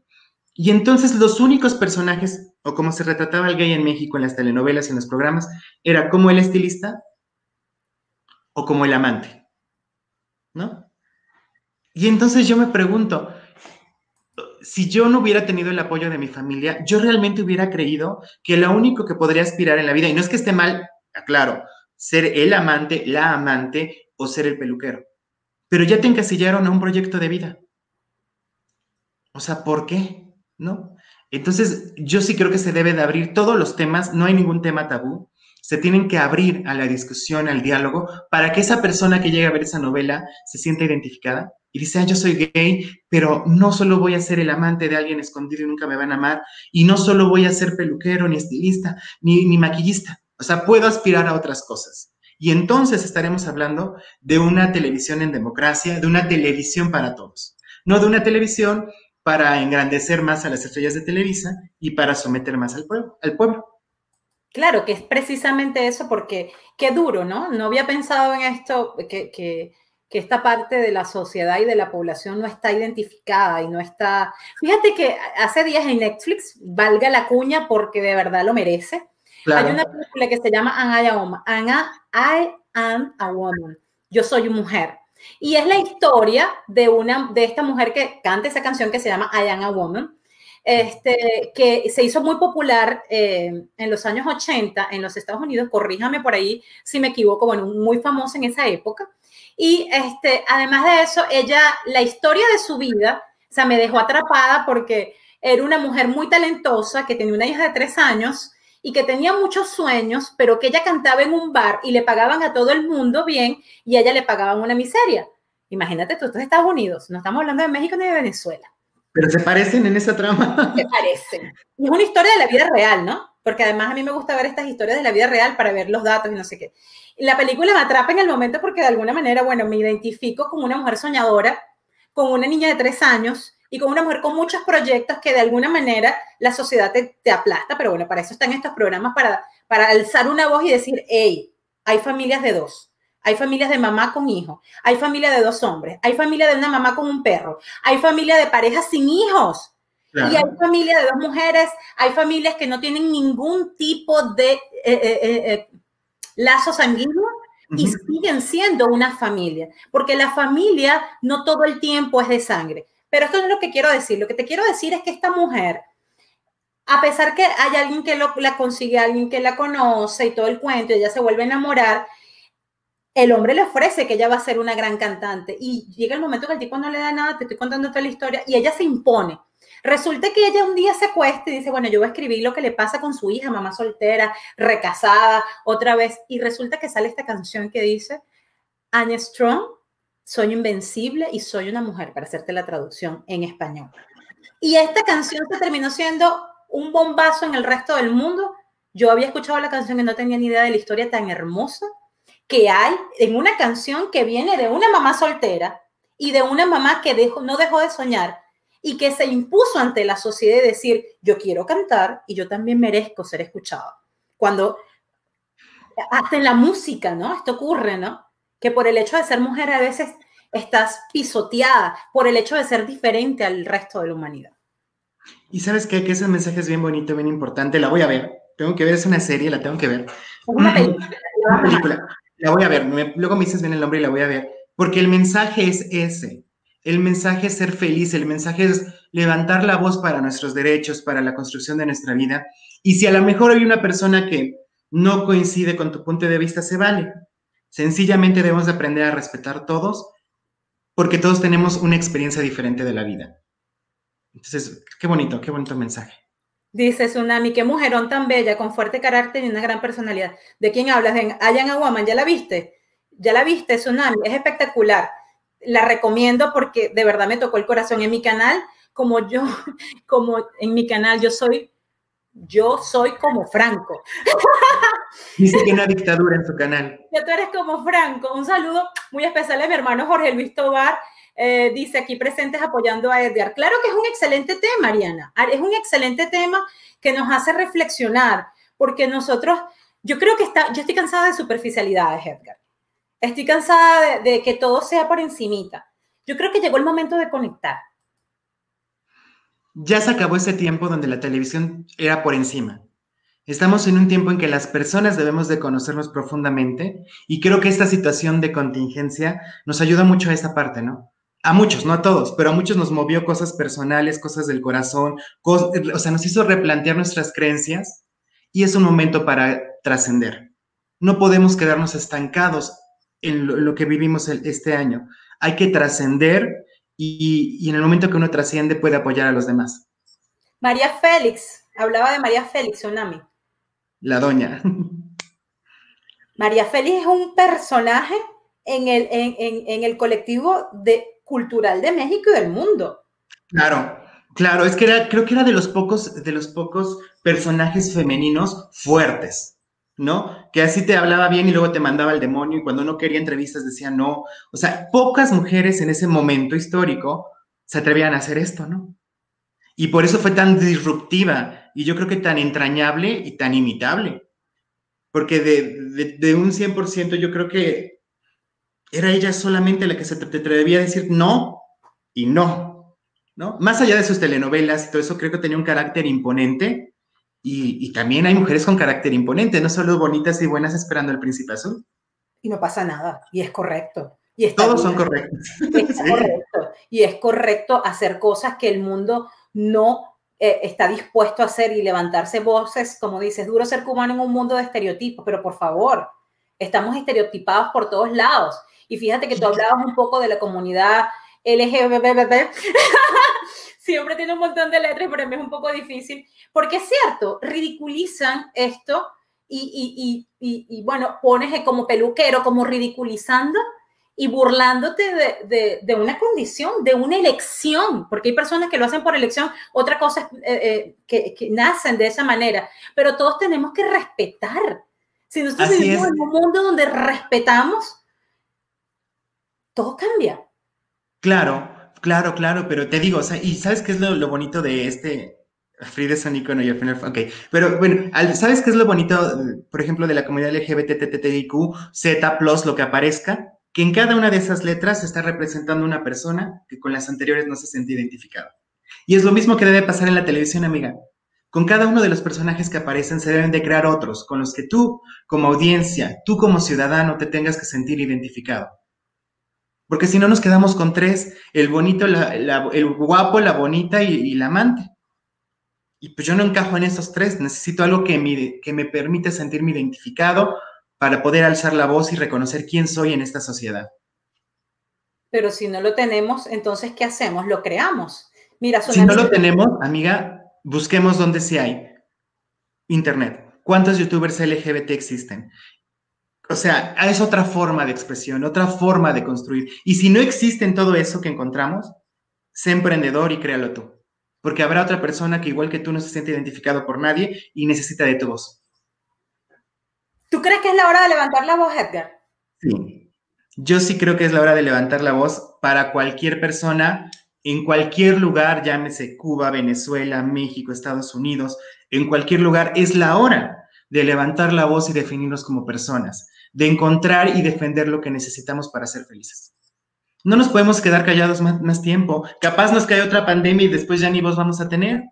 Y entonces los únicos personajes, o como se retrataba el gay en México en las telenovelas y en los programas, era como el estilista o como el amante, ¿no? Y entonces yo me pregunto, si yo no hubiera tenido el apoyo de mi familia, yo realmente hubiera creído que lo único que podría aspirar en la vida, y no es que esté mal, aclaro, ser el amante, la amante o ser el peluquero, pero ya te encasillaron a un proyecto de vida. O sea, ¿por qué? ¿No? Entonces, yo sí creo que se debe de abrir todos los temas, no hay ningún tema tabú, se tienen que abrir a la discusión, al diálogo, para que esa persona que llegue a ver esa novela se sienta identificada y dice, ah, yo soy gay, pero no solo voy a ser el amante de alguien escondido y nunca me van a amar, y no solo voy a ser peluquero, ni estilista, ni, ni maquillista, o sea, puedo aspirar a otras cosas. Y entonces estaremos hablando de una televisión en democracia, de una televisión para todos, no de una televisión para engrandecer más a las estrellas de Televisa y para someter más al pueblo. Al pueblo.
Claro, que es precisamente eso, porque qué duro, ¿no? No había pensado en esto, que, que, que, esta parte de la sociedad y de la población no está identificada y no está... Fíjate que hace días en Netflix, valga la cuña porque de verdad lo merece, claro. hay una película que se llama Am I a Woman, I Am a Woman, Yo Soy Mujer. Y es la historia de, una, de esta mujer que canta esa canción que se llama I Am a Woman, este, que se hizo muy popular eh, en los años 80 en los Estados Unidos, corríjame por ahí si me equivoco, bueno, muy famosa en esa época. Y este, además de eso, ella, la historia de su vida, o sea, me dejó atrapada porque era una mujer muy talentosa que tenía una hija de tres años y que tenía muchos sueños, pero que ella cantaba en un bar y le pagaban a todo el mundo bien y a ella le pagaban una miseria. Imagínate tú, estos Estados Unidos, no estamos hablando de México ni de Venezuela.
Pero se parecen en esa trama.
Se parecen. Y es una historia de la vida real, ¿no? Porque además a mí me gusta ver estas historias de la vida real para ver los datos y no sé qué. La película me atrapa en el momento porque de alguna manera, bueno, me identifico como una mujer soñadora, con una niña de tres años y con una mujer con muchos proyectos que de alguna manera la sociedad te, te aplasta, pero bueno, para eso están estos programas, para, para alzar una voz y decir, hey, hay familias de dos, hay familias de mamá con hijo, hay familia de dos hombres, hay familia de una mamá con un perro, hay familia de parejas sin hijos. Claro. Y hay familia de dos mujeres, hay familias que no tienen ningún tipo de eh, eh, eh, lazo sanguíneo y uh -huh. siguen siendo una familia, porque la familia no todo el tiempo es de sangre. Pero esto no es lo que quiero decir. Lo que te quiero decir es que esta mujer, a pesar que hay alguien que lo, la consigue, alguien que la conoce y todo el cuento, y ella se vuelve a enamorar, el hombre le ofrece que ella va a ser una gran cantante y llega el momento que el tipo no le da nada, te estoy contando toda la historia y ella se impone. Resulta que ella un día se acuesta y dice, bueno, yo voy a escribir lo que le pasa con su hija, mamá soltera, recasada, otra vez. Y resulta que sale esta canción que dice, I'm strong, soy invencible y soy una mujer, para hacerte la traducción en español. Y esta canción se terminó siendo un bombazo en el resto del mundo. Yo había escuchado la canción y no tenía ni idea de la historia tan hermosa que hay en una canción que viene de una mamá soltera y de una mamá que dejó, no dejó de soñar y que se impuso ante la sociedad y decir, yo quiero cantar y yo también merezco ser escuchado. Cuando hasta en la música, ¿no? Esto ocurre, ¿no? Que por el hecho de ser mujer a veces estás pisoteada, por el hecho de ser diferente al resto de la humanidad.
Y sabes qué, que ese mensaje es bien bonito, bien importante, la voy a ver, tengo que ver, es una serie, la tengo que ver. Una película. La voy a ver, luego me dices bien el nombre y la voy a ver, porque el mensaje es ese. El mensaje es ser feliz, el mensaje es levantar la voz para nuestros derechos, para la construcción de nuestra vida. Y si a lo mejor hay una persona que no coincide con tu punto de vista, se vale. Sencillamente debemos de aprender a respetar todos, porque todos tenemos una experiencia diferente de la vida. Entonces, qué bonito, qué bonito mensaje.
Dice Tsunami, qué mujerón tan bella, con fuerte carácter y una gran personalidad. ¿De quién hablas? De Ayan Aguaman, ¿ya la viste? ¿Ya la viste, Tsunami? Es espectacular. La recomiendo porque de verdad me tocó el corazón. En mi canal, como yo, como en mi canal, yo soy, yo soy como Franco.
Dice que una dictadura en su canal.
Ya tú eres como Franco. Un saludo muy especial a mi hermano Jorge Luis Tobar, eh, dice aquí presentes apoyando a Edgar. Claro que es un excelente tema, Ariana. Es un excelente tema que nos hace reflexionar, porque nosotros, yo creo que está, yo estoy cansada de superficialidades, Edgar. Estoy cansada de, de que todo sea por encimita. Yo creo que llegó el momento de conectar.
Ya se acabó ese tiempo donde la televisión era por encima. Estamos en un tiempo en que las personas debemos de conocernos profundamente y creo que esta situación de contingencia nos ayuda mucho a esta parte, ¿no? a muchos, no a todos, pero a muchos nos movió cosas personales, cosas del corazón, o sea, nos hizo replantear nuestras creencias y es un momento para trascender. No podemos quedarnos estancados en lo, que vivimos este año. Hay que trascender y, y en el momento que uno trasciende puede apoyar a los demás.
María Félix, hablaba de María Félix, Tsunami.
La doña.
María Félix es un personaje en el, en, en, en el colectivo de cultural de México y del mundo.
Claro, claro, es que era, creo que era de los pocos, de los pocos personajes femeninos fuertes, ¿no? Que así te hablaba bien y luego te mandaba al demonio y cuando no quería entrevistas decía no. O sea, pocas mujeres en ese momento histórico se atrevían a hacer esto, ¿no? Y por eso fue tan disruptiva y yo creo que tan entrañable y tan imitable. Porque de, de, de un 100% yo creo que era ella solamente la que se atrevía a decir no y no, ¿no? Más allá de sus telenovelas y todo eso, creo que tenía un carácter imponente y, también hay mujeres con carácter imponente, no solo bonitas y buenas esperando el príncipe azul.
Y no pasa nada, y es correcto. Y
Todos son correctos.
Es correcto. Y es correcto hacer cosas que el mundo no eh, está dispuesto a hacer y levantarse voces, como dices, duro ser cubano en un mundo de estereotipos, pero por favor, estamos estereotipados por todos lados y fíjate que tú hablabas un poco de la comunidad LGBT. Siempre tiene un montón de letras, pero a mí es un poco difícil. Porque es cierto, ridiculizan esto y, y, y, y bueno, pones como peluquero, como ridiculizando y burlándote de, de, de, una condición, de una elección, porque hay personas que lo hacen por elección, otra cosa es eh, eh, que, que, nacen de esa manera, pero todos tenemos que respetar. Si nosotros Así vivimos es. en un mundo donde respetamos, todo cambia.
Claro, claro, claro, pero te digo, o sea, y ¿sabes qué es lo, bonito de este? Frida es un icono y al final, ok, pero bueno, ¿sabes qué es lo bonito, por ejemplo, de la comunidad LGBTTIQ, Z, lo que aparezca? Que en cada una de esas letras está representando una persona que con las anteriores no se siente identificada. Y es lo mismo que debe pasar en la televisión, amiga. Con cada uno de los personajes que aparecen se deben de crear otros con los que tú, como audiencia, tú como ciudadano, te tengas que sentir identificado. Porque si no nos quedamos con tres, el bonito, la, la, el guapo, la bonita y, y, la amante. Y pues yo no encajo en esos tres, necesito algo que me, que me permite sentirme identificado para poder alzar la voz y reconocer quién soy en esta sociedad.
Pero si no lo tenemos, entonces, ¿qué hacemos? Lo creamos. Mira,
si no lo tenemos, amiga, busquemos dónde sí hay. Internet. ¿Cuántos youtubers LGBT existen? O sea, es otra forma de expresión, otra forma de construir. Y si no existe en todo eso que encontramos, sé emprendedor y créalo tú. Porque habrá otra persona que igual que tú no se siente identificado por nadie y necesita de tu voz.
¿Tú crees que es la hora de levantar la voz, Edgar?
Sí, yo sí creo que es la hora de levantar la voz para cualquier persona en cualquier lugar, llámese Cuba, Venezuela, México, Estados Unidos, en cualquier lugar, es la hora de levantar la voz y definirnos como personas, de encontrar y defender lo que necesitamos para ser felices. No nos podemos quedar callados más, más tiempo. Capaz nos cae otra pandemia y después ya ni voz vamos a tener.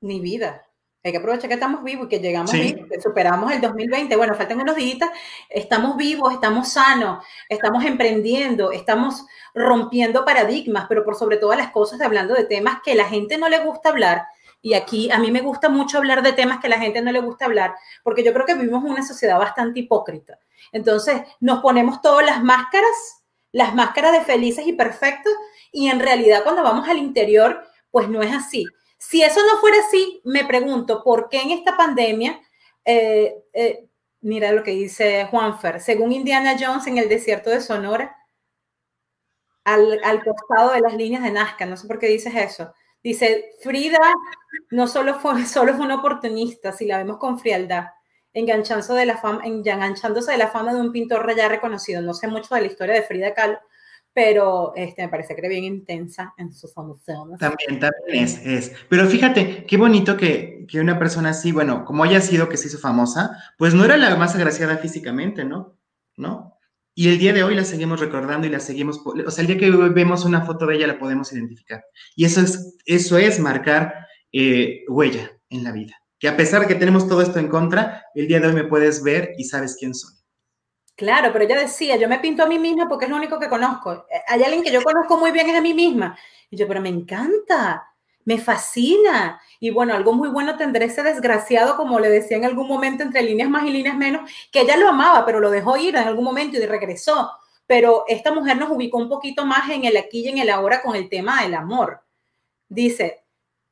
Ni vida. Hay que aprovechar que estamos vivos y que llegamos
Sí.
vivos, que superamos el 2020. Bueno, faltan unos días, estamos vivos, estamos sanos, estamos emprendiendo, estamos rompiendo paradigmas, pero por sobre todas las cosas hablando de temas que la gente no le gusta hablar. Y aquí a mí me gusta mucho hablar de temas que la gente no le gusta hablar, porque yo creo que vivimos una sociedad bastante hipócrita. Entonces nos ponemos todas las máscaras, las máscaras de felices y perfectos, y en realidad cuando vamos al interior, pues no es así. Si eso no fuera así, me pregunto, ¿por qué en esta pandemia, eh, eh, mira lo que dice Juanfer, según Indiana Jones en el desierto de Sonora, al, al costado de las líneas de Nazca, no sé por qué dices eso, dice, Frida no solo fue, solo fue una oportunista, si la vemos con frialdad, enganchándose de la fama, enganchándose de la fama de un pintor ya reconocido. No sé mucho de la historia de Frida Kahlo, pero este, me parece que era bien intensa en sus emociones.
También, también es, es. Pero fíjate, qué bonito que, que una persona así, bueno, como haya sido que se hizo famosa, pues no era la más agraciada físicamente, ¿no? ¿No? Y el día de hoy la seguimos recordando y la seguimos, o sea, el día que vemos una foto de ella la podemos identificar. Y eso es, eso es marcar eh, huella en la vida. Que a pesar de que tenemos todo esto en contra, el día de hoy me puedes ver y sabes quién soy.
Claro, pero ella decía, yo me pinto a mí misma porque es lo único que conozco. Eh, Hay alguien que yo conozco muy bien es a mí misma. Y yo, pero me encanta, me fascina. Y bueno, algo muy bueno tendré ese desgraciado, como le decía en algún momento, entre líneas más y líneas menos, que ella lo amaba, pero lo dejó ir en algún momento y regresó. Pero esta mujer nos ubicó un poquito más en el aquí y en el ahora con el tema del amor. Dice,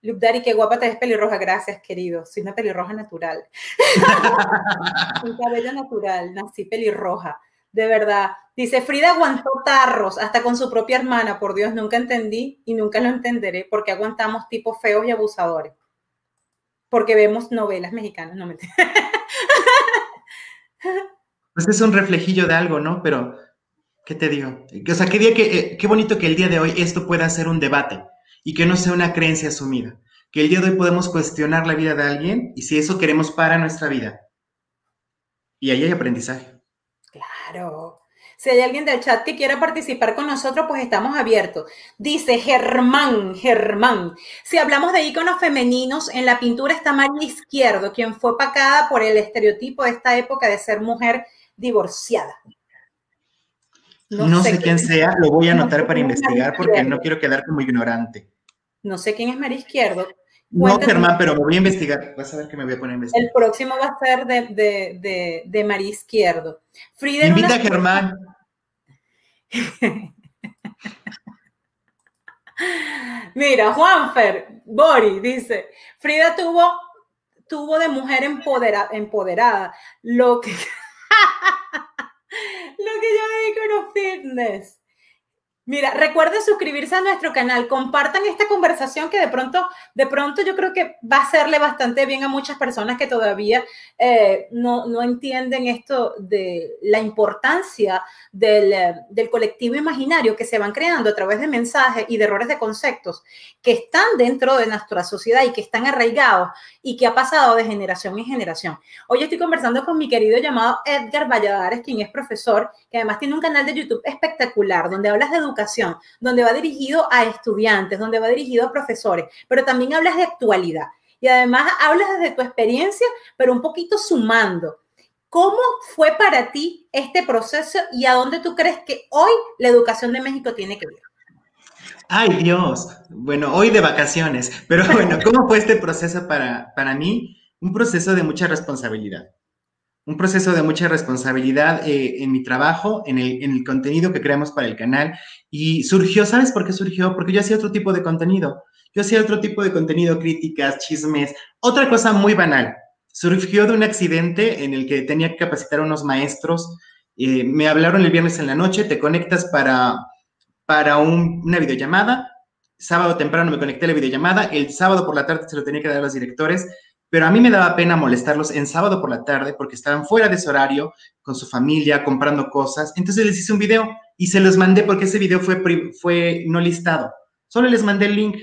Luke Daddy, qué guapa te ves pelirroja. Gracias, querido. Soy una pelirroja natural. Un cabello natural, nací pelirroja. De verdad. Dice, Frida aguantó tarros hasta con su propia hermana. Por Dios, nunca entendí y nunca lo entenderé porque aguantamos tipos feos y abusadores. Porque vemos novelas mexicanas. No me
Pues es un reflejillo de algo, ¿no? Pero, ¿qué te digo? O sea, qué, día que, eh, qué bonito que el día de hoy esto pueda ser un debate y que no sea una creencia asumida. Que el día de hoy podemos cuestionar la vida de alguien y si eso queremos para nuestra vida. Y ahí hay aprendizaje.
Claro. Si hay alguien del chat que quiera participar con nosotros, pues estamos abiertos. Dice Germán, Germán. Si hablamos de íconos femeninos, en la pintura está María Izquierdo, quien fue pacada por el estereotipo de esta época de ser mujer divorciada.
No, sé, quién sea, lo voy a
no
anotar para investigar porque no quiero quedar como ignorante.
No sé quién es María Izquierdo.
No. Germán, pero me voy a investigar. Vas a ver que me voy a poner a investigar.
El próximo va a ser de, de, de, de María Izquierdo. Frida
Invita a Germán.
Mira, Juanfer, Bori dice, Frida tuvo, tuvo de mujer empodera- empoderada, lo que, lo que yo digo con fitness. Mira, recuerden suscribirse a nuestro canal, compartan esta conversación que de pronto, de pronto yo creo que va a hacerle bastante bien a muchas personas que todavía eh, no, no entienden esto de la importancia del, eh, del colectivo imaginario que se van creando a través de mensajes y de errores de conceptos que están dentro de nuestra sociedad y que están arraigados y que ha pasado de generación en generación. Hoy estoy conversando con mi querido llamado Edgar Valladares, quien es profesor, que además tiene un canal de YouTube espectacular, donde hablas de educación, donde va dirigido a estudiantes, donde va dirigido a profesores, pero también hablas de actualidad. Y además hablas desde tu experiencia, pero un poquito sumando. ¿Cómo fue para ti este proceso y a dónde tú crees que hoy la educación de México tiene que ir?
Ay, Dios. Bueno, hoy de vacaciones. Pero bueno, ¿cómo fue este proceso para, para mí? Un proceso de mucha responsabilidad. Un proceso de mucha responsabilidad eh, en mi trabajo, en el, en el contenido que creamos para el canal. Y surgió, ¿sabes por qué surgió? Porque yo hacía otro tipo de contenido. Yo hacía otro tipo de contenido, críticas, chismes, otra cosa muy banal. Surgió de un accidente en el que tenía que capacitar a unos maestros. Eh, me hablaron el viernes en la noche, te conectas para, para un- una videollamada. Sábado temprano me conecté a la videollamada. El sábado por la tarde se lo tenía que dar a los directores. Pero a mí me daba pena molestarlos en sábado por la tarde porque estaban fuera de su horario, con su familia, comprando cosas. Entonces les hice un video y se los mandé porque ese video fue, no listado. Solo les mandé el link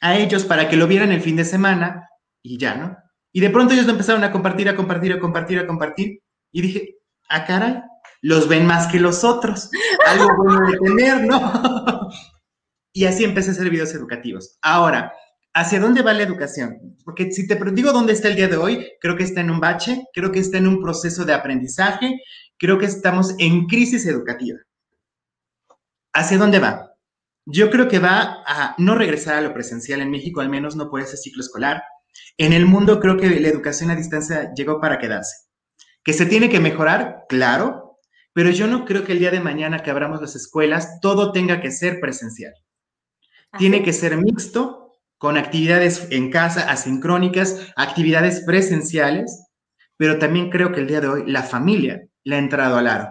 a ellos para que lo vieran el fin de semana y ya, ¿no? Y de pronto ellos lo empezaron a compartir, a compartir, a compartir, a compartir. Y dije, ah, caray, los ven más que los otros. Algo bueno de tener, ¿no? y así empecé a hacer videos educativos. Ahora, ¿hacia dónde va la educación? Porque si te digo dónde está el día de hoy, creo que está en un bache, creo que está en un proceso de aprendizaje, creo que estamos en crisis educativa. ¿Hacia dónde va? Yo creo que va a no regresar a lo presencial en México, al menos no por ese ciclo escolar. En el mundo creo que la educación a distancia llegó para quedarse. ¿Que se tiene que mejorar? Claro, pero yo no creo que el día de mañana que abramos las escuelas todo tenga que ser presencial. Tiene que ser mixto, con actividades en casa, asincrónicas, actividades presenciales, pero también creo que el día de hoy la familia le ha entrado al aro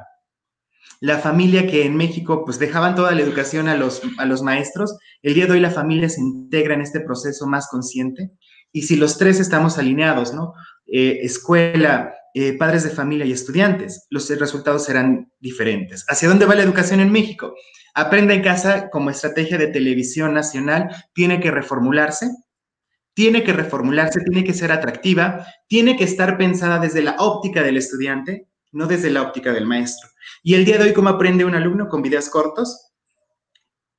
la familia que en México pues dejaban toda la educación a los, a los maestros, el día de hoy la familia se integra en este proceso más consciente y si los tres estamos alineados, ¿no? Eh, escuela, eh, padres de familia y estudiantes, los resultados serán diferentes. ¿Hacia dónde va la educación en México? Aprenda en casa como estrategia de televisión nacional tiene que reformularse, tiene que reformularse, tiene que ser atractiva, tiene que estar pensada desde la óptica del estudiante, no desde la óptica del maestro. Y el día de hoy, ¿cómo aprende un alumno? Con videos cortos,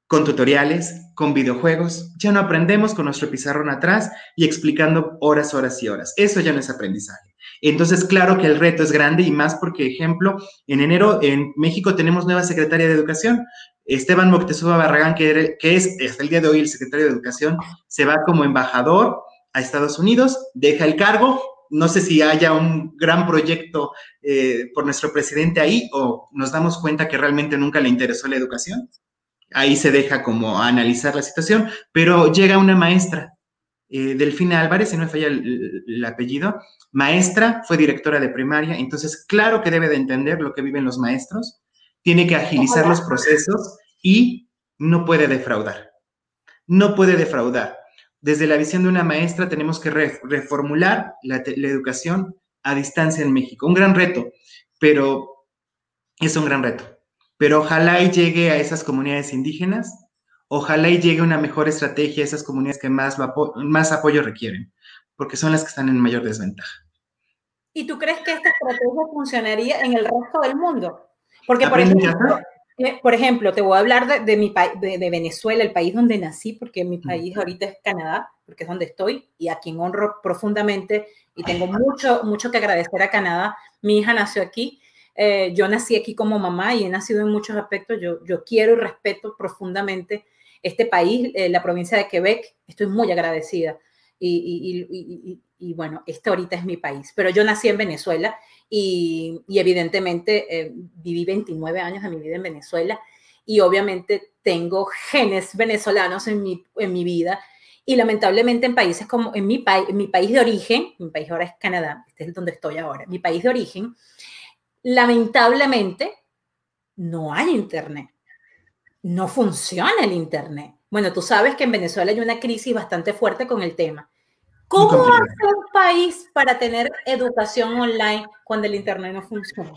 con tutoriales, con videojuegos. Ya no aprendemos con nuestro pizarrón atrás y explicando horas, horas y horas. Eso ya no es aprendizaje. Entonces, claro que el reto es grande y más porque, ejemplo, en enero en México tenemos nueva secretaria de Educación. Esteban Moctezuma Barragán, que, es hasta el día de hoy el secretario de Educación, se va como embajador a Estados Unidos, deja el cargo no sé si haya un gran proyecto eh, por nuestro presidente ahí o nos damos cuenta que realmente nunca le interesó la educación. Ahí se deja como analizar la situación, pero llega una maestra, eh, Delfina Álvarez, si no me falla el, apellido, maestra, fue directora de primaria, entonces claro que debe de entender lo que viven los maestros, tiene que agilizar los procesos y no puede defraudar. No puede defraudar desde la visión de una maestra tenemos que reformular la, educación a distancia en México. Un gran reto, pero es un gran reto. Pero ojalá y llegue a esas comunidades indígenas, ojalá y llegue una mejor estrategia a esas comunidades que más, más apoyo requieren, porque son las que están en mayor desventaja.
¿Y tú crees que esta estrategia funcionaría en el resto del mundo? Porque, por ejemplo, por ejemplo, te voy a hablar de, mi de, de, Venezuela, el país donde nací, porque mi país ahorita es Canadá, porque es donde estoy y a quien honro profundamente y tengo mucho, mucho que agradecer a Canadá. Mi hija nació aquí, eh, yo nací aquí como mamá y he nacido en muchos aspectos. Yo, yo quiero y respeto profundamente este país, eh, la provincia de Quebec, estoy muy agradecida. Y, y, y, bueno, este ahorita es mi país, pero yo nací en Venezuela y, evidentemente eh, viví 29 años de mi vida en Venezuela y obviamente tengo genes venezolanos en mi, en mi vida y lamentablemente en países como en mi, en mi país de origen, mi país ahora es Canadá, este es donde estoy ahora, mi país de origen, lamentablemente no hay internet, no funciona el internet. Bueno, tú sabes que en Venezuela hay una crisis bastante fuerte con el tema. ¿Cómo hace un país para tener educación online cuando el Internet no funciona?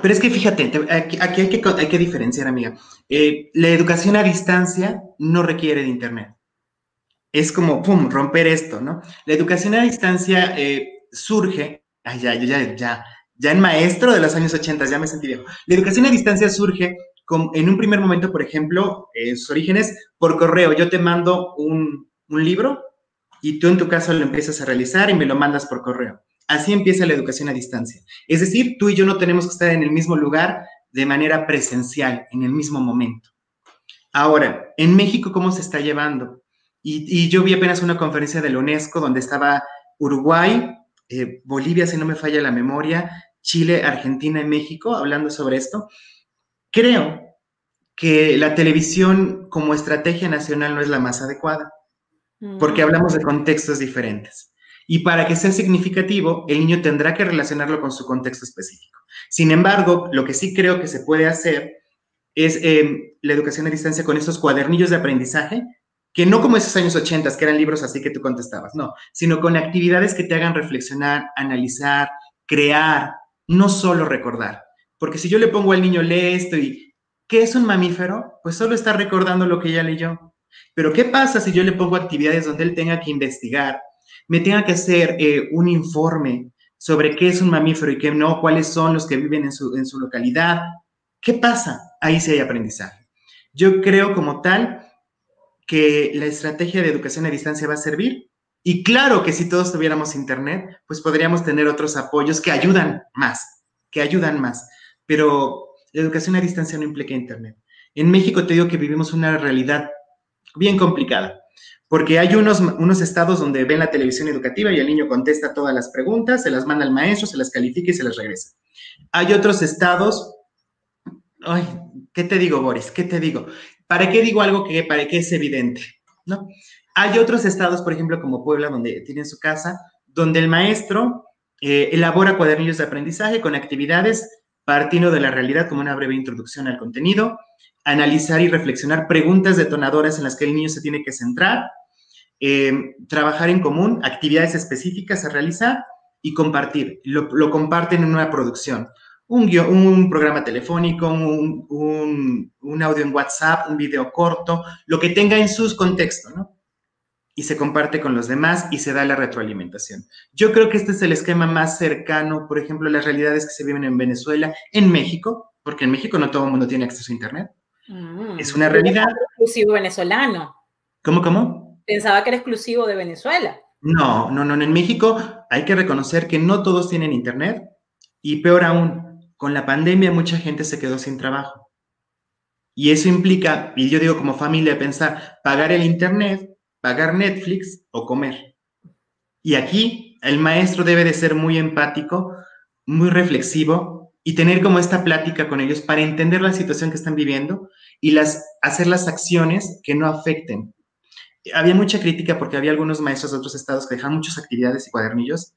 Pero es que fíjate, aquí, hay, que, hay, que, diferenciar, amiga. Eh, la educación a distancia no requiere de Internet. Es como, pum, romper esto, ¿no? La educación a distancia eh, surge, ay, ya, ya, ya, ya en maestro de los años 80, ya me sentí viejo. La educación a distancia surge en un primer momento, por ejemplo, en sus orígenes, por correo. Yo te mando un, un libro y tú en tu caso lo empiezas a realizar y me lo mandas por correo. Así empieza la educación a distancia. Es decir, tú y yo no tenemos que estar en el mismo lugar de manera presencial, en el mismo momento. Ahora, en México, ¿cómo se está llevando? Y, yo vi apenas una conferencia de la UNESCO donde estaba Uruguay, eh, Bolivia, si no me falla la memoria, Chile, Argentina y México hablando sobre esto. Creo que la televisión como estrategia nacional no es la más adecuada porque hablamos de contextos diferentes. Y para que sea significativo, el niño tendrá que relacionarlo con su contexto específico. Sin embargo, lo que sí creo que se puede hacer es em, la educación a distancia con estos cuadernillos de aprendizaje que no como esos años 80, que eran libros así que tú contestabas, no, sino con actividades que te hagan reflexionar, analizar, crear, no solo recordar. Porque si yo le pongo al niño, lee esto y, ¿qué es un mamífero? Pues solo está recordando lo que ya leyó. Pero ¿qué pasa si yo le pongo actividades donde él tenga que investigar, me tenga que hacer eh, un informe sobre qué es un mamífero y qué no, cuáles son los que viven en su, en su localidad? ¿Qué pasa? Ahí sí hay aprendizaje. Yo creo como tal que la estrategia de educación a distancia va a servir. Y claro que si todos tuviéramos internet, pues podríamos tener otros apoyos que ayudan más, que ayudan más. Pero la educación a distancia no implica internet. En México te digo que vivimos una realidad bien complicada, porque hay unos, unos estados donde ven la televisión educativa y el niño contesta todas las preguntas, se las manda al maestro, se las califica y se las regresa. Hay otros estados, ay, ¿qué te digo, Boris? ¿Qué te digo? ¿Para qué digo algo que para qué es evidente? ¿No? Hay otros estados, por ejemplo, como Puebla, donde tienen su casa, donde el maestro eh, elabora cuadernillos de aprendizaje con actividades partiendo de la realidad como una breve introducción al contenido, analizar y reflexionar preguntas detonadoras en las que el niño se tiene que centrar, eh, trabajar en común, actividades específicas a realizar y compartir. Lo, comparten en una producción un, programa telefónico, un, audio en WhatsApp, un video corto, lo que tenga en sus contextos, ¿no? Y se comparte con los demás y se da la retroalimentación. Yo creo que este es el esquema más cercano, por ejemplo, las realidades que se viven en Venezuela, en México, porque en México no todo el mundo tiene acceso a Internet. Mm. es una realidad.
exclusivo venezolano.
¿Cómo, cómo?
Pensaba que era exclusivo de Venezuela.
No, no, no. En México hay que reconocer que no todos tienen Internet y peor aún, con la pandemia mucha gente se quedó sin trabajo. Y eso implica, y yo digo como familia, pensar, pagar el Internet, pagar Netflix o comer. Y aquí el maestro debe de ser muy empático, muy reflexivo y tener como esta plática con ellos para entender la situación que están viviendo y las, hacer las acciones que no afecten. Había mucha crítica porque había algunos maestros de otros estados que dejaban muchas actividades y cuadernillos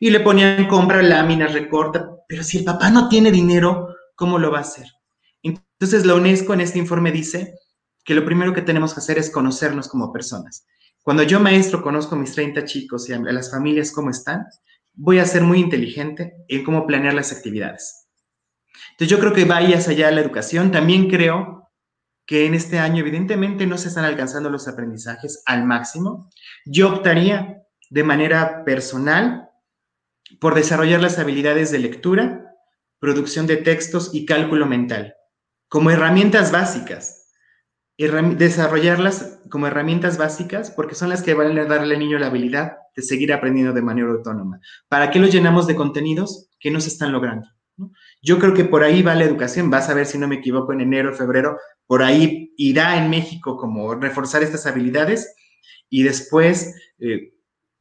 y le ponían compra láminas, recorta, pero si el papá no tiene dinero, ¿cómo lo va a hacer? Entonces la UNESCO en este informe dice que lo primero que tenemos que hacer es conocernos como personas. Cuando yo maestro conozco a mis 30 chicos y a las familias cómo están, voy a ser muy inteligente en cómo planear las actividades. Entonces yo creo que vayas allá a la educación. También creo que en este año evidentemente no se están alcanzando los aprendizajes al máximo. Yo optaría de manera personal por desarrollar las habilidades de lectura, producción de textos y cálculo mental, como herramientas básicas. desarrollarlas como herramientas básicas porque son las que van a darle al niño la habilidad de seguir aprendiendo de manera autónoma. ¿Para qué lo llenamos de contenidos que no se están logrando? Yo creo que por ahí va la educación, vas a ver si no me equivoco en enero, febrero, por ahí irá en México como reforzar estas habilidades y después eh,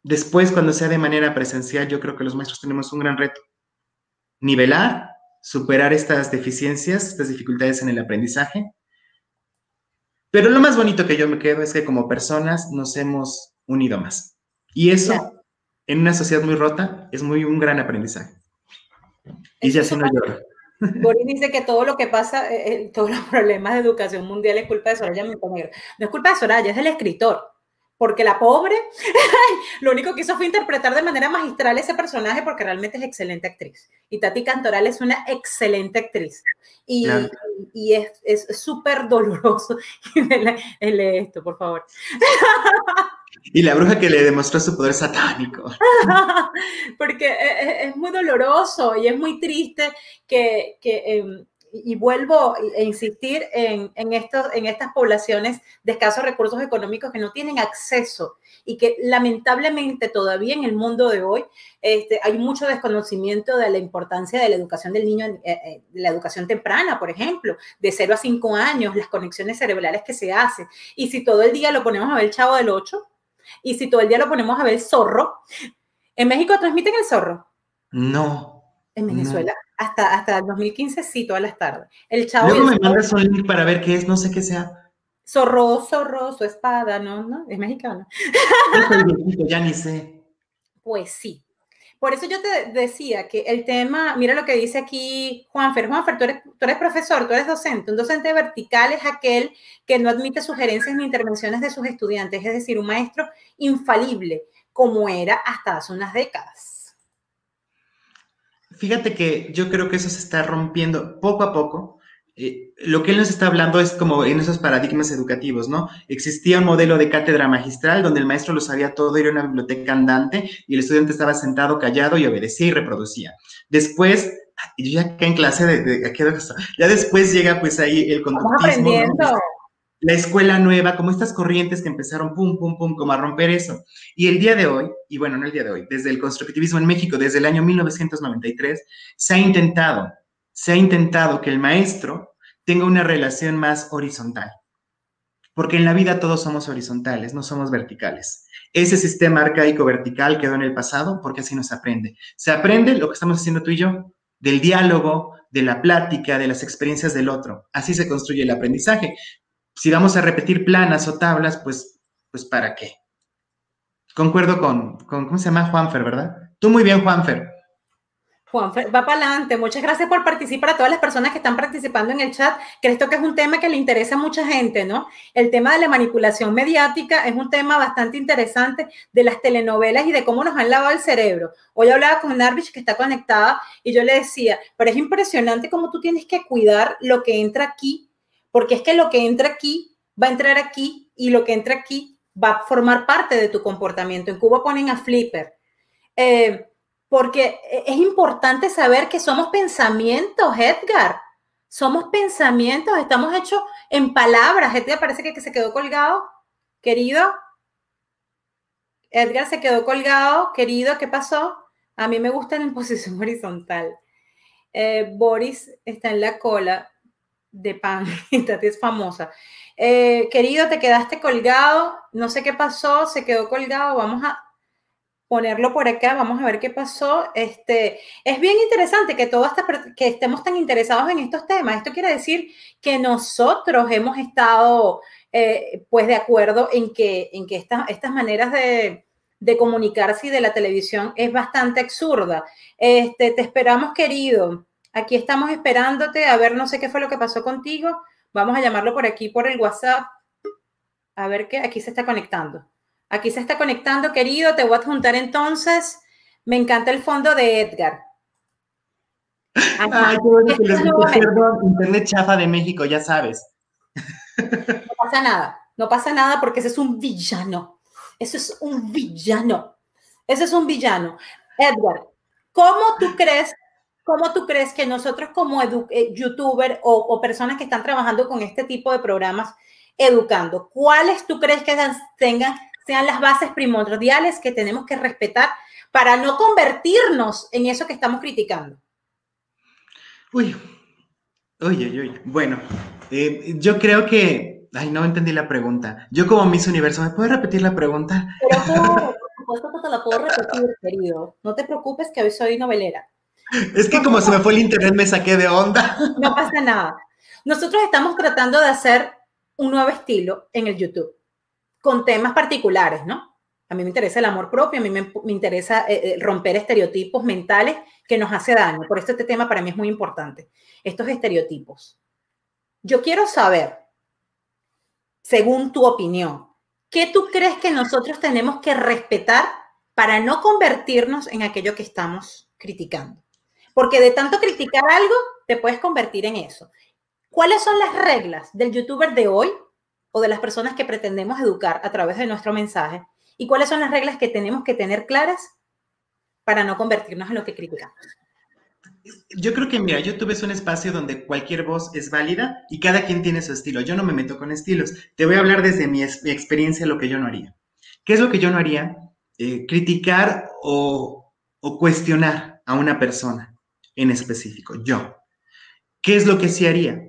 Después, cuando sea de manera presencial, yo creo que los maestros tenemos un gran reto. Nivelar, superar estas deficiencias, estas dificultades en el aprendizaje. Pero lo más bonito que yo me quedo es que como personas nos hemos unido más. Y eso, en una sociedad muy rota, es muy un gran aprendizaje. Ya se no llora.
Boris dice que todo lo que pasa, eh, eh, todos los problemas de educación mundial es culpa de Soraya Montenegro. No es culpa de Soraya, es del escritor porque la pobre lo único que hizo fue interpretar de manera magistral ese personaje porque realmente es excelente actriz. Y Tati Cantoral es una excelente actriz. Y, y es súper doloroso. Lee esto, por favor.
Y la bruja que le demostró su poder satánico.
porque e, e, es, muy doloroso y es muy triste que... que em, y vuelvo a insistir en, en, estos, en estas poblaciones de escasos recursos económicos que no tienen acceso y que lamentablemente todavía en el mundo de hoy este, hay mucho desconocimiento de la importancia de la educación del niño, eh, eh, de la educación temprana, por ejemplo, de 0 a 5 años, las conexiones cerebrales que se hacen. Y si todo el día lo ponemos a ver el chavo del 8, y si todo el día lo ponemos a ver zorro, ¿en México transmiten el zorro?
No.
En Venezuela hasta, hasta el 2015 sí, todas las tardes. El chavo
Luego me mandas un link para ver qué es, no sé qué sea.
Zorro, zorro, su espada, ¿no? ¿No? Es mexicano.
ya ni sé.
Pues sí. Por eso yo te decía que el tema, mira lo que dice aquí Juanfer. Juanfer, tú eres, tú eres profesor, tú eres docente. Un docente vertical es aquel que no admite sugerencias ni intervenciones de sus estudiantes, es decir, un maestro infalible, como era hasta hace unas décadas.
Fíjate que yo creo que eso se está rompiendo poco a poco eh, lo que él nos está hablando es como en esos paradigmas educativos, ¿no? Existía un modelo de cátedra magistral donde el maestro lo sabía todo, era una biblioteca andante y el estudiante estaba sentado callado y obedecía y reproducía. Después, yo ya que en clase de, de, ya después llega pues ahí el conductismo, la escuela nueva, como estas corrientes que empezaron pum, pum, pum, como a romper eso. Y el día de hoy, y bueno, no el día de hoy, desde el constructivismo en México, desde el año 1993, se ha intentado se ha intentado que el maestro tenga una relación más horizontal. Porque en la vida todos somos horizontales, no somos verticales. Ese sistema arcaico vertical quedó en el pasado porque así no se aprende. Se aprende lo que estamos haciendo tú y yo, del diálogo, de la plática, de las experiencias del otro. Así se construye el aprendizaje. Si vamos a repetir planas o tablas, pues, pues ¿para qué? Concuerdo con, con ¿cómo se llama? Juanfer, ¿verdad? Tú muy bien, Juanfer.
Va para adelante. Muchas gracias por participar a todas las personas que están participando en el chat, que esto que es un tema que le interesa a mucha gente, ¿no? El tema de la manipulación mediática es un tema bastante interesante de las telenovelas y de cómo nos han lavado el cerebro. Hoy hablaba con Narvich que está conectada y yo le decía, pero es impresionante cómo tú tienes que cuidar lo que entra aquí, porque es que lo que entra aquí va a entrar aquí y lo que entra aquí va a formar parte de tu comportamiento. En Cuba ponen a Flipper. Eh, porque e, es importante saber que somos pensamientos, Edgar. Somos pensamientos, estamos hechos en palabras. Edgar parece que, se quedó colgado, querido. Edgar se quedó colgado, querido, ¿qué pasó? A mí me gusta en posición horizontal. Eh, Boris está en la cola de pan, Tati es famosa. Eh, querido, te quedaste colgado, no sé qué pasó, se quedó colgado, vamos a, ponerlo por acá, vamos a ver qué pasó. Este, es bien interesante que, todo que estemos tan interesados en estos temas. Esto quiere decir que nosotros hemos estado eh, pues de acuerdo en que, en que estas maneras de, de, comunicarse y de la televisión es bastante absurda. Este, te esperamos, querido. Aquí estamos esperándote. A ver, no sé qué fue lo que pasó contigo. Vamos a llamarlo por aquí, por el WhatsApp. A ver qué, aquí se está conectando. Aquí se está conectando, querido. Te voy a juntar entonces. Me encanta el fondo de Edgar.
Ay, qué bueno que les Perdón, Internet chafa de México, ya sabes.
No pasa nada. No pasa nada porque ese es un villano. Eso es un villano. Ese es un villano. Edgar, ¿cómo tú crees, cómo tú crees que nosotros como eh, youtuber o, o, personas que están trabajando con este tipo de programas educando, cuáles tú crees que tengan sean las bases primordiales que tenemos que respetar para no convertirnos en eso que estamos criticando.
Uy, uy, uy, uy. Bueno, eh, yo creo que, ay, no entendí la pregunta. Yo como Miss Universo, ¿me puedes repetir la pregunta?
Pero por supuesto que te la puedo repetir, querido. No te preocupes que hoy soy novelera.
Es que como se me fue el internet me saqué de onda.
No pasa nada. Nosotros estamos tratando de hacer un nuevo estilo en el YouTube con temas particulares, ¿no? A mí me interesa el amor propio, a mí me, interesa eh, eh, romper estereotipos mentales que nos hace daño. Por eso este tema para mí es muy importante, estos estereotipos. Yo quiero saber, según tu opinión, ¿qué tú crees que nosotros tenemos que respetar para no convertirnos en aquello que estamos criticando? Porque de tanto criticar algo, te puedes convertir en eso. ¿Cuáles son las reglas del youtuber de hoy o de las personas que pretendemos educar a través de nuestro mensaje y cuáles son las reglas que tenemos que tener claras para no convertirnos en lo que criticamos.
Yo creo que, mira, YouTube es un espacio donde cualquier voz es válida y cada quien tiene su estilo. Yo no me meto con estilos. Te voy a hablar desde mi, experiencia lo que yo no haría. ¿Qué es lo que yo no haría? Eh, criticar o cuestionar a una persona en específico. Yo. ¿Qué es lo que sí haría?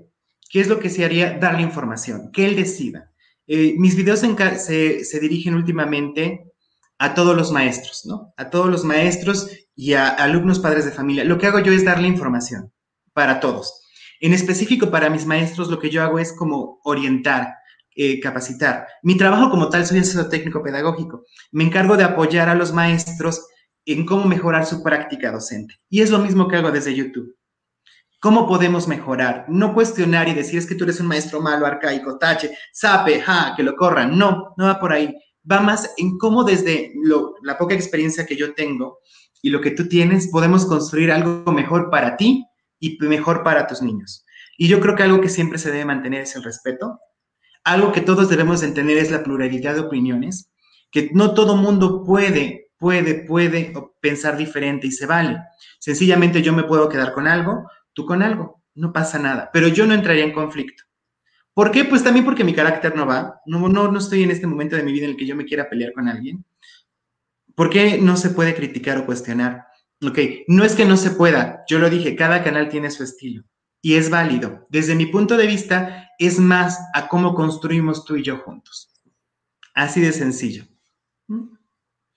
¿Qué es lo que se haría? Darle información, que él decida. Eh, mis videos se, dirigen últimamente a todos los maestros, ¿no? A todos los maestros y a alumnos padres de familia. Lo que hago yo es darle información para todos. En específico para mis maestros, lo que yo hago es como orientar, eh, capacitar. Mi trabajo como tal, soy asesor técnico pedagógico. Me encargo de apoyar a los maestros en cómo mejorar su práctica docente. Y es lo mismo que hago desde YouTube. ¿Cómo podemos mejorar? No cuestionar y decir es que tú eres un maestro malo, arcaico, tache, sape, ja, que lo corran. No, no va por ahí. Va más en cómo desde la poca experiencia que yo tengo y lo que tú tienes, podemos construir algo mejor para ti y mejor para tus niños. Y yo creo que algo que siempre se debe mantener es el respeto. Algo que todos debemos entender es la pluralidad de opiniones, que no todo mundo puede, puede, puede pensar diferente y se vale. Sencillamente yo me puedo quedar con algo, tú con algo, no pasa nada, pero yo no entraría en conflicto. ¿Por qué? Pues también porque mi carácter no va, no, no, no estoy en este momento de mi vida en el que yo me quiera pelear con alguien. ¿Por qué no se puede criticar o cuestionar? Ok, no es que no se pueda, yo lo dije, cada canal tiene su estilo y es válido. Desde mi punto de vista, es más a cómo construimos tú y yo juntos. Así de sencillo.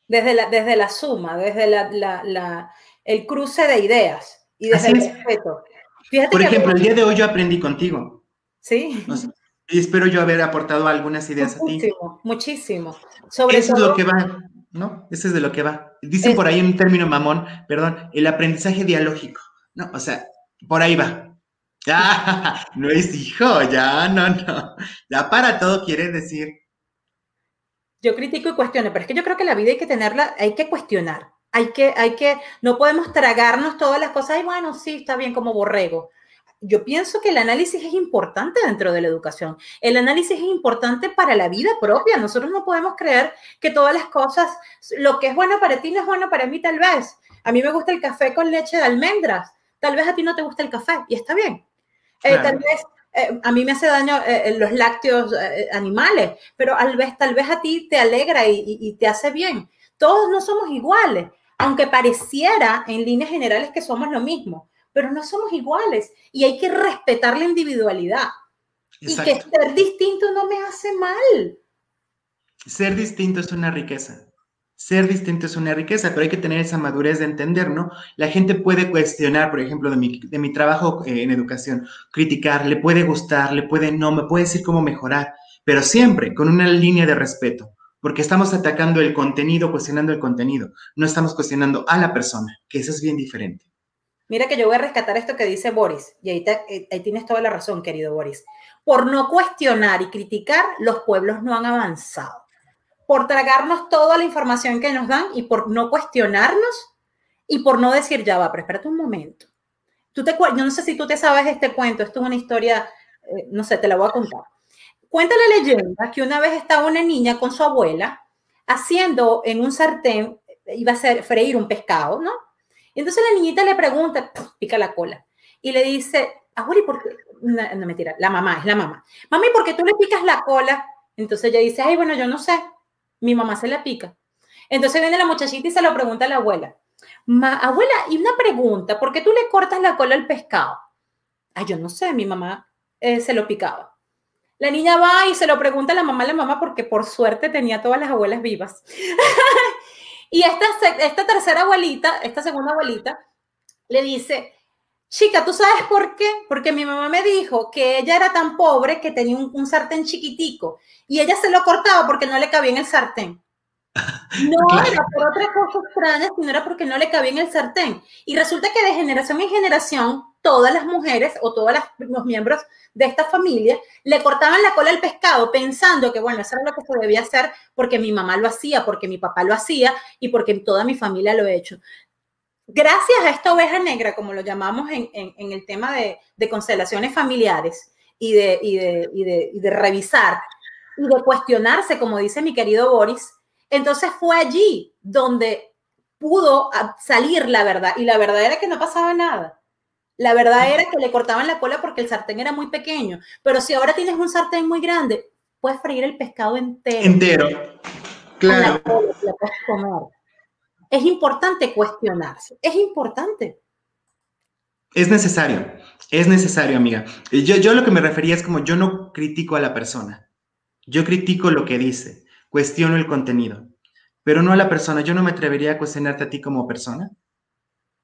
Desde la, desde la suma, desde la, el cruce de ideas y desde el respeto.
Por ejemplo, el día de hoy yo aprendí contigo.
Sí.
y espero yo haber aportado algunas ideas
a ti.
Muchísimo,
muchísimo. Sobre
Eso es lo que va, ¿no? Eso es de lo que va. Dicen por ahí un término mamón, perdón, el aprendizaje dialógico. No, o sea, por ahí va. Ya, no es hijo, ya, no, no. Ya para todo quiere decir.
Yo critico y cuestiono, pero es que yo creo que la vida hay que tenerla, hay que cuestionar. Hay que, hay que, no podemos tragarnos todas las cosas y bueno, sí, está bien como borrego. Yo pienso que el análisis es importante dentro de la educación. El análisis es importante para la vida propia. Nosotros no podemos creer que todas las cosas, lo que es bueno para ti no es bueno para mí tal vez. A mí me gusta el café con leche de almendras. Tal vez a ti no te gusta el café y está bien. Eh, tal vez eh, a mí me hace daño eh, los lácteos animales, pero tal vez, tal vez a ti te alegra y, te hace bien. Todos no somos iguales, aunque pareciera en líneas generales que somos lo mismo, pero no somos iguales y hay que respetar la individualidad. Y que ser distinto no me hace mal.
Ser distinto es una riqueza. Ser distinto es una riqueza, pero hay que tener esa madurez de entender, ¿no? La gente puede cuestionar, por ejemplo, de mi, de mi trabajo eh, en educación, criticar, le puede gustar, le puede no, me puede decir cómo mejorar, pero siempre con una línea de respeto, porque estamos atacando el contenido, cuestionando el contenido, no estamos cuestionando a la persona, que eso es bien diferente.
Mira que yo voy a rescatar esto que dice Boris, y ahí, eh, ahí tienes toda la razón, querido Boris. Por no cuestionar y criticar, los pueblos no han avanzado por tragarnos toda la información que nos dan y por no cuestionarnos y por no decir, ya va, pero espérate un momento. Tú te, yo no sé si tú te sabes este cuento, esto es una historia, eh, no sé, te la voy a contar. Cuenta la leyenda que una vez estaba una niña con su abuela haciendo en un sartén, iba a hacer freír un pescado, ¿no? Y entonces la niñita le pregunta, pica la cola, y le dice, abuela, ¿por qué? No, no, mentira, la mamá, es la mamá. Mami, ¿por qué tú le picas la cola? Entonces ella dice, ay, bueno, yo no sé mi mamá se la pica. Entonces viene la muchachita y se lo pregunta a la abuela. abuela, y una pregunta, ¿por qué tú le cortas la cola al pescado? Ay, yo no sé, mi mamá eh, se lo picaba. La niña va y se lo pregunta a la mamá, la mamá, porque por suerte tenía todas las abuelas vivas. y esta, esta tercera abuelita, esta segunda abuelita, le dice, chica, ¿tú sabes por qué? Porque mi mamá me dijo que ella era tan pobre que tenía un, sartén chiquitico y ella se lo cortaba porque no le cabía en el sartén. No era por otra cosa extraña, sino era porque no le cabía en el sartén. Y resulta que de generación en generación, todas las mujeres o todos los miembros de esta familia le cortaban la cola al pescado pensando que, bueno, eso era lo que se debía hacer porque mi mamá lo hacía, porque mi papá lo hacía y porque toda mi familia lo ha hecho gracias a esta oveja negra, como lo llamamos en, el tema de, constelaciones familiares y de, de, revisar y de cuestionarse, como dice mi querido Boris, entonces fue allí donde pudo salir la verdad. Y la verdad era que no pasaba nada. La verdad era que le cortaban la cola porque el sartén era muy pequeño. Pero si ahora tienes un sartén muy grande, puedes freír el pescado entero.
Entero. Claro
es importante cuestionarse, es importante.
Es necesario, es necesario, amiga. Yo, yo lo que me refería es como yo no critico a la persona, yo critico lo que dice, cuestiono el contenido, pero no a la persona. Yo no me atrevería a cuestionarte a ti como persona,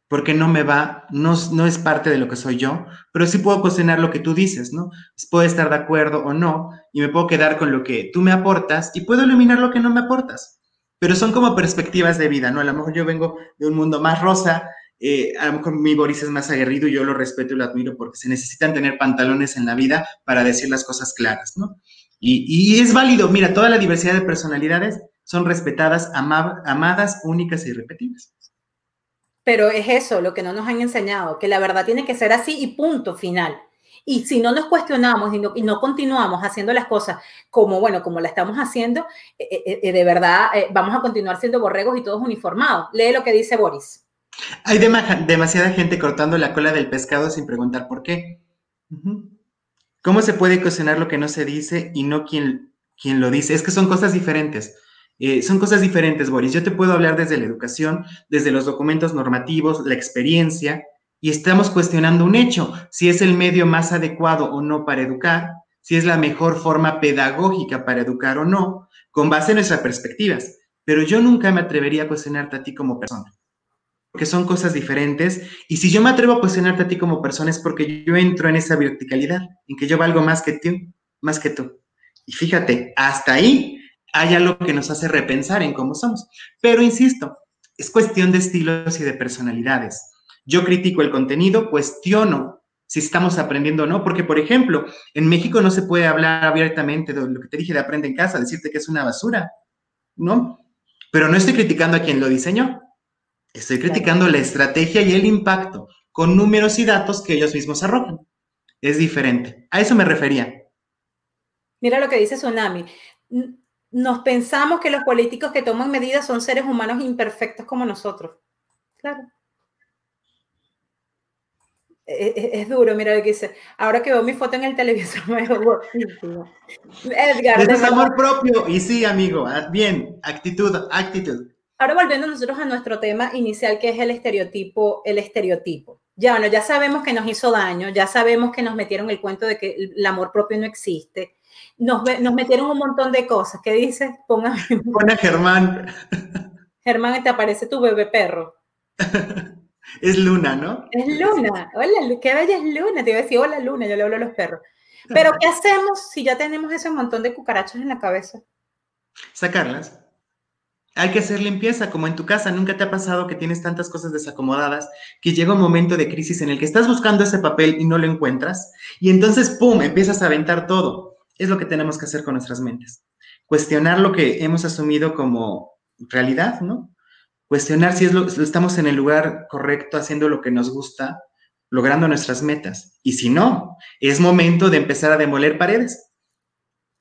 porque no me va, no, no es parte de lo que soy yo, pero sí puedo cuestionar lo que tú dices, ¿no? Puedo estar de acuerdo o no, y me puedo quedar con lo que tú me aportas y puedo eliminar lo que no me aportas. pero son como perspectivas de vida, ¿no? A lo mejor yo vengo de un mundo más rosa, eh, a lo mejor mi Boris es más aguerrido y yo lo respeto y lo admiro porque se necesitan tener pantalones en la vida para decir las cosas claras, ¿no? Y, y es válido, mira, toda la diversidad de personalidades son respetadas, ama- amadas, únicas e irrepetibles.
Pero es eso lo que no nos han enseñado, que la verdad tiene que ser así y punto final. Y si no nos cuestionamos y no, y no continuamos haciendo las cosas como, bueno, como la estamos haciendo, eh, eh, eh, de verdad eh, vamos a continuar siendo borregos y todos uniformados. Lee lo que dice Boris.
Hay dema- demasiada gente cortando la cola del pescado sin preguntar por qué. ¿Cómo se puede cocinar lo que no se dice y no quien lo dice? Es que son cosas diferentes. Eh, son cosas diferentes, Boris. Yo te puedo hablar desde la educación, desde los documentos normativos, la experiencia, y estamos cuestionando un hecho, si es el medio más adecuado o no para educar, si es la mejor forma pedagógica para educar o no, con base en nuestras perspectivas. Pero yo nunca me atrevería a cuestionarte a ti como persona porque son cosas diferentes. Y si yo me atrevo a cuestionarte a ti como persona es porque yo entro en esa verticalidad, en que yo valgo más que tú, más que tú. Y fíjate, hasta ahí hay algo que nos hace repensar en cómo somos. Pero insisto, es cuestión de estilos y de personalidades. Yo critico el contenido, cuestiono si estamos aprendiendo o no, porque, por ejemplo, en México no se puede hablar abiertamente de lo que te dije de aprende en casa, decirte que es una basura, ¿no? Pero no estoy criticando a quien lo diseñó, Estoy criticando la estrategia y el impacto con números y datos que ellos mismos arrojan. Es diferente. A eso me refería.
Mira lo que dice Tsunami. Nos pensamos que los políticos que toman medidas son seres humanos imperfectos como nosotros. Claro. Es, es- es duro, mira lo que dice. Ahora que veo mi foto en el televisor me guapísimo. Edgar,
Eso
de
es amor propio. Y sí, amigo, ah, bien, actitud, actitud.
Ahora volviendo nosotros a nuestro tema inicial, que es el estereotipo, el estereotipo. Ya, bueno, ya sabemos que nos hizo daño, ya sabemos que nos metieron el cuento de que el amor propio no existe. Nos, metieron un montón de cosas. ¿Qué dices? Ponga,
Pon a Germán,
Germán, te aparece tu bebé perro.
es Luna, ¿no?
Es Luna. Hola, qué bella es Luna. Te iba a decir, hola Luna, yo le hablo a los perros. Pero, ¿qué hacemos si ya tenemos ese montón de cucarachas en la cabeza?
Sacarlas. Hay que hacer limpieza, como en tu casa. Nunca te ha pasado que tienes tantas cosas desacomodadas que llega un momento de crisis en el que estás buscando ese papel y no lo encuentras. Y entonces, ¡pum!, empiezas a aventar todo. Es lo que tenemos que hacer con nuestras mentes. Cuestionar lo que hemos asumido como realidad, ¿no? Cuestionar si es lo- estamos en el lugar correcto, haciendo lo que nos gusta, logrando nuestras metas. Y si no, es momento de empezar a demoler paredes.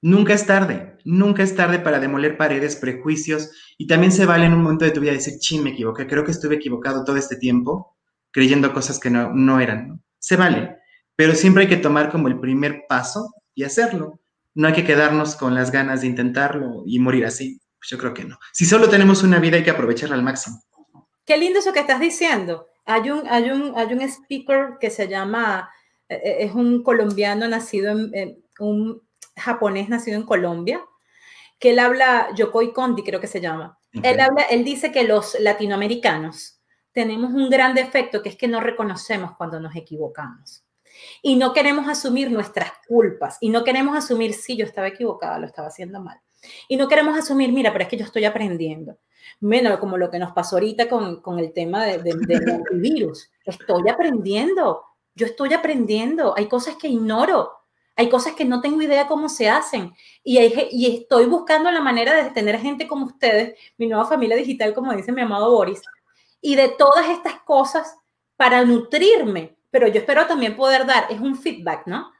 Nunca es tarde, nunca es tarde para demoler paredes, prejuicios, y también se vale en un momento de tu vida decir, chin, me equivoqué, creo que estuve equivocado todo este tiempo, creyendo cosas que no, no eran. Se vale, pero siempre hay que tomar como el primer paso y hacerlo. No hay que quedarnos con las ganas de intentarlo y morir así. Pues yo creo que no. Si solo tenemos una vida, hay que aprovecharla al máximo.
Qué lindo eso que estás diciendo. Hay un, hay un, hay un speaker que se llama, eh, eh, es un colombiano nacido en- un japonés nacido en Colombia, que él habla, Yokoi Kondi creo que se llama. Él habla, él dice que los latinoamericanos tenemos un gran defecto que es que no reconocemos cuando nos equivocamos. Y no queremos asumir nuestras culpas. Y no queremos asumir, sí, yo estaba equivocada, lo estaba haciendo mal. Y no queremos asumir, mira, pero es que yo estoy aprendiendo. Bueno, como lo que nos pasó ahorita con, con el tema de, de- del antivirus. Estoy aprendiendo, yo estoy aprendiendo. Hay cosas que ignoro, hay cosas que no tengo idea cómo se hacen. Y, hay y estoy buscando la manera de tener gente como ustedes, mi nueva familia digital, como dice mi amado Boris, y de todas estas cosas para nutrirme. Pero yo espero también poder dar, es un feedback, ¿no?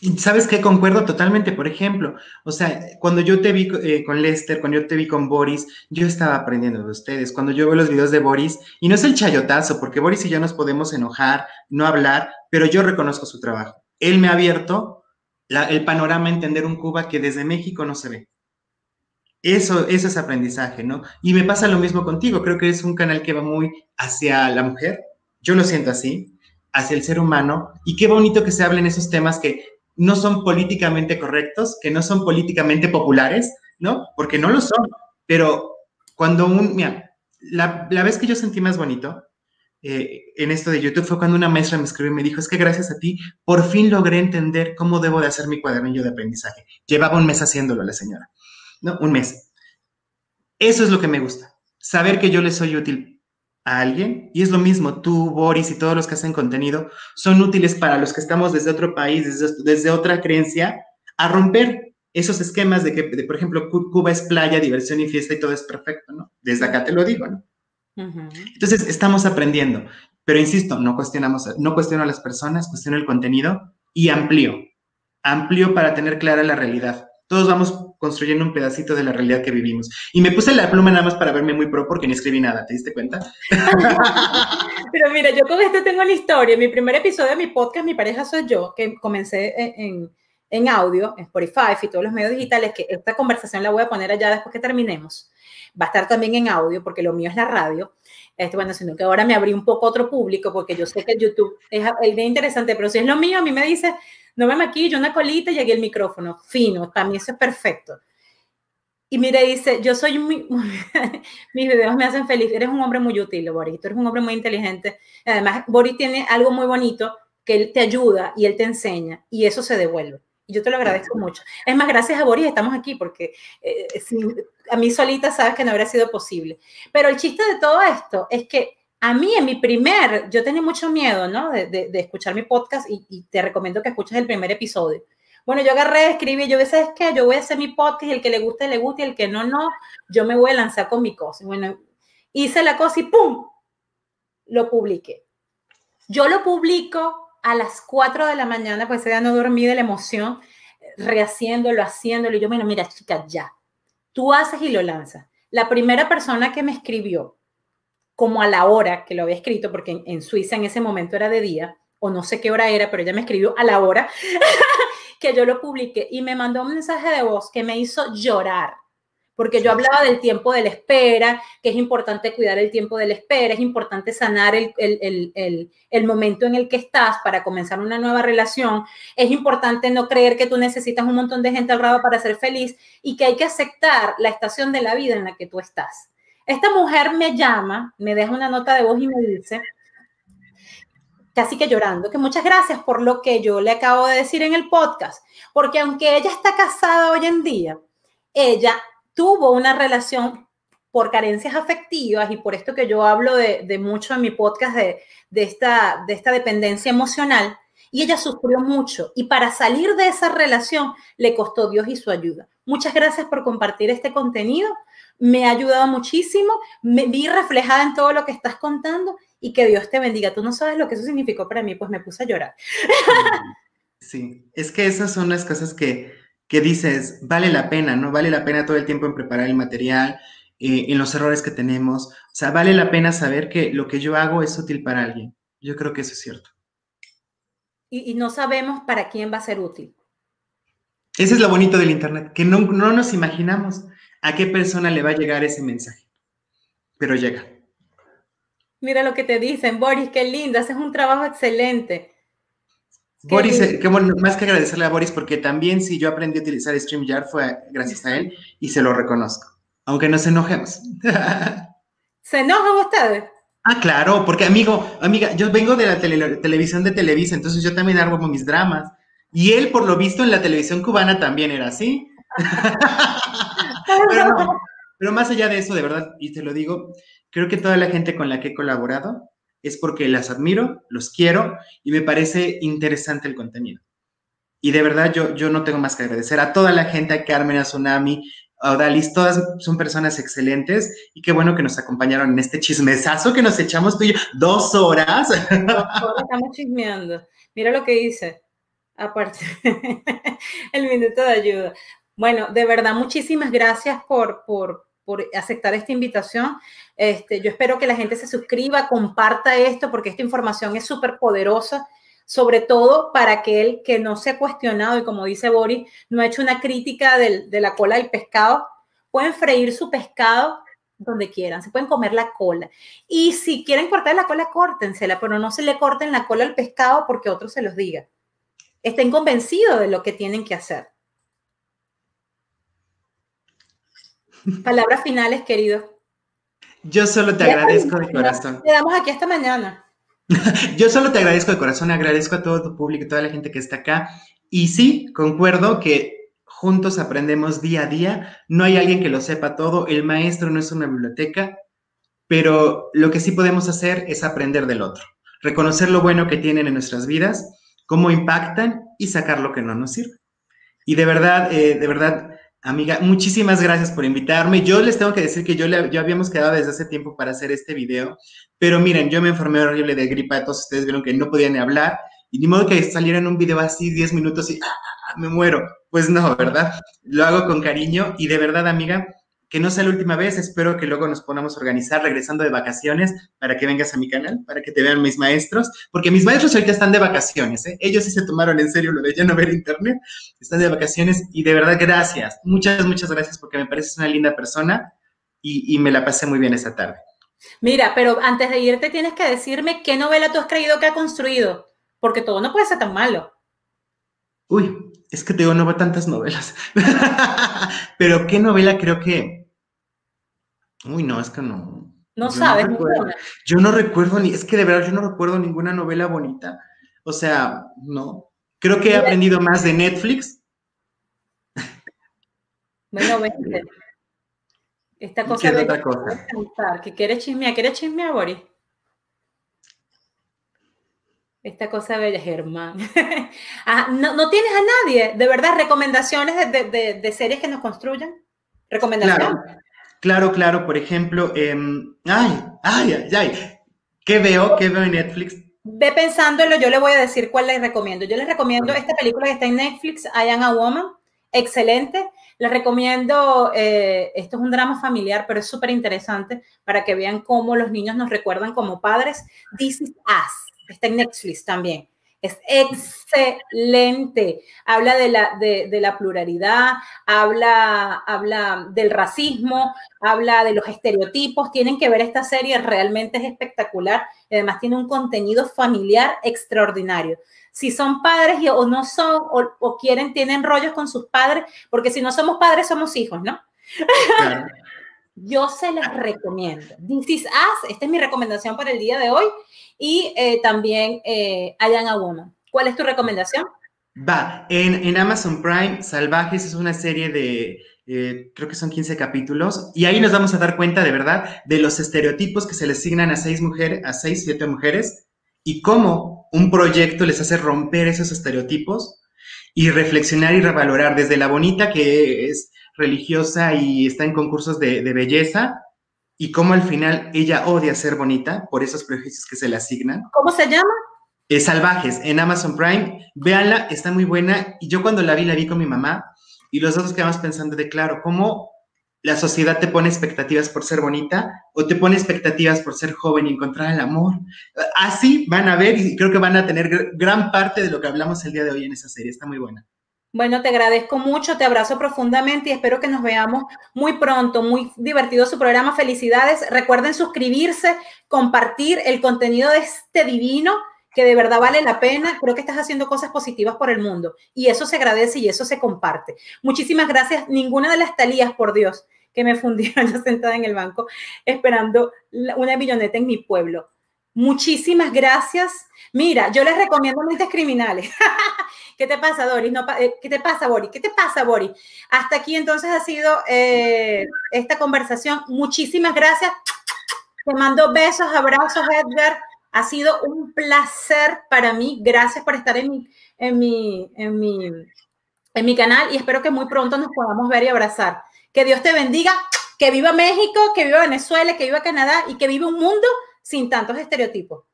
Y sabes que concuerdo totalmente, por ejemplo, o sea, cuando yo te vi eh, con Lester, cuando yo te vi con Boris, yo estaba aprendiendo de ustedes. Cuando yo veo los videos de Boris, y no es el chayotazo, porque Boris y yo nos podemos enojar, no hablar, pero yo reconozco su trabajo. Él me ha abierto el panorama a entender un Cuba que desde México no se ve. Eso, eso es aprendizaje, ¿no? Y me pasa lo mismo contigo, creo que es un canal que va muy hacia la mujer, yo lo siento así, hacia el ser humano, y qué bonito que se hablen esos temas que no son políticamente correctos, que no son políticamente populares, ¿no? Porque no lo son, pero cuando un, mira, la vez que yo sentí más bonito eh, en esto de YouTube fue cuando una maestra me escribió y me dijo, es que gracias a ti, por fin logré entender cómo debo de hacer mi cuadernillo de aprendizaje. Llevaba un mes haciéndolo la señora, ¿no? Un mes. Eso es lo que me gusta, saber que yo le soy útil a alguien. Y es lo mismo, tú, Boris y todos los que hacen contenido son útiles para los que estamos desde otro país, desde, otra creencia, a romper esos esquemas de que, por ejemplo, Cuba es playa, diversión y fiesta y todo es perfecto, ¿no? Desde acá te lo digo. Entonces, estamos aprendiendo, pero insisto, no cuestionamos, no cuestiono a las personas, cuestiono el contenido y amplío, amplío para tener clara la realidad. Todos vamos construyendo un pedacito de la realidad que vivimos. Y me puse la pluma nada más para verme muy pro porque ni escribí nada, ¿te diste cuenta?
pero mira, yo con esto tengo una historia. Mi primer episodio de mi podcast, Mi pareja soy yo, que comencé en, en audio, en Spotify y todos los medios digitales, que esta conversación la voy a poner allá después que terminemos va a estar también en audio, porque lo mío es la radio. Este, bueno, sino que ahora me abrí un poco otro público, porque yo sé que el YouTube es el de interesante, pero si es lo mío, a mí me dice, no me maquillo, una colita y llegué el micrófono, fino, también eso es perfecto. Y mire, dice, yo soy muy, mis videos me hacen feliz, eres un hombre muy útil, Boris, tú eres un hombre muy inteligente. Además, Boris tiene algo muy bonito que él te ayuda y él te enseña y eso se devuelve. Y yo te lo agradezco mucho. Es más, gracias a Boris estamos aquí porque eh, a mí solita sabes que no habría sido posible. Pero el chiste de todo esto es que a mí en mi primer, yo tenía mucho miedo, ¿no? De, escuchar mi podcast y, te recomiendo que escuches el primer episodio. Bueno, yo agarré, escribí, yo, ¿sabes qué? Yo voy a hacer mi podcast el que le guste, le guste y el que no, no. Yo me voy a lanzar con mi cosa. Bueno, hice la cosa y ¡pum! Lo publiqué. Yo lo publico a las 4 de la mañana, pues ya no dormí de la emoción, rehaciéndolo, haciéndolo. Y yo, bueno, mira, chica, ya. Tú haces y lo lanzas. La primera persona que me escribió, como a la hora que lo había escrito, porque en, Suiza en ese momento era de día, o no sé qué hora era, pero ella me escribió a la hora que yo lo publiqué y me mandó un mensaje de voz que me hizo llorar porque yo hablaba del tiempo de la espera, que es importante cuidar el tiempo de la espera, es importante sanar el, el, el, el, momento en el que estás para comenzar una nueva relación, es importante no creer que tú necesitas un montón de gente al lado para ser feliz y que hay que aceptar la estación de la vida en la que tú estás. Esta mujer me llama, me deja una nota de voz y me dice, casi que llorando, que muchas gracias por lo que yo le acabo de decir en el podcast, porque aunque ella está casada hoy en día, ella tuvo una relación por carencias afectivas y por esto que yo hablo de, mucho en mi podcast de, esta, de esta dependencia emocional, y ella sufrió mucho y para salir de esa relación le costó Dios y su ayuda. Muchas gracias por compartir este contenido, me ha ayudado muchísimo, me vi reflejada en todo lo que estás contando y que Dios te bendiga. Tú no sabes lo que eso significó para mí, pues me puse a llorar.
Sí, es que esas son las cosas que, que dices, vale la pena, ¿no? Vale la pena todo el tiempo en preparar el material, eh, en los errores que tenemos. O sea, vale la pena saber que lo que yo hago es útil para alguien. Yo creo que eso es cierto.
Y, no sabemos para quién va a ser útil.
Ese es lo bonito del Internet, que no, no nos imaginamos a qué persona le va a llegar ese mensaje, pero llega.
Mira lo que te dicen, Boris, qué lindo, haces un trabajo excelente.
Boris, eh, más que agradecerle a Boris, porque también si yo aprendí a utilizar StreamYard fue gracias a él y se lo reconozco, aunque nos enojemos.
¿Se enojan ustedes?
Ah, claro, porque amigo, amiga, yo vengo de la televisión de Televisa, entonces yo también armo mis dramas. Y él, por lo visto, en la televisión cubana también era así. pero, pero más allá de eso, de verdad, y te lo digo, creo que toda la gente con la que he colaborado es porque las admiro, los quiero y me parece interesante el contenido. Y de verdad yo, yo no tengo más que agradecer a toda la gente, a Carmen, a Tsunami, a Odalis, todas son personas excelentes y qué bueno que nos acompañaron en este chismesazo que nos echamos tú y yo, dos horas.
Estamos chismeando. Mira lo que dice, aparte, el minuto de ayuda. Bueno, de verdad, muchísimas gracias por, por, por aceptar esta invitación. Este, yo espero que la gente se suscriba, comparta esto, porque esta información es súper poderosa, sobre todo para aquel que no se ha cuestionado y como dice Boris, no ha hecho una crítica de la cola del pescado. Pueden freír su pescado donde quieran, se pueden comer la cola. Y si quieren cortar la cola, córtensela, pero no se le corten la cola al pescado porque otro se los diga. Estén convencidos de lo que tienen que hacer. Palabras finales, querido.
Yo solo te agradezco de corazón.
Quedamos aquí esta mañana.
Yo solo te agradezco de corazón, agradezco a todo tu público, toda la gente que está acá. Y sí, concuerdo que juntos aprendemos día a día, no hay alguien que lo sepa todo, el maestro no es una biblioteca, pero lo que sí podemos hacer es aprender del otro, reconocer lo bueno que tienen en nuestras vidas, cómo impactan y sacar lo que no nos sirve. Y de verdad, eh, de verdad, amiga, muchísimas gracias por invitarme. Yo les tengo que decir que yo, le, yo habíamos quedado desde hace tiempo para hacer este video, pero miren, yo me enfermé horrible de gripa, todos ustedes vieron que no podía ni hablar, y ni modo que saliera en un video así 10 minutos y ah, me muero. Pues no, ¿verdad? Lo hago con cariño y de verdad, amiga, que no sea la última vez, espero que luego nos podamos organizar regresando de vacaciones para que vengas a mi canal, para que te vean mis maestros, porque mis maestros ahorita están de vacaciones, ¿eh? ellos sí se tomaron en serio lo de ya no ver internet, están de vacaciones y de verdad gracias, muchas, muchas gracias porque me pareces una linda persona y, y me la pasé muy bien esta tarde.
Mira, pero antes de irte tienes que decirme qué novela tú has creído que ha construido, porque todo no puede ser tan malo.
Uy, es que te digo, no veo tantas novelas. Pero qué novela creo que. Uy, no, es que no.
No sabes.
yo no recuerdo ni, es que de verdad yo no recuerdo ninguna novela bonita. O sea, no. Creo que he aprendido más de Netflix.
Bueno, vente. Esta cosa.
¿Qué otra cosa?
Que quieres chismear, ¿quieres chismear, Boris? Esta cosa bella, Germán. ah, no, no, tienes a nadie, de verdad, recomendaciones de, de, de series que nos construyan. Recomendaciones.
Claro, claro, claro. por ejemplo, eh, ay, ay, ay, ay, ¿qué veo? ¿Qué veo en Netflix?
Ve pensándolo, yo le voy a decir cuál les recomiendo. Yo les recomiendo esta película que está en Netflix, I Am a Woman, excelente. Les recomiendo, eh, esto es un drama familiar, pero es súper interesante para que vean cómo los niños nos recuerdan como padres. This is Us está en Netflix también. Es excelente. Habla de la, de, la pluralidad, habla, habla del racismo, habla de los estereotipos. Tienen que ver esta serie, realmente es espectacular. Además, tiene un contenido familiar extraordinario. Si son padres y, o no son, o, o, quieren, tienen rollos con sus padres, porque si no somos padres, somos hijos, ¿no? Claro. Yo se les recomiendo. This is Us, esta es mi recomendación para el día de hoy. Y eh, también eh, I Am a Woman. ¿Cuál es tu recomendación?
Va, en, en Amazon Prime, Salvajes es una serie de, eh, creo que son 15 capítulos, y ahí nos vamos a dar cuenta de verdad de los estereotipos que se le asignan a seis mujeres, a seis, siete mujeres, y cómo un proyecto les hace romper esos estereotipos y reflexionar y revalorar desde la bonita que es religiosa y está en concursos de, de belleza, y cómo al final ella odia ser bonita por esos prejuicios que se le asignan.
¿Cómo se llama?
Eh, Salvajes, en Amazon Prime. Véanla, está muy buena. Y yo cuando la vi, la vi con mi mamá y los dos quedamos pensando de, claro, cómo la sociedad te pone expectativas por ser bonita o te pone expectativas por ser joven y encontrar el amor. Así van a ver y creo que van a tener gran parte de lo que hablamos el día de hoy en esa serie. Está muy buena.
Bueno, te agradezco mucho, te abrazo profundamente y espero que nos veamos muy pronto. Muy divertido su programa. Felicidades. Recuerden suscribirse, compartir el contenido de este divino que de verdad vale la pena. Creo que estás haciendo cosas positivas por el mundo y eso se agradece y eso se comparte. Muchísimas gracias. Ninguna de las talías, por Dios, que me fundieron sentada en el banco esperando una milloneta en mi pueblo. Muchísimas gracias. Mira, yo les recomiendo Mentes Criminales. ¿Qué te pasa, Doris? Eh, ¿Qué te pasa, Boris? ¿Qué te pasa, Boris? Hasta aquí entonces ha sido eh, esta conversación. Muchísimas gracias. Te mando besos, abrazos, Edgar. Ha sido un placer para mí. Gracias por estar en mi, en mi, en mi, en mi canal y espero que muy pronto nos podamos ver y abrazar. Que Dios te bendiga. Que viva México, que viva Venezuela, que viva Canadá y que viva un mundo sin tantos estereotipos.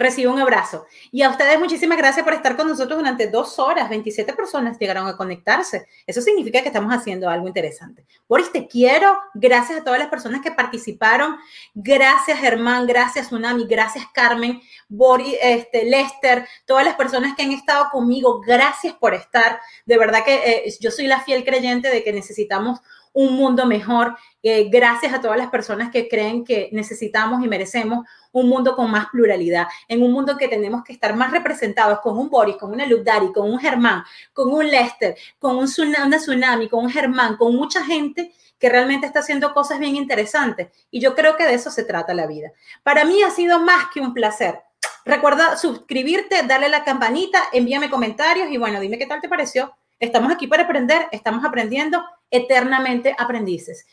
Recibo un abrazo. Y a ustedes muchísimas gracias por estar con nosotros durante dos horas. 27 personas llegaron a conectarse. Eso significa que estamos haciendo algo interesante. Boris, te quiero. Gracias a todas las personas que participaron. Gracias, Germán. Gracias, Tsunami. Gracias, Carmen. Boris, este, Lester. Todas las personas que han estado conmigo. Gracias por estar. De verdad que eh, yo soy la fiel creyente de que necesitamos un mundo mejor. Eh, gracias a todas las personas que creen que necesitamos y merecemos un mundo con más pluralidad, en un mundo que tenemos que estar más representados con un Boris, con una Lugdari, con un Germán, con un Lester, con un una Tsunami, con un Germán, con mucha gente que realmente está haciendo cosas bien interesantes. Y yo creo que de eso se trata la vida. Para mí ha sido más que un placer. Recuerda suscribirte, darle la campanita, envíame comentarios y bueno, dime qué tal te pareció Estamos aquí para aprender, estamos aprendiendo eternamente aprendices.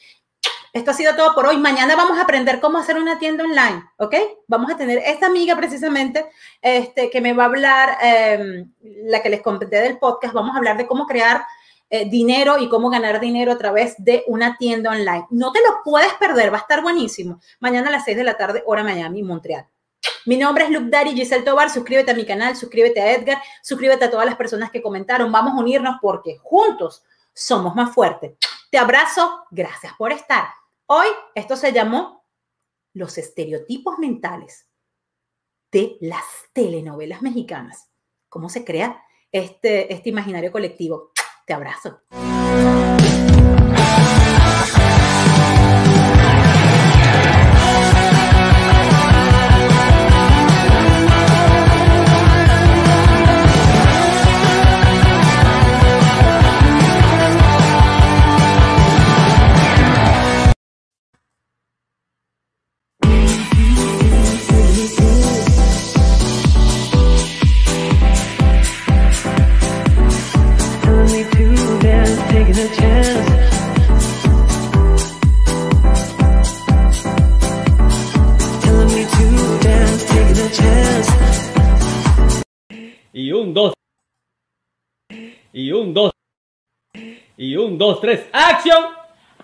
Esto ha sido todo por hoy. Mañana vamos a aprender cómo hacer una tienda online, ¿ok? Vamos a tener esta amiga precisamente este, que me va a hablar, em, la que les comenté del podcast, vamos a hablar de cómo crear eh, dinero y cómo ganar dinero a través de una tienda online. No te lo puedes perder, va a estar buenísimo. Mañana a las 6 de la tarde, hora Miami, Montreal. Mi nombre es Luke Dari Giselle Tobar. Suscríbete a mi canal, suscríbete a Edgar, suscríbete a todas las personas que comentaron. Vamos a unirnos porque juntos somos más fuertes. Te abrazo, gracias por estar. Hoy esto se llamó los estereotipos mentales de las telenovelas mexicanas. ¿Cómo se crea este, este imaginario colectivo? Te abrazo.
Un, dos. Y un, dos, tres. ¡Acción!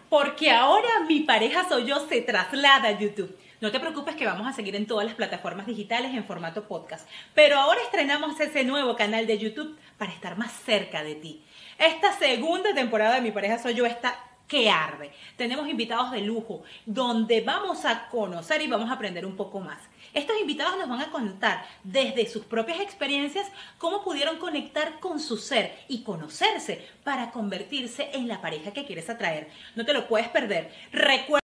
Porque ahora mi pareja soy yo se traslada a YouTube. No te preocupes que vamos a seguir en todas las plataformas digitales en formato podcast. Pero ahora estrenamos ese nuevo canal de YouTube para estar más cerca de ti. Esta segunda temporada de Mi pareja soy yo está que arde. Tenemos invitados de lujo donde vamos a conocer y vamos a aprender un poco más. Estos invitados nos van a contar desde sus propias experiencias cómo pudieron conectar con su ser y conocerse para convertirse en la pareja que quieres atraer. No te lo puedes perder. Recuerda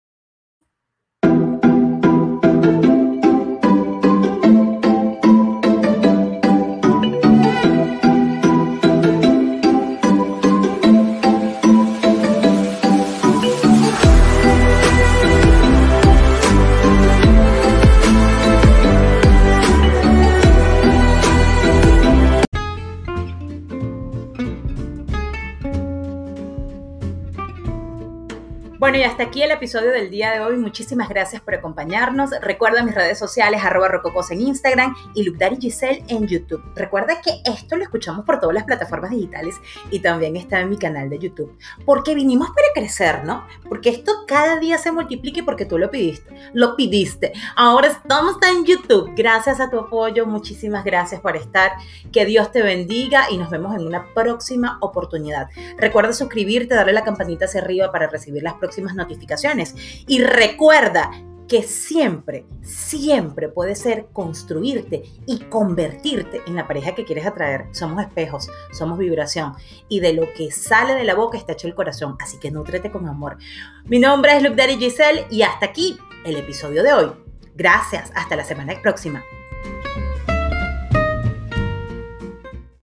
Bueno, y hasta aquí el episodio del día de hoy. Muchísimas gracias por acompañarnos. Recuerda mis redes sociales, arroba rococos en Instagram y Lupdari Giselle en YouTube. Recuerda que esto lo escuchamos por todas las plataformas digitales y también está en mi canal de YouTube. Porque vinimos para crecer, ¿no? Porque esto cada día se multiplique porque tú lo pidiste. Lo pidiste. Ahora estamos en YouTube. Gracias a tu apoyo. Muchísimas gracias por estar. Que Dios te bendiga y nos vemos en una próxima oportunidad. Recuerda suscribirte, darle la campanita hacia arriba para recibir las notificaciones. Y recuerda que siempre, siempre puede ser construirte y convertirte en la pareja que quieres atraer. Somos espejos, somos vibración y de lo que sale de la boca está hecho el corazón, así que nutrete con amor. Mi nombre es Luke Daddy Giselle y hasta aquí el episodio de hoy. Gracias, hasta la semana próxima.